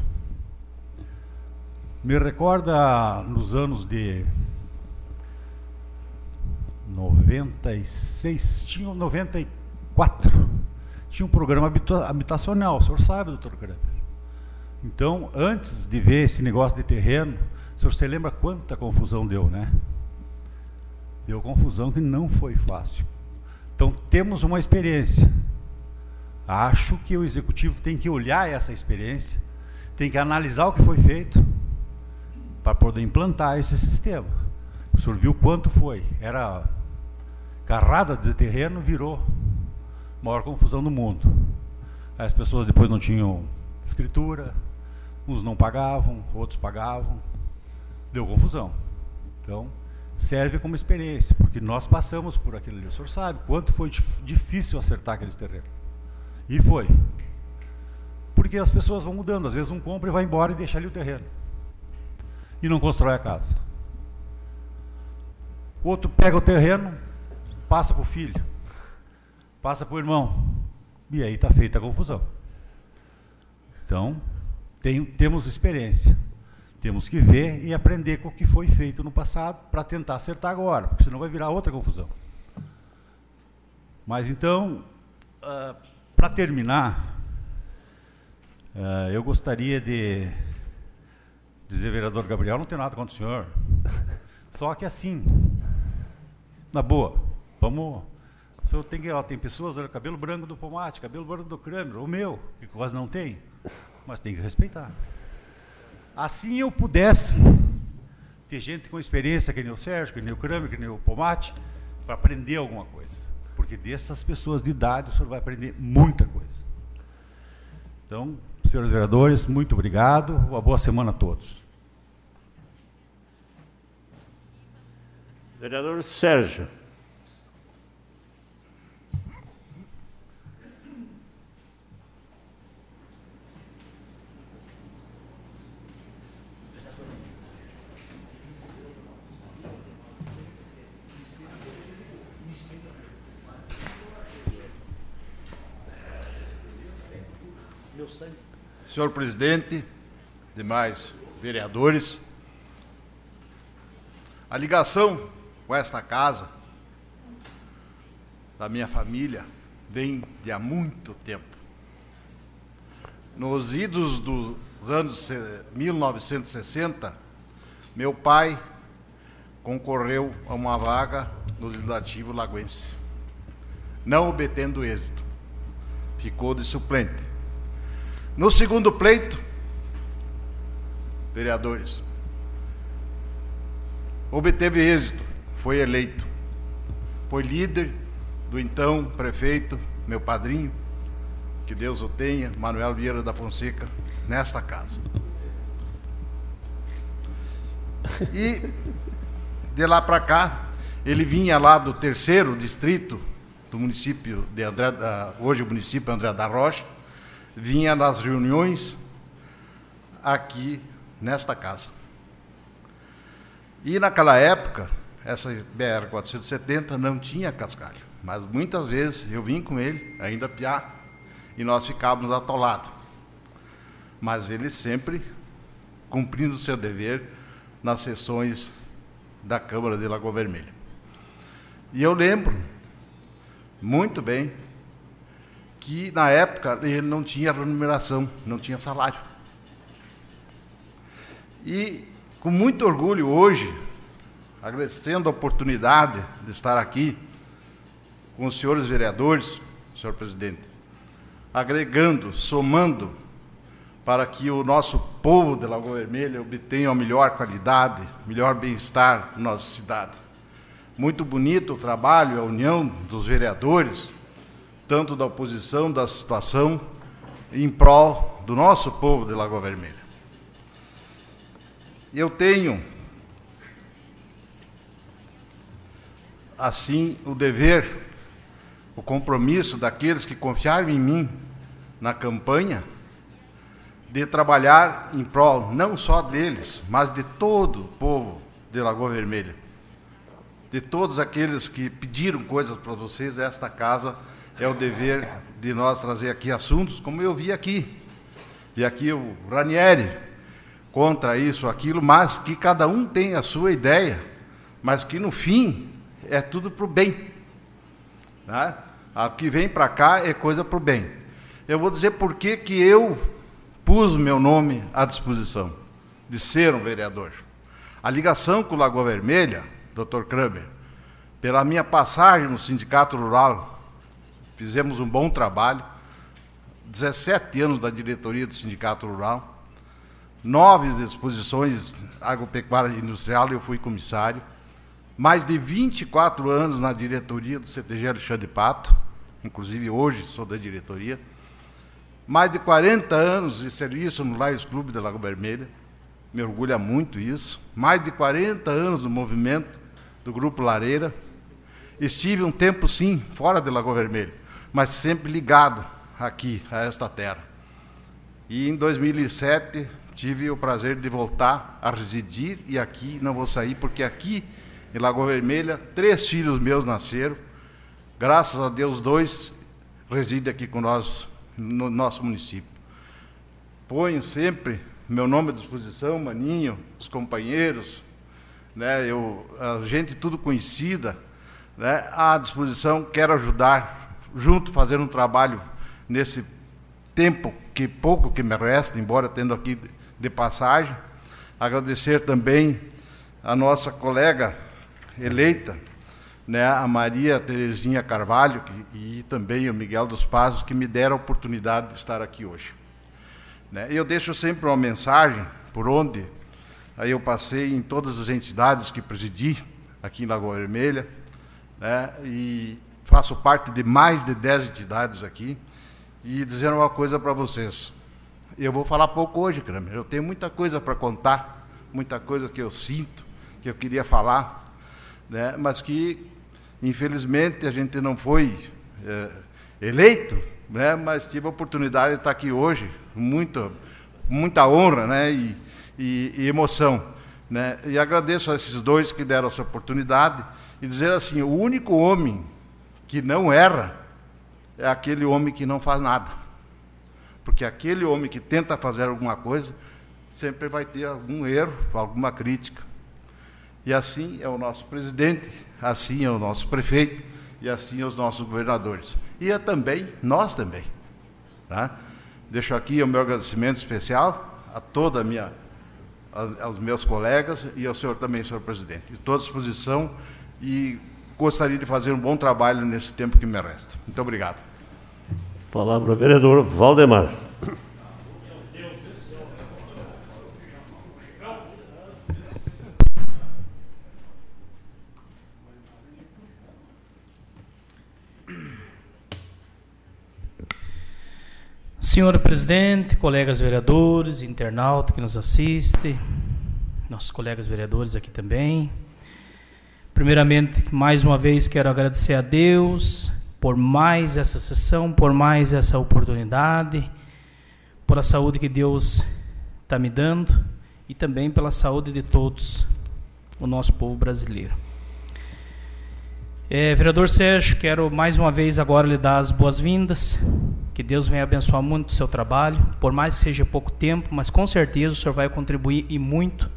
Me recorda nos anos de 96, tinha 94, tinha um programa habitacional, o senhor sabe, doutor Kreber. Então, antes de ver esse negócio de terreno, o senhor se lembra quanta confusão deu, né? Deu confusão que não foi fácil. Então, temos uma experiência. Acho que o executivo tem que olhar essa experiência, tem que analisar o que foi feito para poder implantar esse sistema. O senhor viu quanto foi? Era carrada de terreno, virou maior confusão do mundo. As pessoas depois não tinham escritura, uns não pagavam, outros pagavam, deu confusão. Então, serve como experiência, porque nós passamos por aquilo ali. O senhor sabe quanto foi difícil acertar aqueles terrenos. E foi. Porque as pessoas vão mudando. Às vezes um compra e vai embora e deixa ali o terreno. E não constrói a casa. O outro pega o terreno, passa para o filho, passa para o irmão. E aí está feita a confusão. Então, tem, temos experiência. Temos que ver e aprender com o que foi feito no passado para tentar acertar agora, porque senão vai virar outra confusão. Mas então, uh, para terminar, uh, eu gostaria de dizer, vereador Gabriel, não tem nada contra o senhor. Só que assim, na boa, vamos. O senhor tem, ó, tem pessoas, olha, cabelo branco do Pomate, cabelo branco do Kramer, o meu, que quase não tem, mas tem que respeitar. Assim eu pudesse ter gente com experiência, que nem o Sérgio, que nem o Kramer, que nem o Pomate, para aprender alguma coisa. Porque dessas pessoas de idade o senhor vai aprender muita coisa. Então, senhores vereadores, muito obrigado. Uma boa semana a todos.
Vereador Sérgio.
Senhor presidente, demais vereadores, a ligação com esta casa, da minha família, vem de há muito tempo. Nos idos dos anos 1960, meu pai concorreu a uma vaga no Legislativo Lagoense, não obtendo êxito. Ficou de suplente. No segundo pleito, vereadores, obteve êxito, foi eleito. Foi líder do então prefeito, meu padrinho, que Deus o tenha, Manuel Vieira da Fonseca, nesta casa. E de lá para cá, ele vinha lá do terceiro distrito do município de André, hoje o município André da Rocha, vinha nas reuniões aqui nesta casa. E naquela época, essa BR 470 não tinha cascalho, mas muitas vezes eu vim com ele, ainda piá, e nós ficávamos atolados. Mas ele sempre cumprindo o seu dever nas sessões da Câmara de Lagoa Vermelha. E eu lembro muito bem que na época ele não tinha remuneração, não tinha salário. E com muito orgulho hoje, agradecendo a oportunidade de estar aqui com os senhores vereadores, senhor presidente, agregando, somando para que o nosso povo de Lagoa Vermelha obtenha a melhor qualidade, melhor bem-estar na nossa cidade. Muito bonito o trabalho, a união dos vereadores, tanto da oposição, da situação, em prol do nosso povo de Lagoa Vermelha. Eu tenho, assim, o dever, o compromisso daqueles que confiaram em mim na campanha, de trabalhar em prol não só deles, mas de todo o povo de Lagoa Vermelha. De todos aqueles que pediram coisas para vocês, esta casa é o dever de nós trazer aqui assuntos, como eu vi aqui. E aqui o Ranieri contra isso, aquilo, mas que cada um tem a sua ideia, mas que no fim é tudo para o bem. Né? A que vem para cá é coisa para o bem. Eu vou dizer por que, que eu pus o meu nome à disposição de ser um vereador. A ligação com o Lagoa Vermelha, Dr. Kramer, pela minha passagem no Sindicato Rural Fizemos um bom trabalho, 17 anos da diretoria do Sindicato Rural, nove exposições agropecuária industrial, eu fui comissário, mais de 24 anos na diretoria do CTG Alexandre Pato, inclusive hoje sou da diretoria, mais de 40 anos de serviço no Laios Clube da Lago Vermelha, me orgulha muito isso, mais de 40 anos no movimento do Grupo Lareira, estive um tempo, sim, fora de Lagoa Vermelha, mas sempre ligado aqui, a esta terra. E em 2007 tive o prazer de voltar a residir e aqui não vou sair, porque aqui em Lagoa Vermelha, três filhos meus nasceram. Graças a Deus, dois residem aqui com nós, no nosso município. Ponho sempre meu nome à disposição, Maninho, os companheiros, né, eu, a gente tudo conhecida, né, à disposição, quero ajudar, junto, fazer um trabalho nesse tempo que pouco que me resta, embora tendo aqui de passagem. Agradecer também a nossa colega eleita, né, a Maria Terezinha Carvalho que, e também o Miguel dos Passos, que me deram a oportunidade de estar aqui hoje. Né, eu deixo sempre uma mensagem por onde aí eu passei em todas as entidades que presidi aqui em Lagoa Vermelha, né, e faço parte de mais de 10 entidades aqui, e dizer uma coisa para vocês. Eu vou falar pouco hoje, Kramer. Eu tenho muita coisa para contar, muita coisa que eu sinto, que eu queria falar, né? mas que, infelizmente, a gente não foi é, eleito, né? mas tive a oportunidade de estar aqui hoje, muito, muita honra né? e, e, e emoção. Né? E agradeço a esses dois que deram essa oportunidade e dizer assim: o único homem que não erra é aquele homem que não faz nada. Porque aquele homem que tenta fazer alguma coisa sempre vai ter algum erro, alguma crítica. E assim é o nosso presidente, assim é o nosso prefeito e assim é os nossos governadores. E é também nós também. Tá? Deixo aqui o meu agradecimento especial a toda a minha aos meus colegas e ao senhor também, senhor presidente. Estou à disposição e gostaria de fazer um bom trabalho nesse tempo que me resta. Muito obrigado.
Palavra ao vereador Valdemar.
Senhor presidente, colegas vereadores, internauta que nos assiste, nossos colegas vereadores aqui também. Primeiramente, mais uma vez quero agradecer a Deus por mais essa sessão, por mais essa oportunidade, por a saúde que Deus está me dando e também pela saúde de todos, o nosso povo brasileiro. É, vereador Sérgio, quero mais uma vez agora lhe dar as boas-vindas. Que Deus venha abençoar muito o seu trabalho, por mais que seja pouco tempo, mas com certeza o senhor vai contribuir e muito,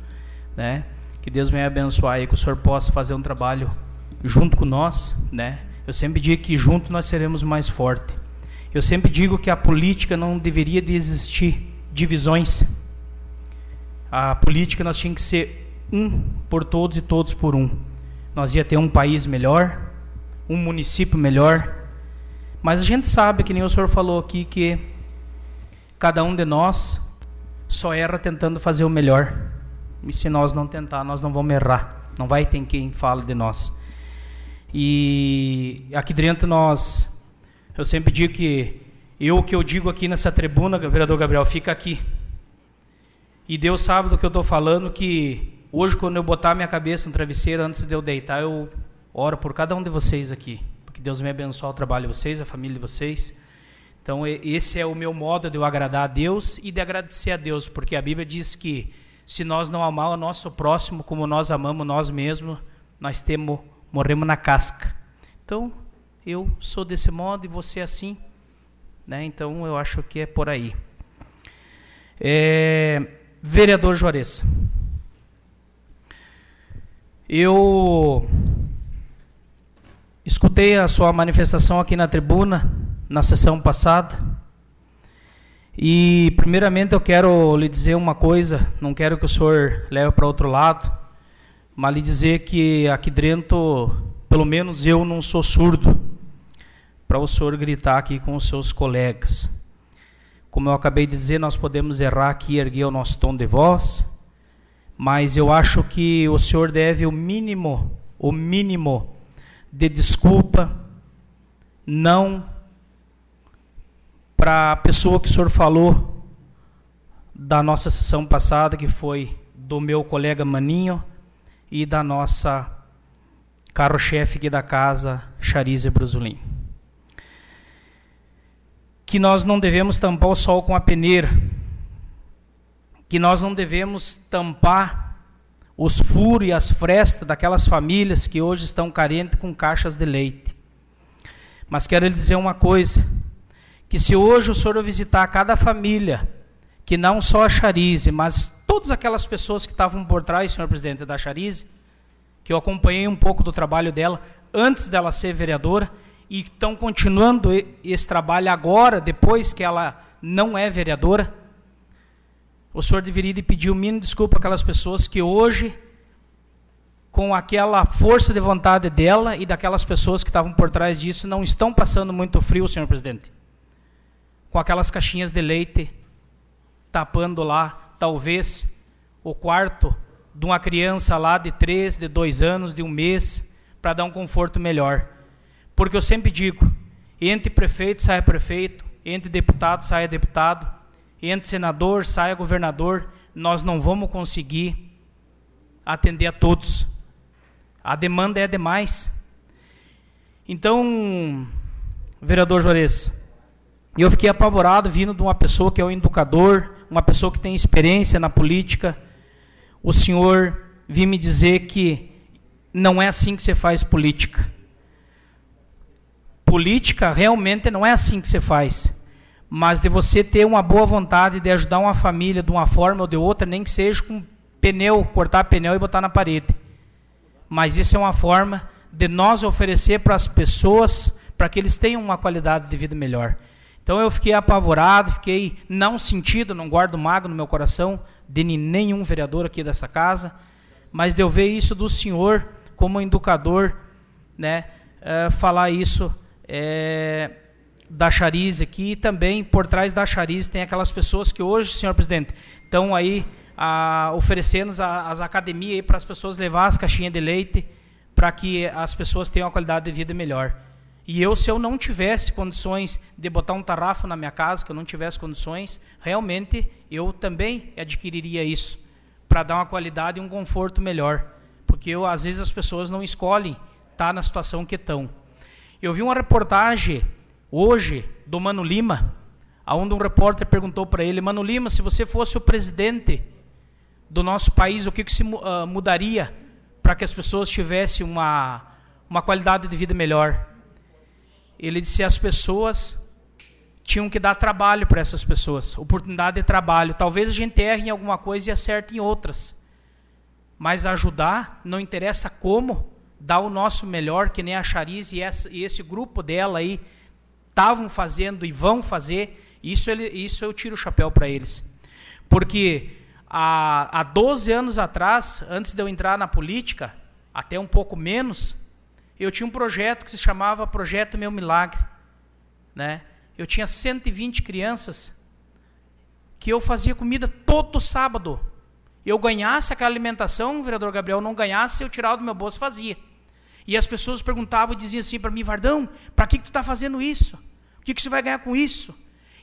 né? Que Deus venha abençoar e que o senhor possa fazer um trabalho junto com nós, né? Eu sempre digo que junto nós seremos mais fortes. Eu sempre digo que a política não deveria de existir divisões. A política nós tínhamos que ser um por todos e todos por um. Nós ia ter um país melhor, um município melhor. Mas a gente sabe, que nem o senhor falou aqui, que cada um de nós só erra tentando fazer o melhor. E se nós não tentar, nós não vamos errar. Não vai ter quem fale de nós. E aqui dentro nós, eu sempre digo que eu o que eu digo aqui nessa tribuna, vereador Gabriel, fica aqui. E Deus sabe do que eu estou falando, que hoje quando eu botar minha cabeça no travesseiro antes de eu deitar, eu oro por cada um de vocês aqui. Porque Deus me abençoe o trabalho de vocês, a família de vocês. Então esse é o meu modo de eu agradar a Deus e de agradecer a Deus, porque a Bíblia diz que se nós não amar o nosso próximo como nós amamos nós mesmos, nós temos morremos na casca. Então, eu sou desse modo e você é assim. Né? Então, eu acho que é por aí. É, vereador Juarez. Eu escutei a sua manifestação aqui na tribuna, na sessão passada. E, primeiramente, eu quero lhe dizer uma coisa, não quero que o senhor leve para outro lado mas lhe dizer que aqui dentro, pelo menos eu não sou surdo para o senhor gritar aqui com os seus colegas. Como eu acabei de dizer, nós podemos errar aqui erguer o nosso tom de voz, mas eu acho que o senhor deve o mínimo, o mínimo de desculpa, não para a pessoa que o senhor falou da nossa sessão passada, que foi do meu colega Maninho e da nossa carro-chefe aqui da casa, Charize Bruzulin. Que nós não devemos tampar o sol com a peneira, que nós não devemos tampar os furos e as frestas daquelas famílias que hoje estão carentes com caixas de leite. Mas quero lhe dizer uma coisa, que se hoje o senhor visitar cada família, que não só a Charize, mas todas aquelas pessoas que estavam por trás, senhor presidente, da Charize, que eu acompanhei um pouco do trabalho dela antes dela ser vereadora e estão continuando esse trabalho agora, depois que ela não é vereadora. O senhor deveria pedir o mínimo desculpa aquelas pessoas que hoje, com aquela força de vontade dela e daquelas pessoas que estavam por trás disso, não estão passando muito frio, senhor presidente. Com aquelas caixinhas de leite tapando lá, talvez, o quarto de uma criança lá de três, de dois anos, de um mês, para dar um conforto melhor. Porque eu sempre digo, entre prefeito saia prefeito, entre deputado saia deputado, entre senador saia governador, nós não vamos conseguir atender a todos. A demanda é demais. Então, vereador Juarez, eu fiquei apavorado vindo de uma pessoa que é um educador, uma pessoa que tem experiência na política, o senhor vir me dizer que não é assim que você faz política. Política realmente não é assim que você faz. Mas de você ter uma boa vontade de ajudar uma família de uma forma ou de outra, nem que seja com pneu, cortar pneu e botar na parede. Mas isso é uma forma de nós oferecer para as pessoas para que eles tenham uma qualidade de vida melhor. Então eu fiquei apavorado, fiquei não sentido, não guardo mago no meu coração de nenhum vereador aqui dessa casa, mas de eu ver isso do senhor como educador, né, uh, falar isso é, da Chariz aqui e também por trás da Chariz tem aquelas pessoas que hoje, senhor presidente, estão aí oferecendo as academias para as pessoas levar as caixinhas de leite para que as pessoas tenham uma qualidade de vida melhor. E eu, se eu não tivesse condições de botar um tarrafo na minha casa, que eu não tivesse condições, realmente eu também adquiriria isso, para dar uma qualidade e um conforto melhor. Porque eu, às vezes as pessoas não escolhem estar tá na situação que estão. Eu vi uma reportagem hoje do Mano Lima, onde um repórter perguntou para ele, Mano Lima, se você fosse o presidente do nosso país, o que, que se uh, mudaria para que as pessoas tivessem uma, uma qualidade de vida melhor? Ele disse as pessoas tinham que dar trabalho para essas pessoas, oportunidade de trabalho. Talvez a gente erre em alguma coisa e acerte em outras. Mas ajudar, não interessa como, dar o nosso melhor, que nem a Chariz e, essa, e esse grupo dela aí estavam fazendo e vão fazer, isso, ele, isso eu tiro o chapéu para eles. Porque há, há 12 anos atrás, antes de eu entrar na política, até um pouco menos, eu tinha um projeto que se chamava Projeto Meu Milagre. Né? Eu tinha 120 crianças que eu fazia comida todo sábado. Eu ganhasse aquela alimentação, o vereador Gabriel não ganhasse, eu tirava do meu bolso e fazia. E as pessoas perguntavam e diziam assim para mim, Vardão, para que, que tu está fazendo isso? O que, que você vai ganhar com isso?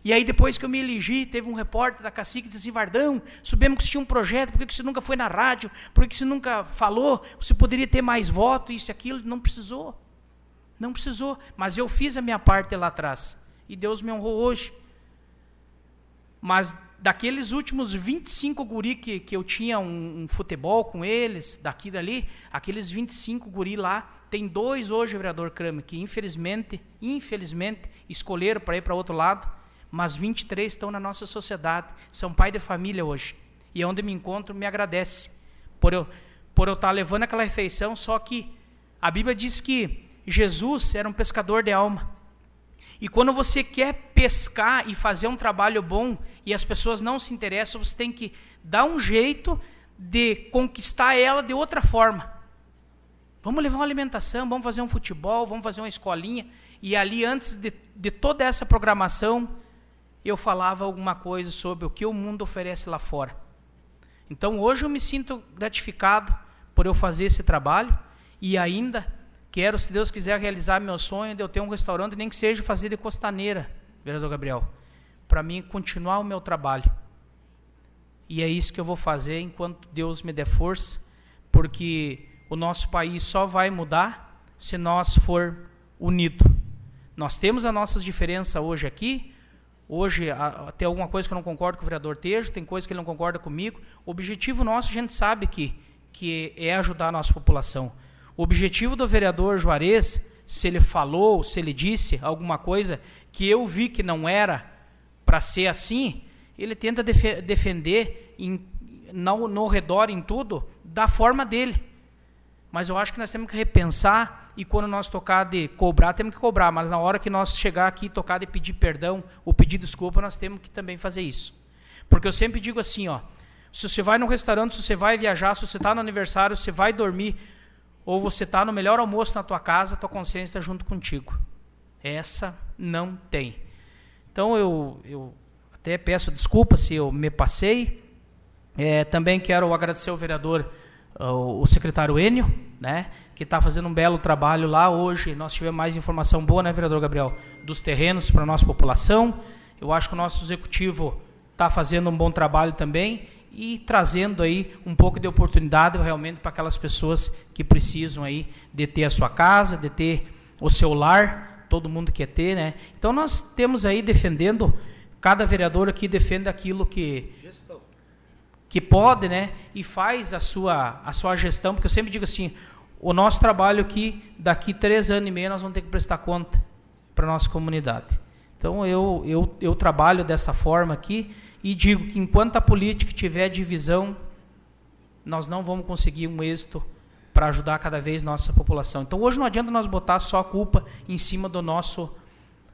E aí, depois que eu me elegi, teve um repórter da Cacique que disse assim: Vardão, soubemos que você tinha um projeto, por que você nunca foi na rádio? Por que você nunca falou? Você poderia ter mais voto, isso e aquilo. Não precisou. Não precisou. Mas eu fiz a minha parte lá atrás. E Deus me honrou hoje. Mas daqueles últimos 25 guri que, que eu tinha um, um futebol com eles, daqui e dali, aqueles 25 guri lá, tem dois hoje, vereador Kramer, que infelizmente, infelizmente, escolheram para ir para outro lado mas 23 estão na nossa sociedade, são pai de família hoje. E é onde me encontro, me agradece por eu por eu estar levando aquela refeição, só que a Bíblia diz que Jesus era um pescador de alma. E quando você quer pescar e fazer um trabalho bom e as pessoas não se interessam, você tem que dar um jeito de conquistar ela de outra forma. Vamos levar uma alimentação, vamos fazer um futebol, vamos fazer uma escolinha. E ali, antes de, de toda essa programação, eu falava alguma coisa sobre o que o mundo oferece lá fora. Então hoje eu me sinto gratificado por eu fazer esse trabalho e ainda quero, se Deus quiser, realizar meu sonho de eu ter um restaurante, nem que seja fazer de costaneira, vereador Gabriel, para mim continuar o meu trabalho. E é isso que eu vou fazer enquanto Deus me der força, porque o nosso país só vai mudar se nós for unido. Nós temos as nossas diferenças hoje aqui. Hoje a, tem alguma coisa que eu não concordo com o vereador Tejo, tem coisa que ele não concorda comigo. O objetivo nosso a gente sabe que, que é ajudar a nossa população. O objetivo do vereador Juarez, se ele falou, se ele disse alguma coisa que eu vi que não era para ser assim, ele tenta def defender em, no, no redor, em tudo, da forma dele. Mas eu acho que nós temos que repensar e quando nós tocar de cobrar, temos que cobrar, mas na hora que nós chegar aqui tocar de pedir perdão ou pedir desculpa, nós temos que também fazer isso. Porque eu sempre digo assim, ó, se você vai no restaurante, se você vai viajar, se você está no aniversário, se você vai dormir, ou você está no melhor almoço na tua casa, tua consciência está junto contigo. Essa não tem. Então eu, eu até peço desculpa se eu me passei. É, também quero agradecer ao vereador, o, o secretário Enio, né, que está fazendo um belo trabalho lá hoje. Nós tivemos mais informação boa, né, vereador Gabriel, dos terrenos para a nossa população. Eu acho que o nosso executivo está fazendo um bom trabalho também e trazendo aí um pouco de oportunidade realmente para aquelas pessoas que precisam aí de ter a sua casa, de ter o seu lar, todo mundo quer ter, né? Então nós temos aí defendendo Cada vereador aqui defende aquilo que gestão. que pode, né? E faz a sua a sua gestão, porque eu sempre digo assim, o nosso trabalho aqui daqui três anos e meio nós vamos ter que prestar conta para nossa comunidade. Então eu eu eu trabalho dessa forma aqui e digo que enquanto a política tiver divisão, nós não vamos conseguir um êxito para ajudar cada vez nossa população. Então hoje não adianta nós botar só a culpa em cima do nosso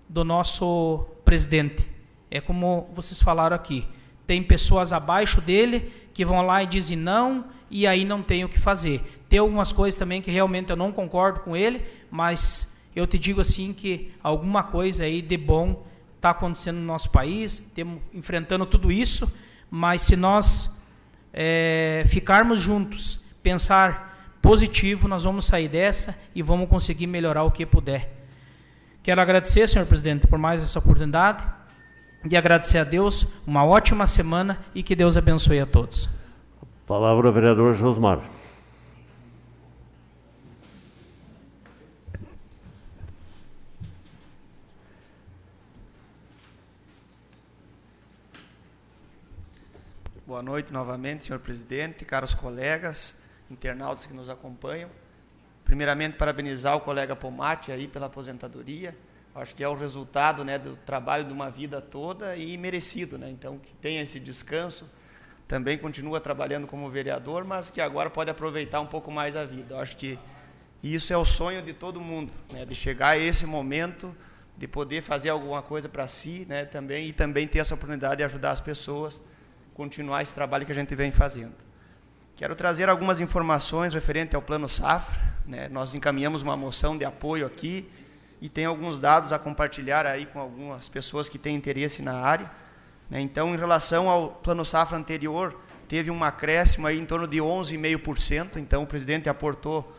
do nosso presidente. É como vocês falaram aqui. Tem pessoas abaixo dele que vão lá e dizem não, e aí não tem o que fazer. Tem algumas coisas também que realmente eu não concordo com ele, mas eu te digo assim que alguma coisa aí de bom está acontecendo no nosso país, temos enfrentando tudo isso, mas se nós é, ficarmos juntos, pensar positivo, nós vamos sair dessa e vamos conseguir melhorar o que puder. Quero agradecer, senhor presidente, por mais essa oportunidade e agradecer a Deus, uma ótima semana e que Deus abençoe a todos.
Palavra vereador Josmar.
Boa noite novamente, senhor presidente, caros colegas, internautas que nos acompanham. Primeiramente, parabenizar o colega Pomate aí pela aposentadoria acho que é o resultado né, do trabalho de uma vida toda e merecido. Né? Então, que tenha esse descanso, também continua trabalhando como vereador, mas que agora pode aproveitar um pouco mais a vida. Acho que isso é o sonho de todo mundo, né? de chegar a esse momento, de poder fazer alguma coisa para si né? também, e também ter essa oportunidade de ajudar as pessoas, continuar esse trabalho que a gente vem fazendo. Quero trazer algumas informações referente ao Plano Safra. Né? Nós encaminhamos uma moção de apoio aqui, e tem alguns dados a compartilhar aí com algumas pessoas que têm interesse na área. Né? Então, em relação ao plano safra anterior, teve um acréscimo aí em torno de 11,5%. Então, o presidente aportou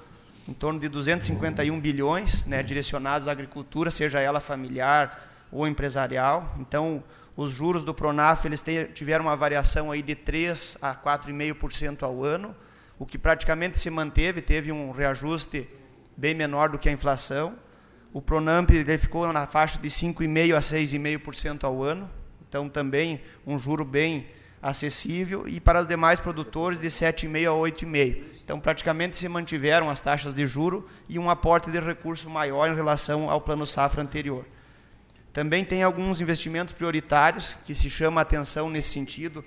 em torno de 251 bilhões, né, direcionados à agricultura, seja ela familiar ou empresarial. Então, os juros do Pronaf eles tiveram uma variação aí de 3 a 4,5% ao ano, o que praticamente se manteve, teve um reajuste bem menor do que a inflação. O Pronamp ele ficou na faixa de 5,5% a 6,5% ao ano, então também um juro bem acessível, e para os demais produtores de 7,5% a 8,5%. Então praticamente se mantiveram as taxas de juro e um aporte de recurso maior em relação ao plano safra anterior. Também tem alguns investimentos prioritários que se chama a atenção nesse sentido,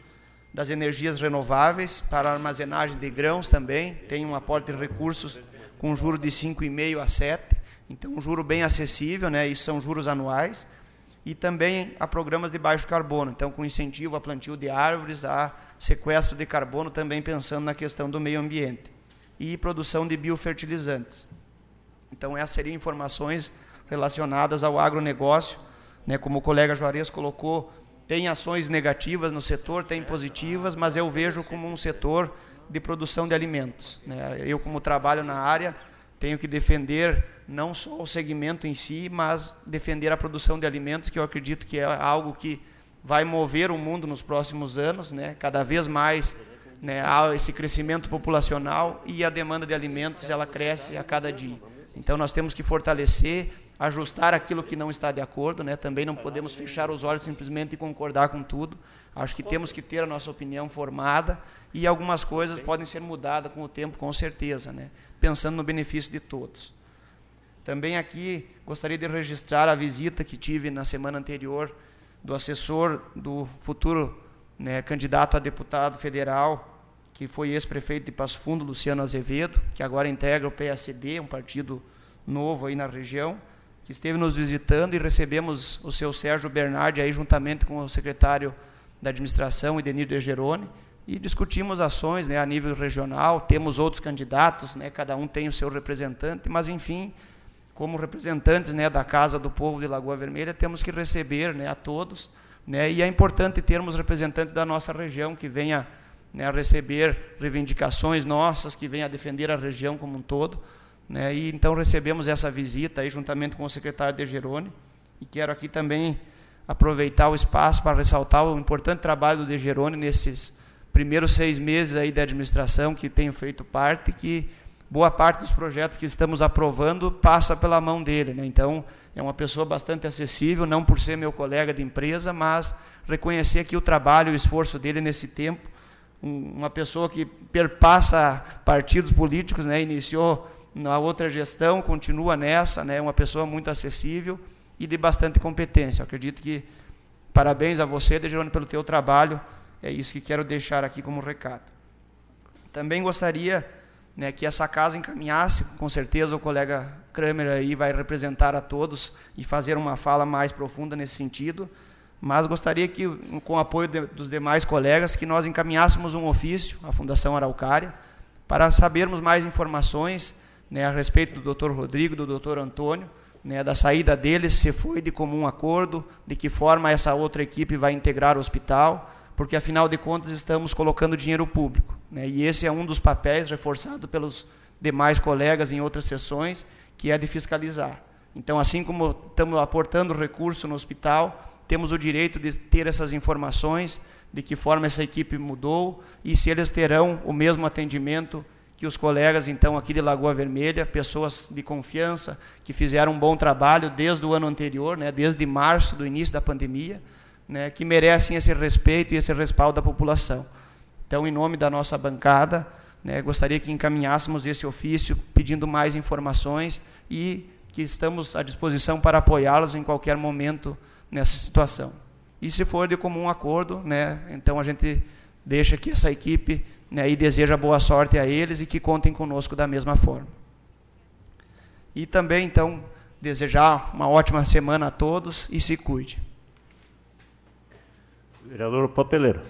das energias renováveis, para armazenagem de grãos também, tem um aporte de recursos com juro de 5,5% a 7%. Então, um juro bem acessível, né? isso são juros anuais, e também a programas de baixo carbono, então com incentivo a plantio de árvores, a sequestro de carbono, também pensando na questão do meio ambiente, e produção de biofertilizantes. Então, essas seriam informações relacionadas ao agronegócio, né? como o colega Juarez colocou, tem ações negativas no setor, tem positivas, mas eu vejo como um setor de produção de alimentos. Né? Eu, como trabalho na área, tenho que defender não só o segmento em si, mas defender a produção de alimentos, que eu acredito que é algo que vai mover o mundo nos próximos anos, né? cada vez mais né, há esse crescimento populacional e a demanda de alimentos ela cresce a cada dia. Então nós temos que fortalecer ajustar aquilo que não está de acordo, né? Também não podemos fechar os olhos simplesmente e concordar com tudo. Acho que temos que ter a nossa opinião formada e algumas coisas podem ser mudadas com o tempo, com certeza, né? Pensando no benefício de todos. Também aqui gostaria de registrar a visita que tive na semana anterior do assessor do futuro né, candidato a deputado federal, que foi ex-prefeito de Passo Fundo, Luciano Azevedo, que agora integra o PSD, um partido novo aí na região que esteve nos visitando e recebemos o seu Sérgio Bernardi aí juntamente com o secretário da administração, Edenir de Geroni, e discutimos ações né, a nível regional, temos outros candidatos, né, cada um tem o seu representante, mas enfim, como representantes né, da Casa do Povo de Lagoa Vermelha, temos que receber né, a todos, né, e é importante termos representantes da nossa região que venha né, a receber reivindicações nossas, que venha a defender a região como um todo, né? E então recebemos essa visita aí juntamente com o secretário de Gerone e quero aqui também aproveitar o espaço para ressaltar o importante trabalho do De Gerone nesses primeiros seis meses aí da administração que tenho feito parte, que boa parte dos projetos que estamos aprovando passa pela mão dele, né? Então é uma pessoa bastante acessível, não por ser meu colega de empresa, mas reconhecer aqui o trabalho, o esforço dele nesse tempo, uma pessoa que perpassa partidos políticos, né? Iniciou na outra gestão, continua nessa, né, uma pessoa muito acessível e de bastante competência. Eu acredito que parabéns a você, Dejerone, pelo teu trabalho. É isso que quero deixar aqui como recado. Também gostaria né, que essa casa encaminhasse, com certeza o colega Kramer aí vai representar a todos e fazer uma fala mais profunda nesse sentido, mas gostaria que, com o apoio de, dos demais colegas, que nós encaminhássemos um ofício à Fundação Araucária para sabermos mais informações né, a respeito do Dr. Rodrigo, do Dr. Antônio, né, da saída deles, se foi de comum acordo, de que forma essa outra equipe vai integrar o hospital, porque afinal de contas estamos colocando dinheiro público. Né, e esse é um dos papéis reforçado pelos demais colegas em outras sessões, que é de fiscalizar. Então, assim como estamos aportando recurso no hospital, temos o direito de ter essas informações, de que forma essa equipe mudou e se eles terão o mesmo atendimento que os colegas, então, aqui de Lagoa Vermelha, pessoas de confiança, que fizeram um bom trabalho desde o ano anterior, né, desde março, do início da pandemia, né, que merecem esse respeito e esse respaldo da população. Então, em nome da nossa bancada, né, gostaria que encaminhássemos esse ofício pedindo mais informações e que estamos à disposição para apoiá-los em qualquer momento nessa situação. E se for de comum acordo, né, então a gente deixa que essa equipe né, e deseja boa sorte a eles e que contem conosco da mesma forma. E também, então, desejar uma ótima semana a todos e se cuide.
Vereador Papeleiro.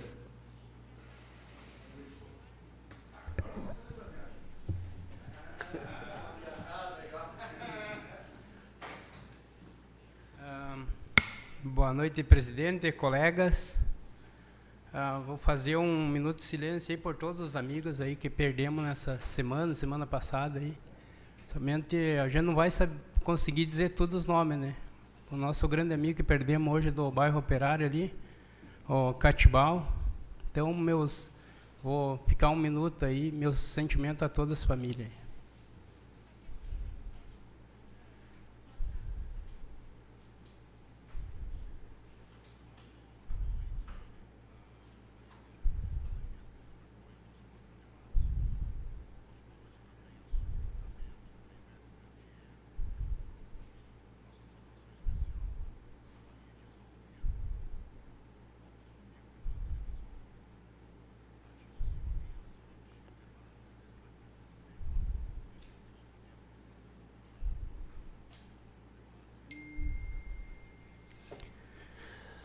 Boa noite, presidente, colegas. Ah, vou fazer um minuto de silêncio aí por todos os amigos aí que perdemos nessa semana, semana passada aí. Somente a gente não vai saber, conseguir dizer todos os nomes, né? O nosso grande amigo que perdemos hoje do bairro Operário ali, o Catibal. Então, meus vou ficar um minuto aí, meus sentimentos a todas as famílias.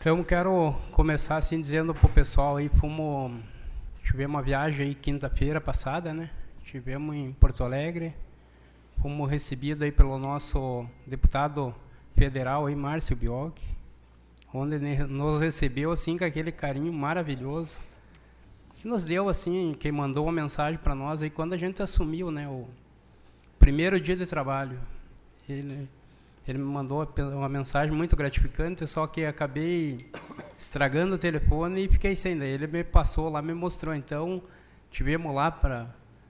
Então quero começar assim dizendo pro pessoal aí, fomos tivemos uma viagem aí quinta-feira passada, né? Tivemos em Porto Alegre, fomos recebidos aí pelo nosso deputado federal aí Márcio Biog, onde nos recebeu assim com aquele carinho maravilhoso. Que nos deu assim, que mandou uma mensagem para nós aí quando a gente assumiu, né, o primeiro dia de trabalho. Ele ele me mandou uma mensagem muito gratificante, só que acabei estragando o telefone e fiquei sem. Daí ele me passou lá, me mostrou. Então, tivemos lá para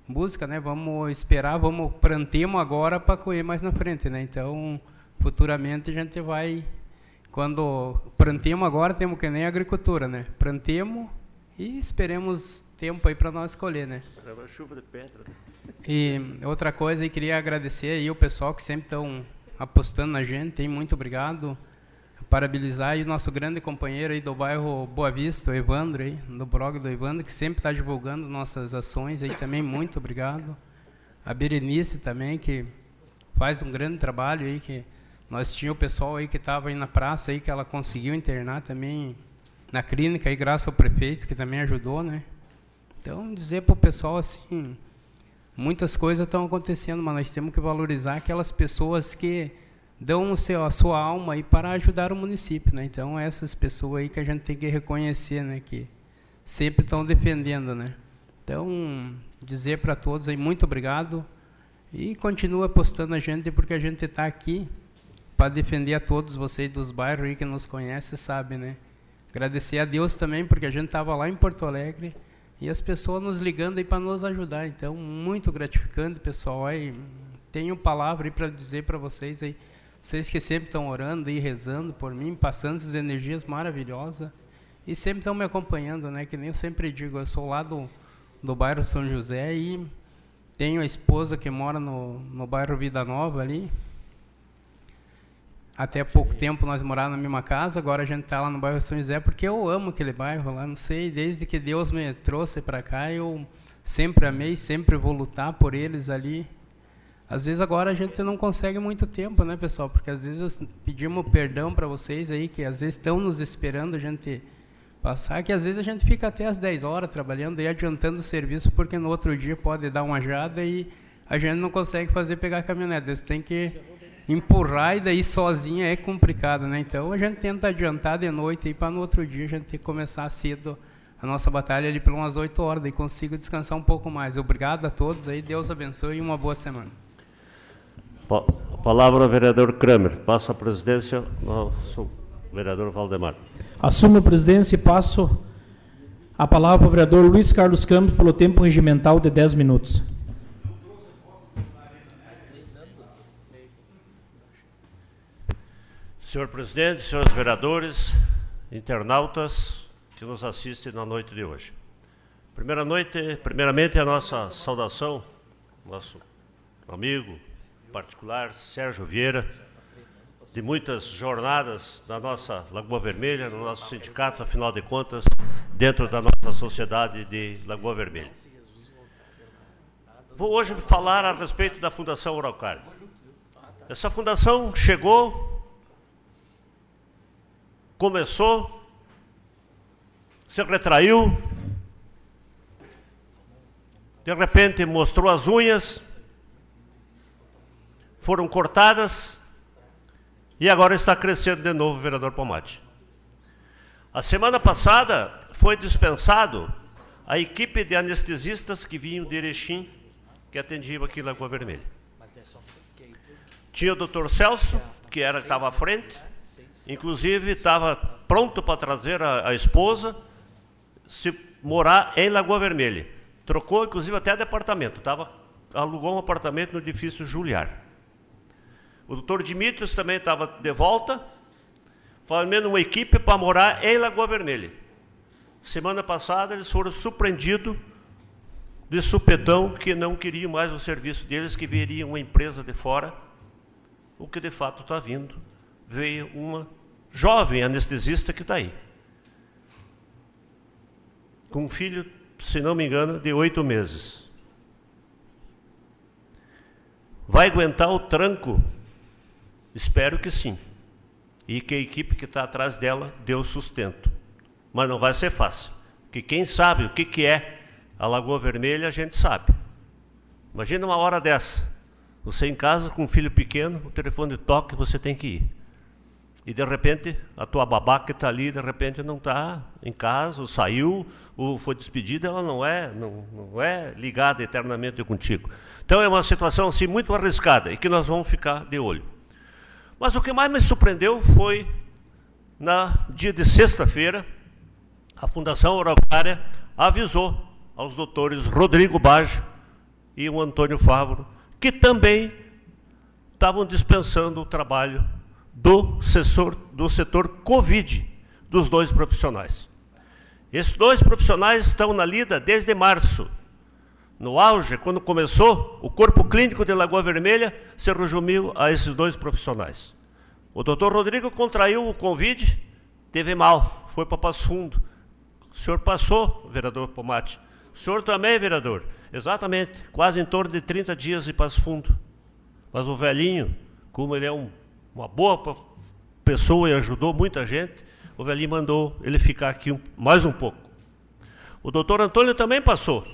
música, né? Vamos esperar, vamos plantemos agora para correr mais na frente, né? Então, futuramente a gente vai quando plantemos agora, temos que nem agricultura, né? Plantemos e esperemos tempo aí para nós escolher, né? chuva de pedra. E outra coisa, eu queria agradecer aí o pessoal que sempre estão apostando na gente, hein? muito obrigado. Parabenizar o nosso grande companheiro aí do bairro Boa Vista, o Evandro, aí, do blog do Evandro, que sempre está divulgando nossas ações aí também, muito obrigado. A Berenice também, que faz um grande trabalho aí, que nós tínhamos o pessoal aí que estava aí na praça aí que ela conseguiu internar também na clínica aí graças ao prefeito que também ajudou, né? Então dizer para o pessoal assim, muitas coisas estão acontecendo, mas nós temos que valorizar aquelas pessoas que dão seu, a sua alma aí para ajudar o município, né? Então essas pessoas aí que a gente tem que reconhecer, né? Que sempre estão defendendo, né? Então dizer para todos aí muito obrigado e continua apostando a gente porque a gente está aqui para defender a todos vocês dos bairros aí que nos conhecem, sabe, né? Agradecer a Deus também, porque a gente estava lá em Porto Alegre e as pessoas nos ligando aí para nos ajudar. Então, muito gratificante, pessoal. Aí, tenho palavra aí para dizer para vocês aí, vocês que sempre estão orando e rezando por mim, passando essas energias maravilhosas e sempre estão me acompanhando, né? Que nem eu sempre digo, eu sou lá do, do bairro São José e tenho a esposa que mora no, no bairro Vida Nova ali, até pouco tempo nós morávamos na mesma casa, agora a gente está lá no bairro São José porque eu amo aquele bairro lá, não sei, desde que Deus me trouxe para cá, eu sempre amei, sempre vou lutar por eles ali. Às vezes agora a gente não consegue muito tempo, né, pessoal? Porque às vezes pedimos perdão para vocês aí que às vezes estão nos esperando a gente passar, que às vezes a gente fica até às 10 horas trabalhando e adiantando o serviço porque no outro dia pode dar uma jada e a gente não consegue fazer pegar a caminhonete. Você tem que empurrar e daí sozinha é complicado, né? Então a gente tenta adiantar de noite e para no outro dia a gente tem que começar cedo a nossa batalha ali por umas 8 horas, daí consigo descansar um pouco mais. Obrigado a todos aí, Deus abençoe e uma boa semana.
A palavra ao vereador Kramer. Passa a presidência nosso vereador Valdemar.
Assumo a presidência e passo a palavra para o vereador Luiz Carlos Campos pelo tempo regimental de 10 minutos.
Senhor presidente, senhores vereadores, internautas que nos assistem na noite de hoje. Primeira noite, primeiramente a nossa saudação, nosso amigo particular Sérgio Vieira, de muitas jornadas da nossa Lagoa Vermelha, no nosso sindicato, afinal de contas, dentro da nossa sociedade de Lagoa Vermelha. Vou hoje falar a respeito da Fundação Uralcar. Essa fundação chegou começou, se retraiu, de repente mostrou as unhas, foram cortadas e agora está crescendo de novo o vereador Pomate. A semana passada foi dispensado a equipe de anestesistas que vinham de Erechim, que atendiam aqui em Lagoa Vermelha. Tinha o doutor Celso, que era estava à frente, Inclusive, estava pronto para trazer a, a, esposa, se morar em Lagoa Vermelha. Trocou, inclusive, até departamento. Tava, alugou um apartamento no edifício Juliar. O doutor Dimitrios também estava de volta, formando uma equipe para morar em Lagoa Vermelha. Semana passada, eles foram surpreendidos de supetão que não queriam mais o serviço deles, que viriam uma empresa de fora, o que de fato está vindo veio uma jovem anestesista que está aí. Com um filho, se não me engano, de oito meses. Vai aguentar o tranco? Espero que sim. E que a equipe que está atrás dela dê sustento. Mas não vai ser fácil. Porque quem sabe o que, que é a Lagoa Vermelha, a gente sabe. Imagina uma hora dessa. Você em casa com um filho pequeno, o telefone toca e você tem que ir. E de repente, a tua babá que está ali, de repente não está em casa, ou saiu, ou foi despedida, ela não é, não, não é ligada eternamente contigo. Então é uma situação assim muito arriscada e que nós vamos ficar de olho. Mas o que mais me surpreendeu foi na dia de sexta-feira, a Fundação Araucária avisou aos doutores Rodrigo Baggio e o Antônio Favro que também estavam dispensando o trabalho do setor, do setor Covid dos dois profissionais. Esses dois profissionais estão na lida desde março. No auge, quando começou, o corpo clínico de Lagoa Vermelha se resumiu a esses dois profissionais. O doutor Rodrigo contraiu o Covid, teve mal, foi para Passo Fundo. O senhor passou, vereador Pomate. O senhor também, vereador. Exatamente, quase em torno de 30 dias de Passo Fundo. Mas o velhinho, como ele é um uma boa pessoa e ajudou muita gente, o velhinho mandou ele ficar aqui mais um pouco. O doutor Antônio também passou,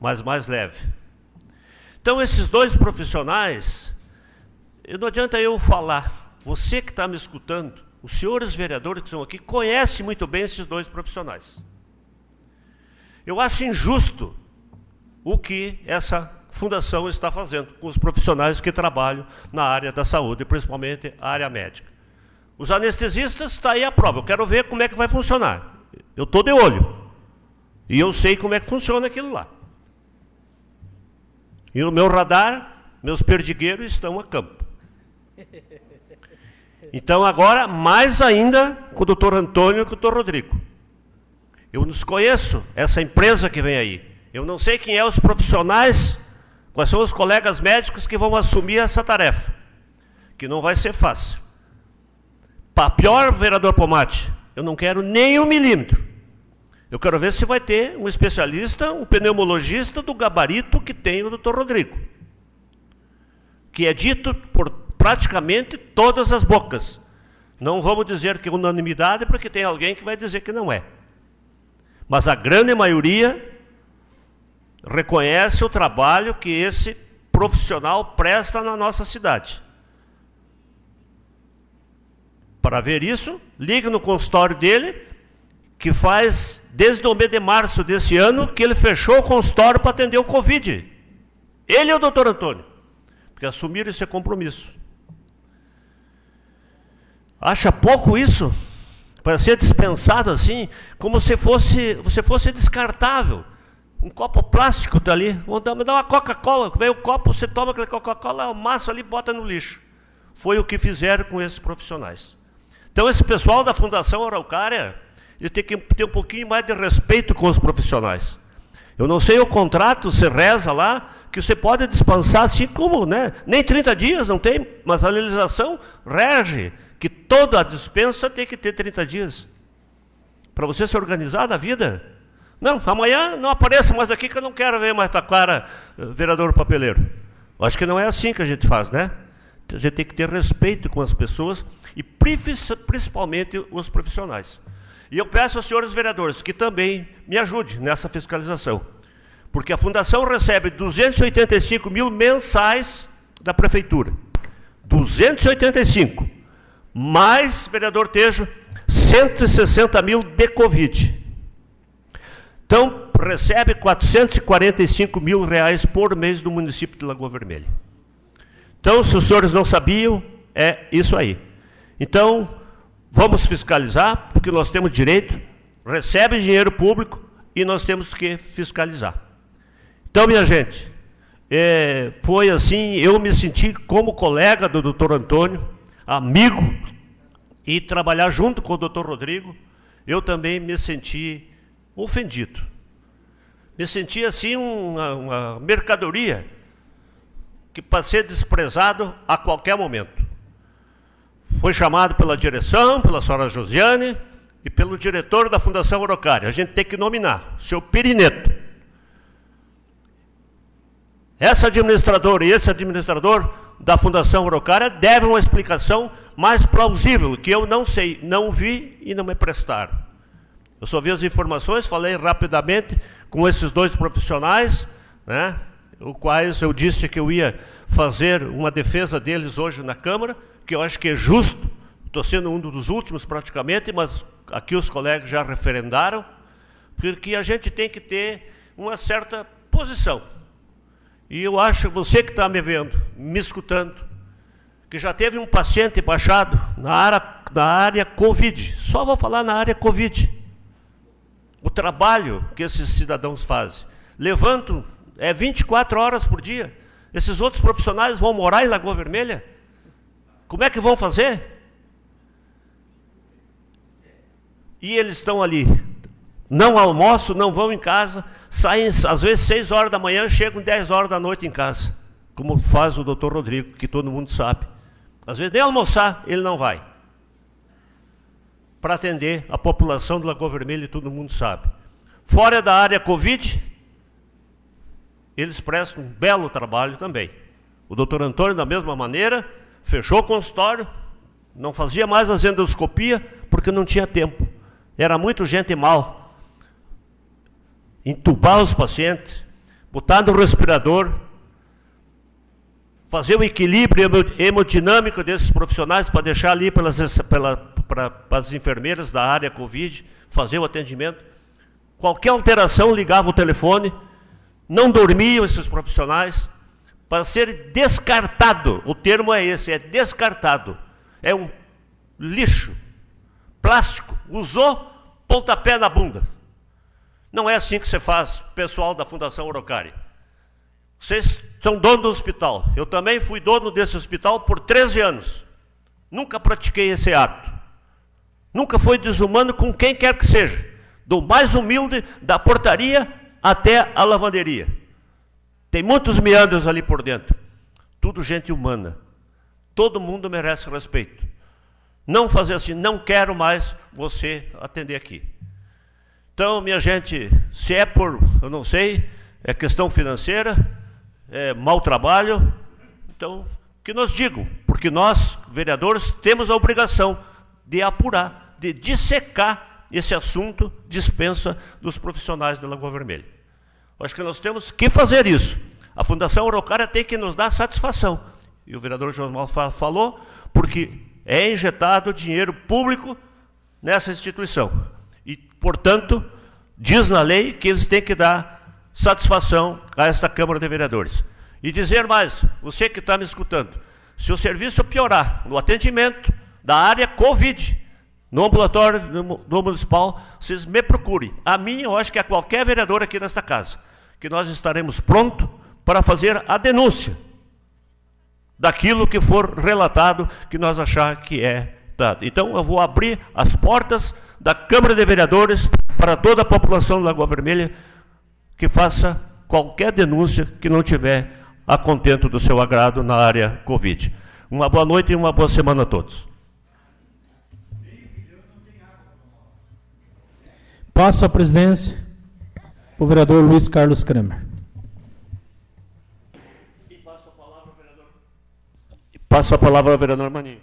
mas mais leve. Então, esses dois profissionais, não adianta eu falar, você que está me escutando, os senhores vereadores que estão aqui, conhecem muito bem esses dois profissionais. Eu acho injusto o que essa fundação está fazendo com os profissionais que trabalham na área da saúde, principalmente a área médica. Os anestesistas está aí a prova. Eu quero ver como é que vai funcionar. Eu estou de olho. E eu sei como é que funciona aquilo lá. E o meu radar, meus perdigueiros estão a campo. Então agora, mais ainda com o doutor Antônio e com o doutor Rodrigo. Eu desconheço essa empresa que vem aí. Eu não sei quem é os profissionais Quais são os colegas médicos que vão assumir essa tarefa? Que não vai ser fácil. Para pior, vereador Pomate, eu não quero nem um milímetro. Eu quero ver se vai ter um especialista, um pneumologista do gabarito que tem o doutor Rodrigo. Que é dito por praticamente todas as bocas. Não vamos dizer que é unanimidade, porque tem alguém que vai dizer que não é. Mas a grande maioria reconhece o trabalho que esse profissional presta na nossa cidade. Para ver isso, ligue no consultório dele, que faz desde o mês de março desse ano que ele fechou o consultório para atender o Covid. Ele é o doutor Antônio, porque assumiram esse compromisso. Acha pouco isso? Para ser dispensado assim, como se fosse, você fosse descartável um copo plástico dali, tá me dá uma Coca-Cola, vem o copo, você toma aquela Coca-Cola, amassa ali bota no lixo. Foi o que fizeram com esses profissionais. Então esse pessoal da Fundação Araucária, ele tem que ter um pouquinho mais de respeito com os profissionais. Eu não sei o contrato, você reza lá, que você pode dispensar assim como, né? Nem 30 dias não tem, mas a legislação rege que toda a dispensa tem que ter 30 dias. Para você se organizar na vida. Não, amanhã não apareça mais aqui que eu não quero ver mais tua cara, eh, vereador papeleiro. Acho que não é assim que a gente faz, né? A gente tem que ter respeito com as pessoas e principalmente os profissionais. E eu peço aos senhores vereadores que também me ajudem nessa fiscalização. Porque a Fundação recebe 285 mil mensais da Prefeitura. 285. Mais, vereador Tejo, 160 mil de Covid. Então, recebe 445 mil reais por mês do município de Lagoa Vermelha. Então, se os senhores não sabiam, é isso aí. Então, vamos fiscalizar, porque nós temos direito, recebe dinheiro público e nós temos que fiscalizar. Então, minha gente, é, foi assim, eu me senti como colega do doutor Antônio, amigo, e trabalhar junto com o doutor Rodrigo, eu também me senti ofendido. Me senti assim uma, uma mercadoria que para ser desprezado a qualquer momento. Foi chamado pela direção, pela senhora Josiane e pelo diretor da Fundação Orocária. A gente tem que nominar, seu Pirineto. Essa administradora e esse administrador da Fundação Orocária devem uma explicação mais plausível, que eu não sei, não vi e não me prestaram. Eu só vi as informações, falei rapidamente com esses dois profissionais, né, os quais eu disse que eu ia fazer uma defesa deles hoje na Câmara, que eu acho que é justo, estou sendo um dos últimos praticamente, mas aqui os colegas já referendaram, porque a gente tem que ter uma certa posição. E eu acho, você que está me vendo, me escutando, que já teve um paciente baixado na área, na área Covid, só vou falar na área Covid. O trabalho que esses cidadãos fazem. Levantam, é 24 horas por dia. Esses outros profissionais vão morar em Lagoa Vermelha? Como é que vão fazer? E eles estão ali, não almoçam, não vão em casa, saem às vezes 6 horas da manhã, chegam 10 horas da noite em casa, como faz o doutor Rodrigo, que todo mundo sabe. Às vezes nem almoçar ele não vai. Para atender a população do Lagoa Vermelha, todo mundo sabe. Fora da área Covid, eles prestam um belo trabalho também. O doutor Antônio, da mesma maneira, fechou o consultório, não fazia mais as endoscopia, porque não tinha tempo. Era muito gente mal. Entubar os pacientes, botar no respirador, fazer o equilíbrio hemodinâmico desses profissionais para deixar ali pelas, pela, para, as enfermeiras da área Covid, fazer o atendimento. Qualquer alteração ligava o telefone, não dormiam esses profissionais, para ser descartado, o termo é esse, é descartado. É um lixo, plástico, usou, pontapé na bunda. Não é assim que você faz, pessoal da Fundação Orocari. Vocês são dono do hospital. Eu também fui dono desse hospital por 13 anos. Nunca pratiquei esse ato. Nunca foi desumano com quem quer que seja. Do mais humilde, da portaria até a lavanderia. Tem muitos meandros ali por dentro. Tudo gente humana. Todo mundo merece respeito. Não fazer assim, não quero mais você atender aqui. Então, minha gente, se é por, eu não sei, é questão financeira, é, mau trabalho, então que nos digam, porque nós, vereadores, temos a obrigação de apurar, de dissecar esse assunto dispensa dos profissionais da Lagoa Vermelha. Acho que nós temos que fazer isso. A Fundação Araucária tem que nos dar satisfação. E o vereador João falou, porque é injetado dinheiro público nessa instituição. E, portanto, diz na lei que eles têm que dar satisfação a esta Câmara de Vereadores. E dizer mais, você que está me escutando, se o serviço piorar no atendimento da área Covid, no ambulatório do municipal, vocês me procurem. A mim, eu acho que a qualquer vereador aqui nesta casa, que nós estaremos prontos para fazer a denúncia daquilo que for relatado que nós achar que é dado. Então, eu vou abrir as portas da Câmara de Vereadores para toda a população de Lagoa Vermelha que faça qualquer denúncia que não tiver a contento do seu agrado na área Covid. Uma boa noite e uma boa semana a todos.
Passo a presidência o vereador Luiz Carlos Kramer.
Passo a palavra ao vereador Maninho.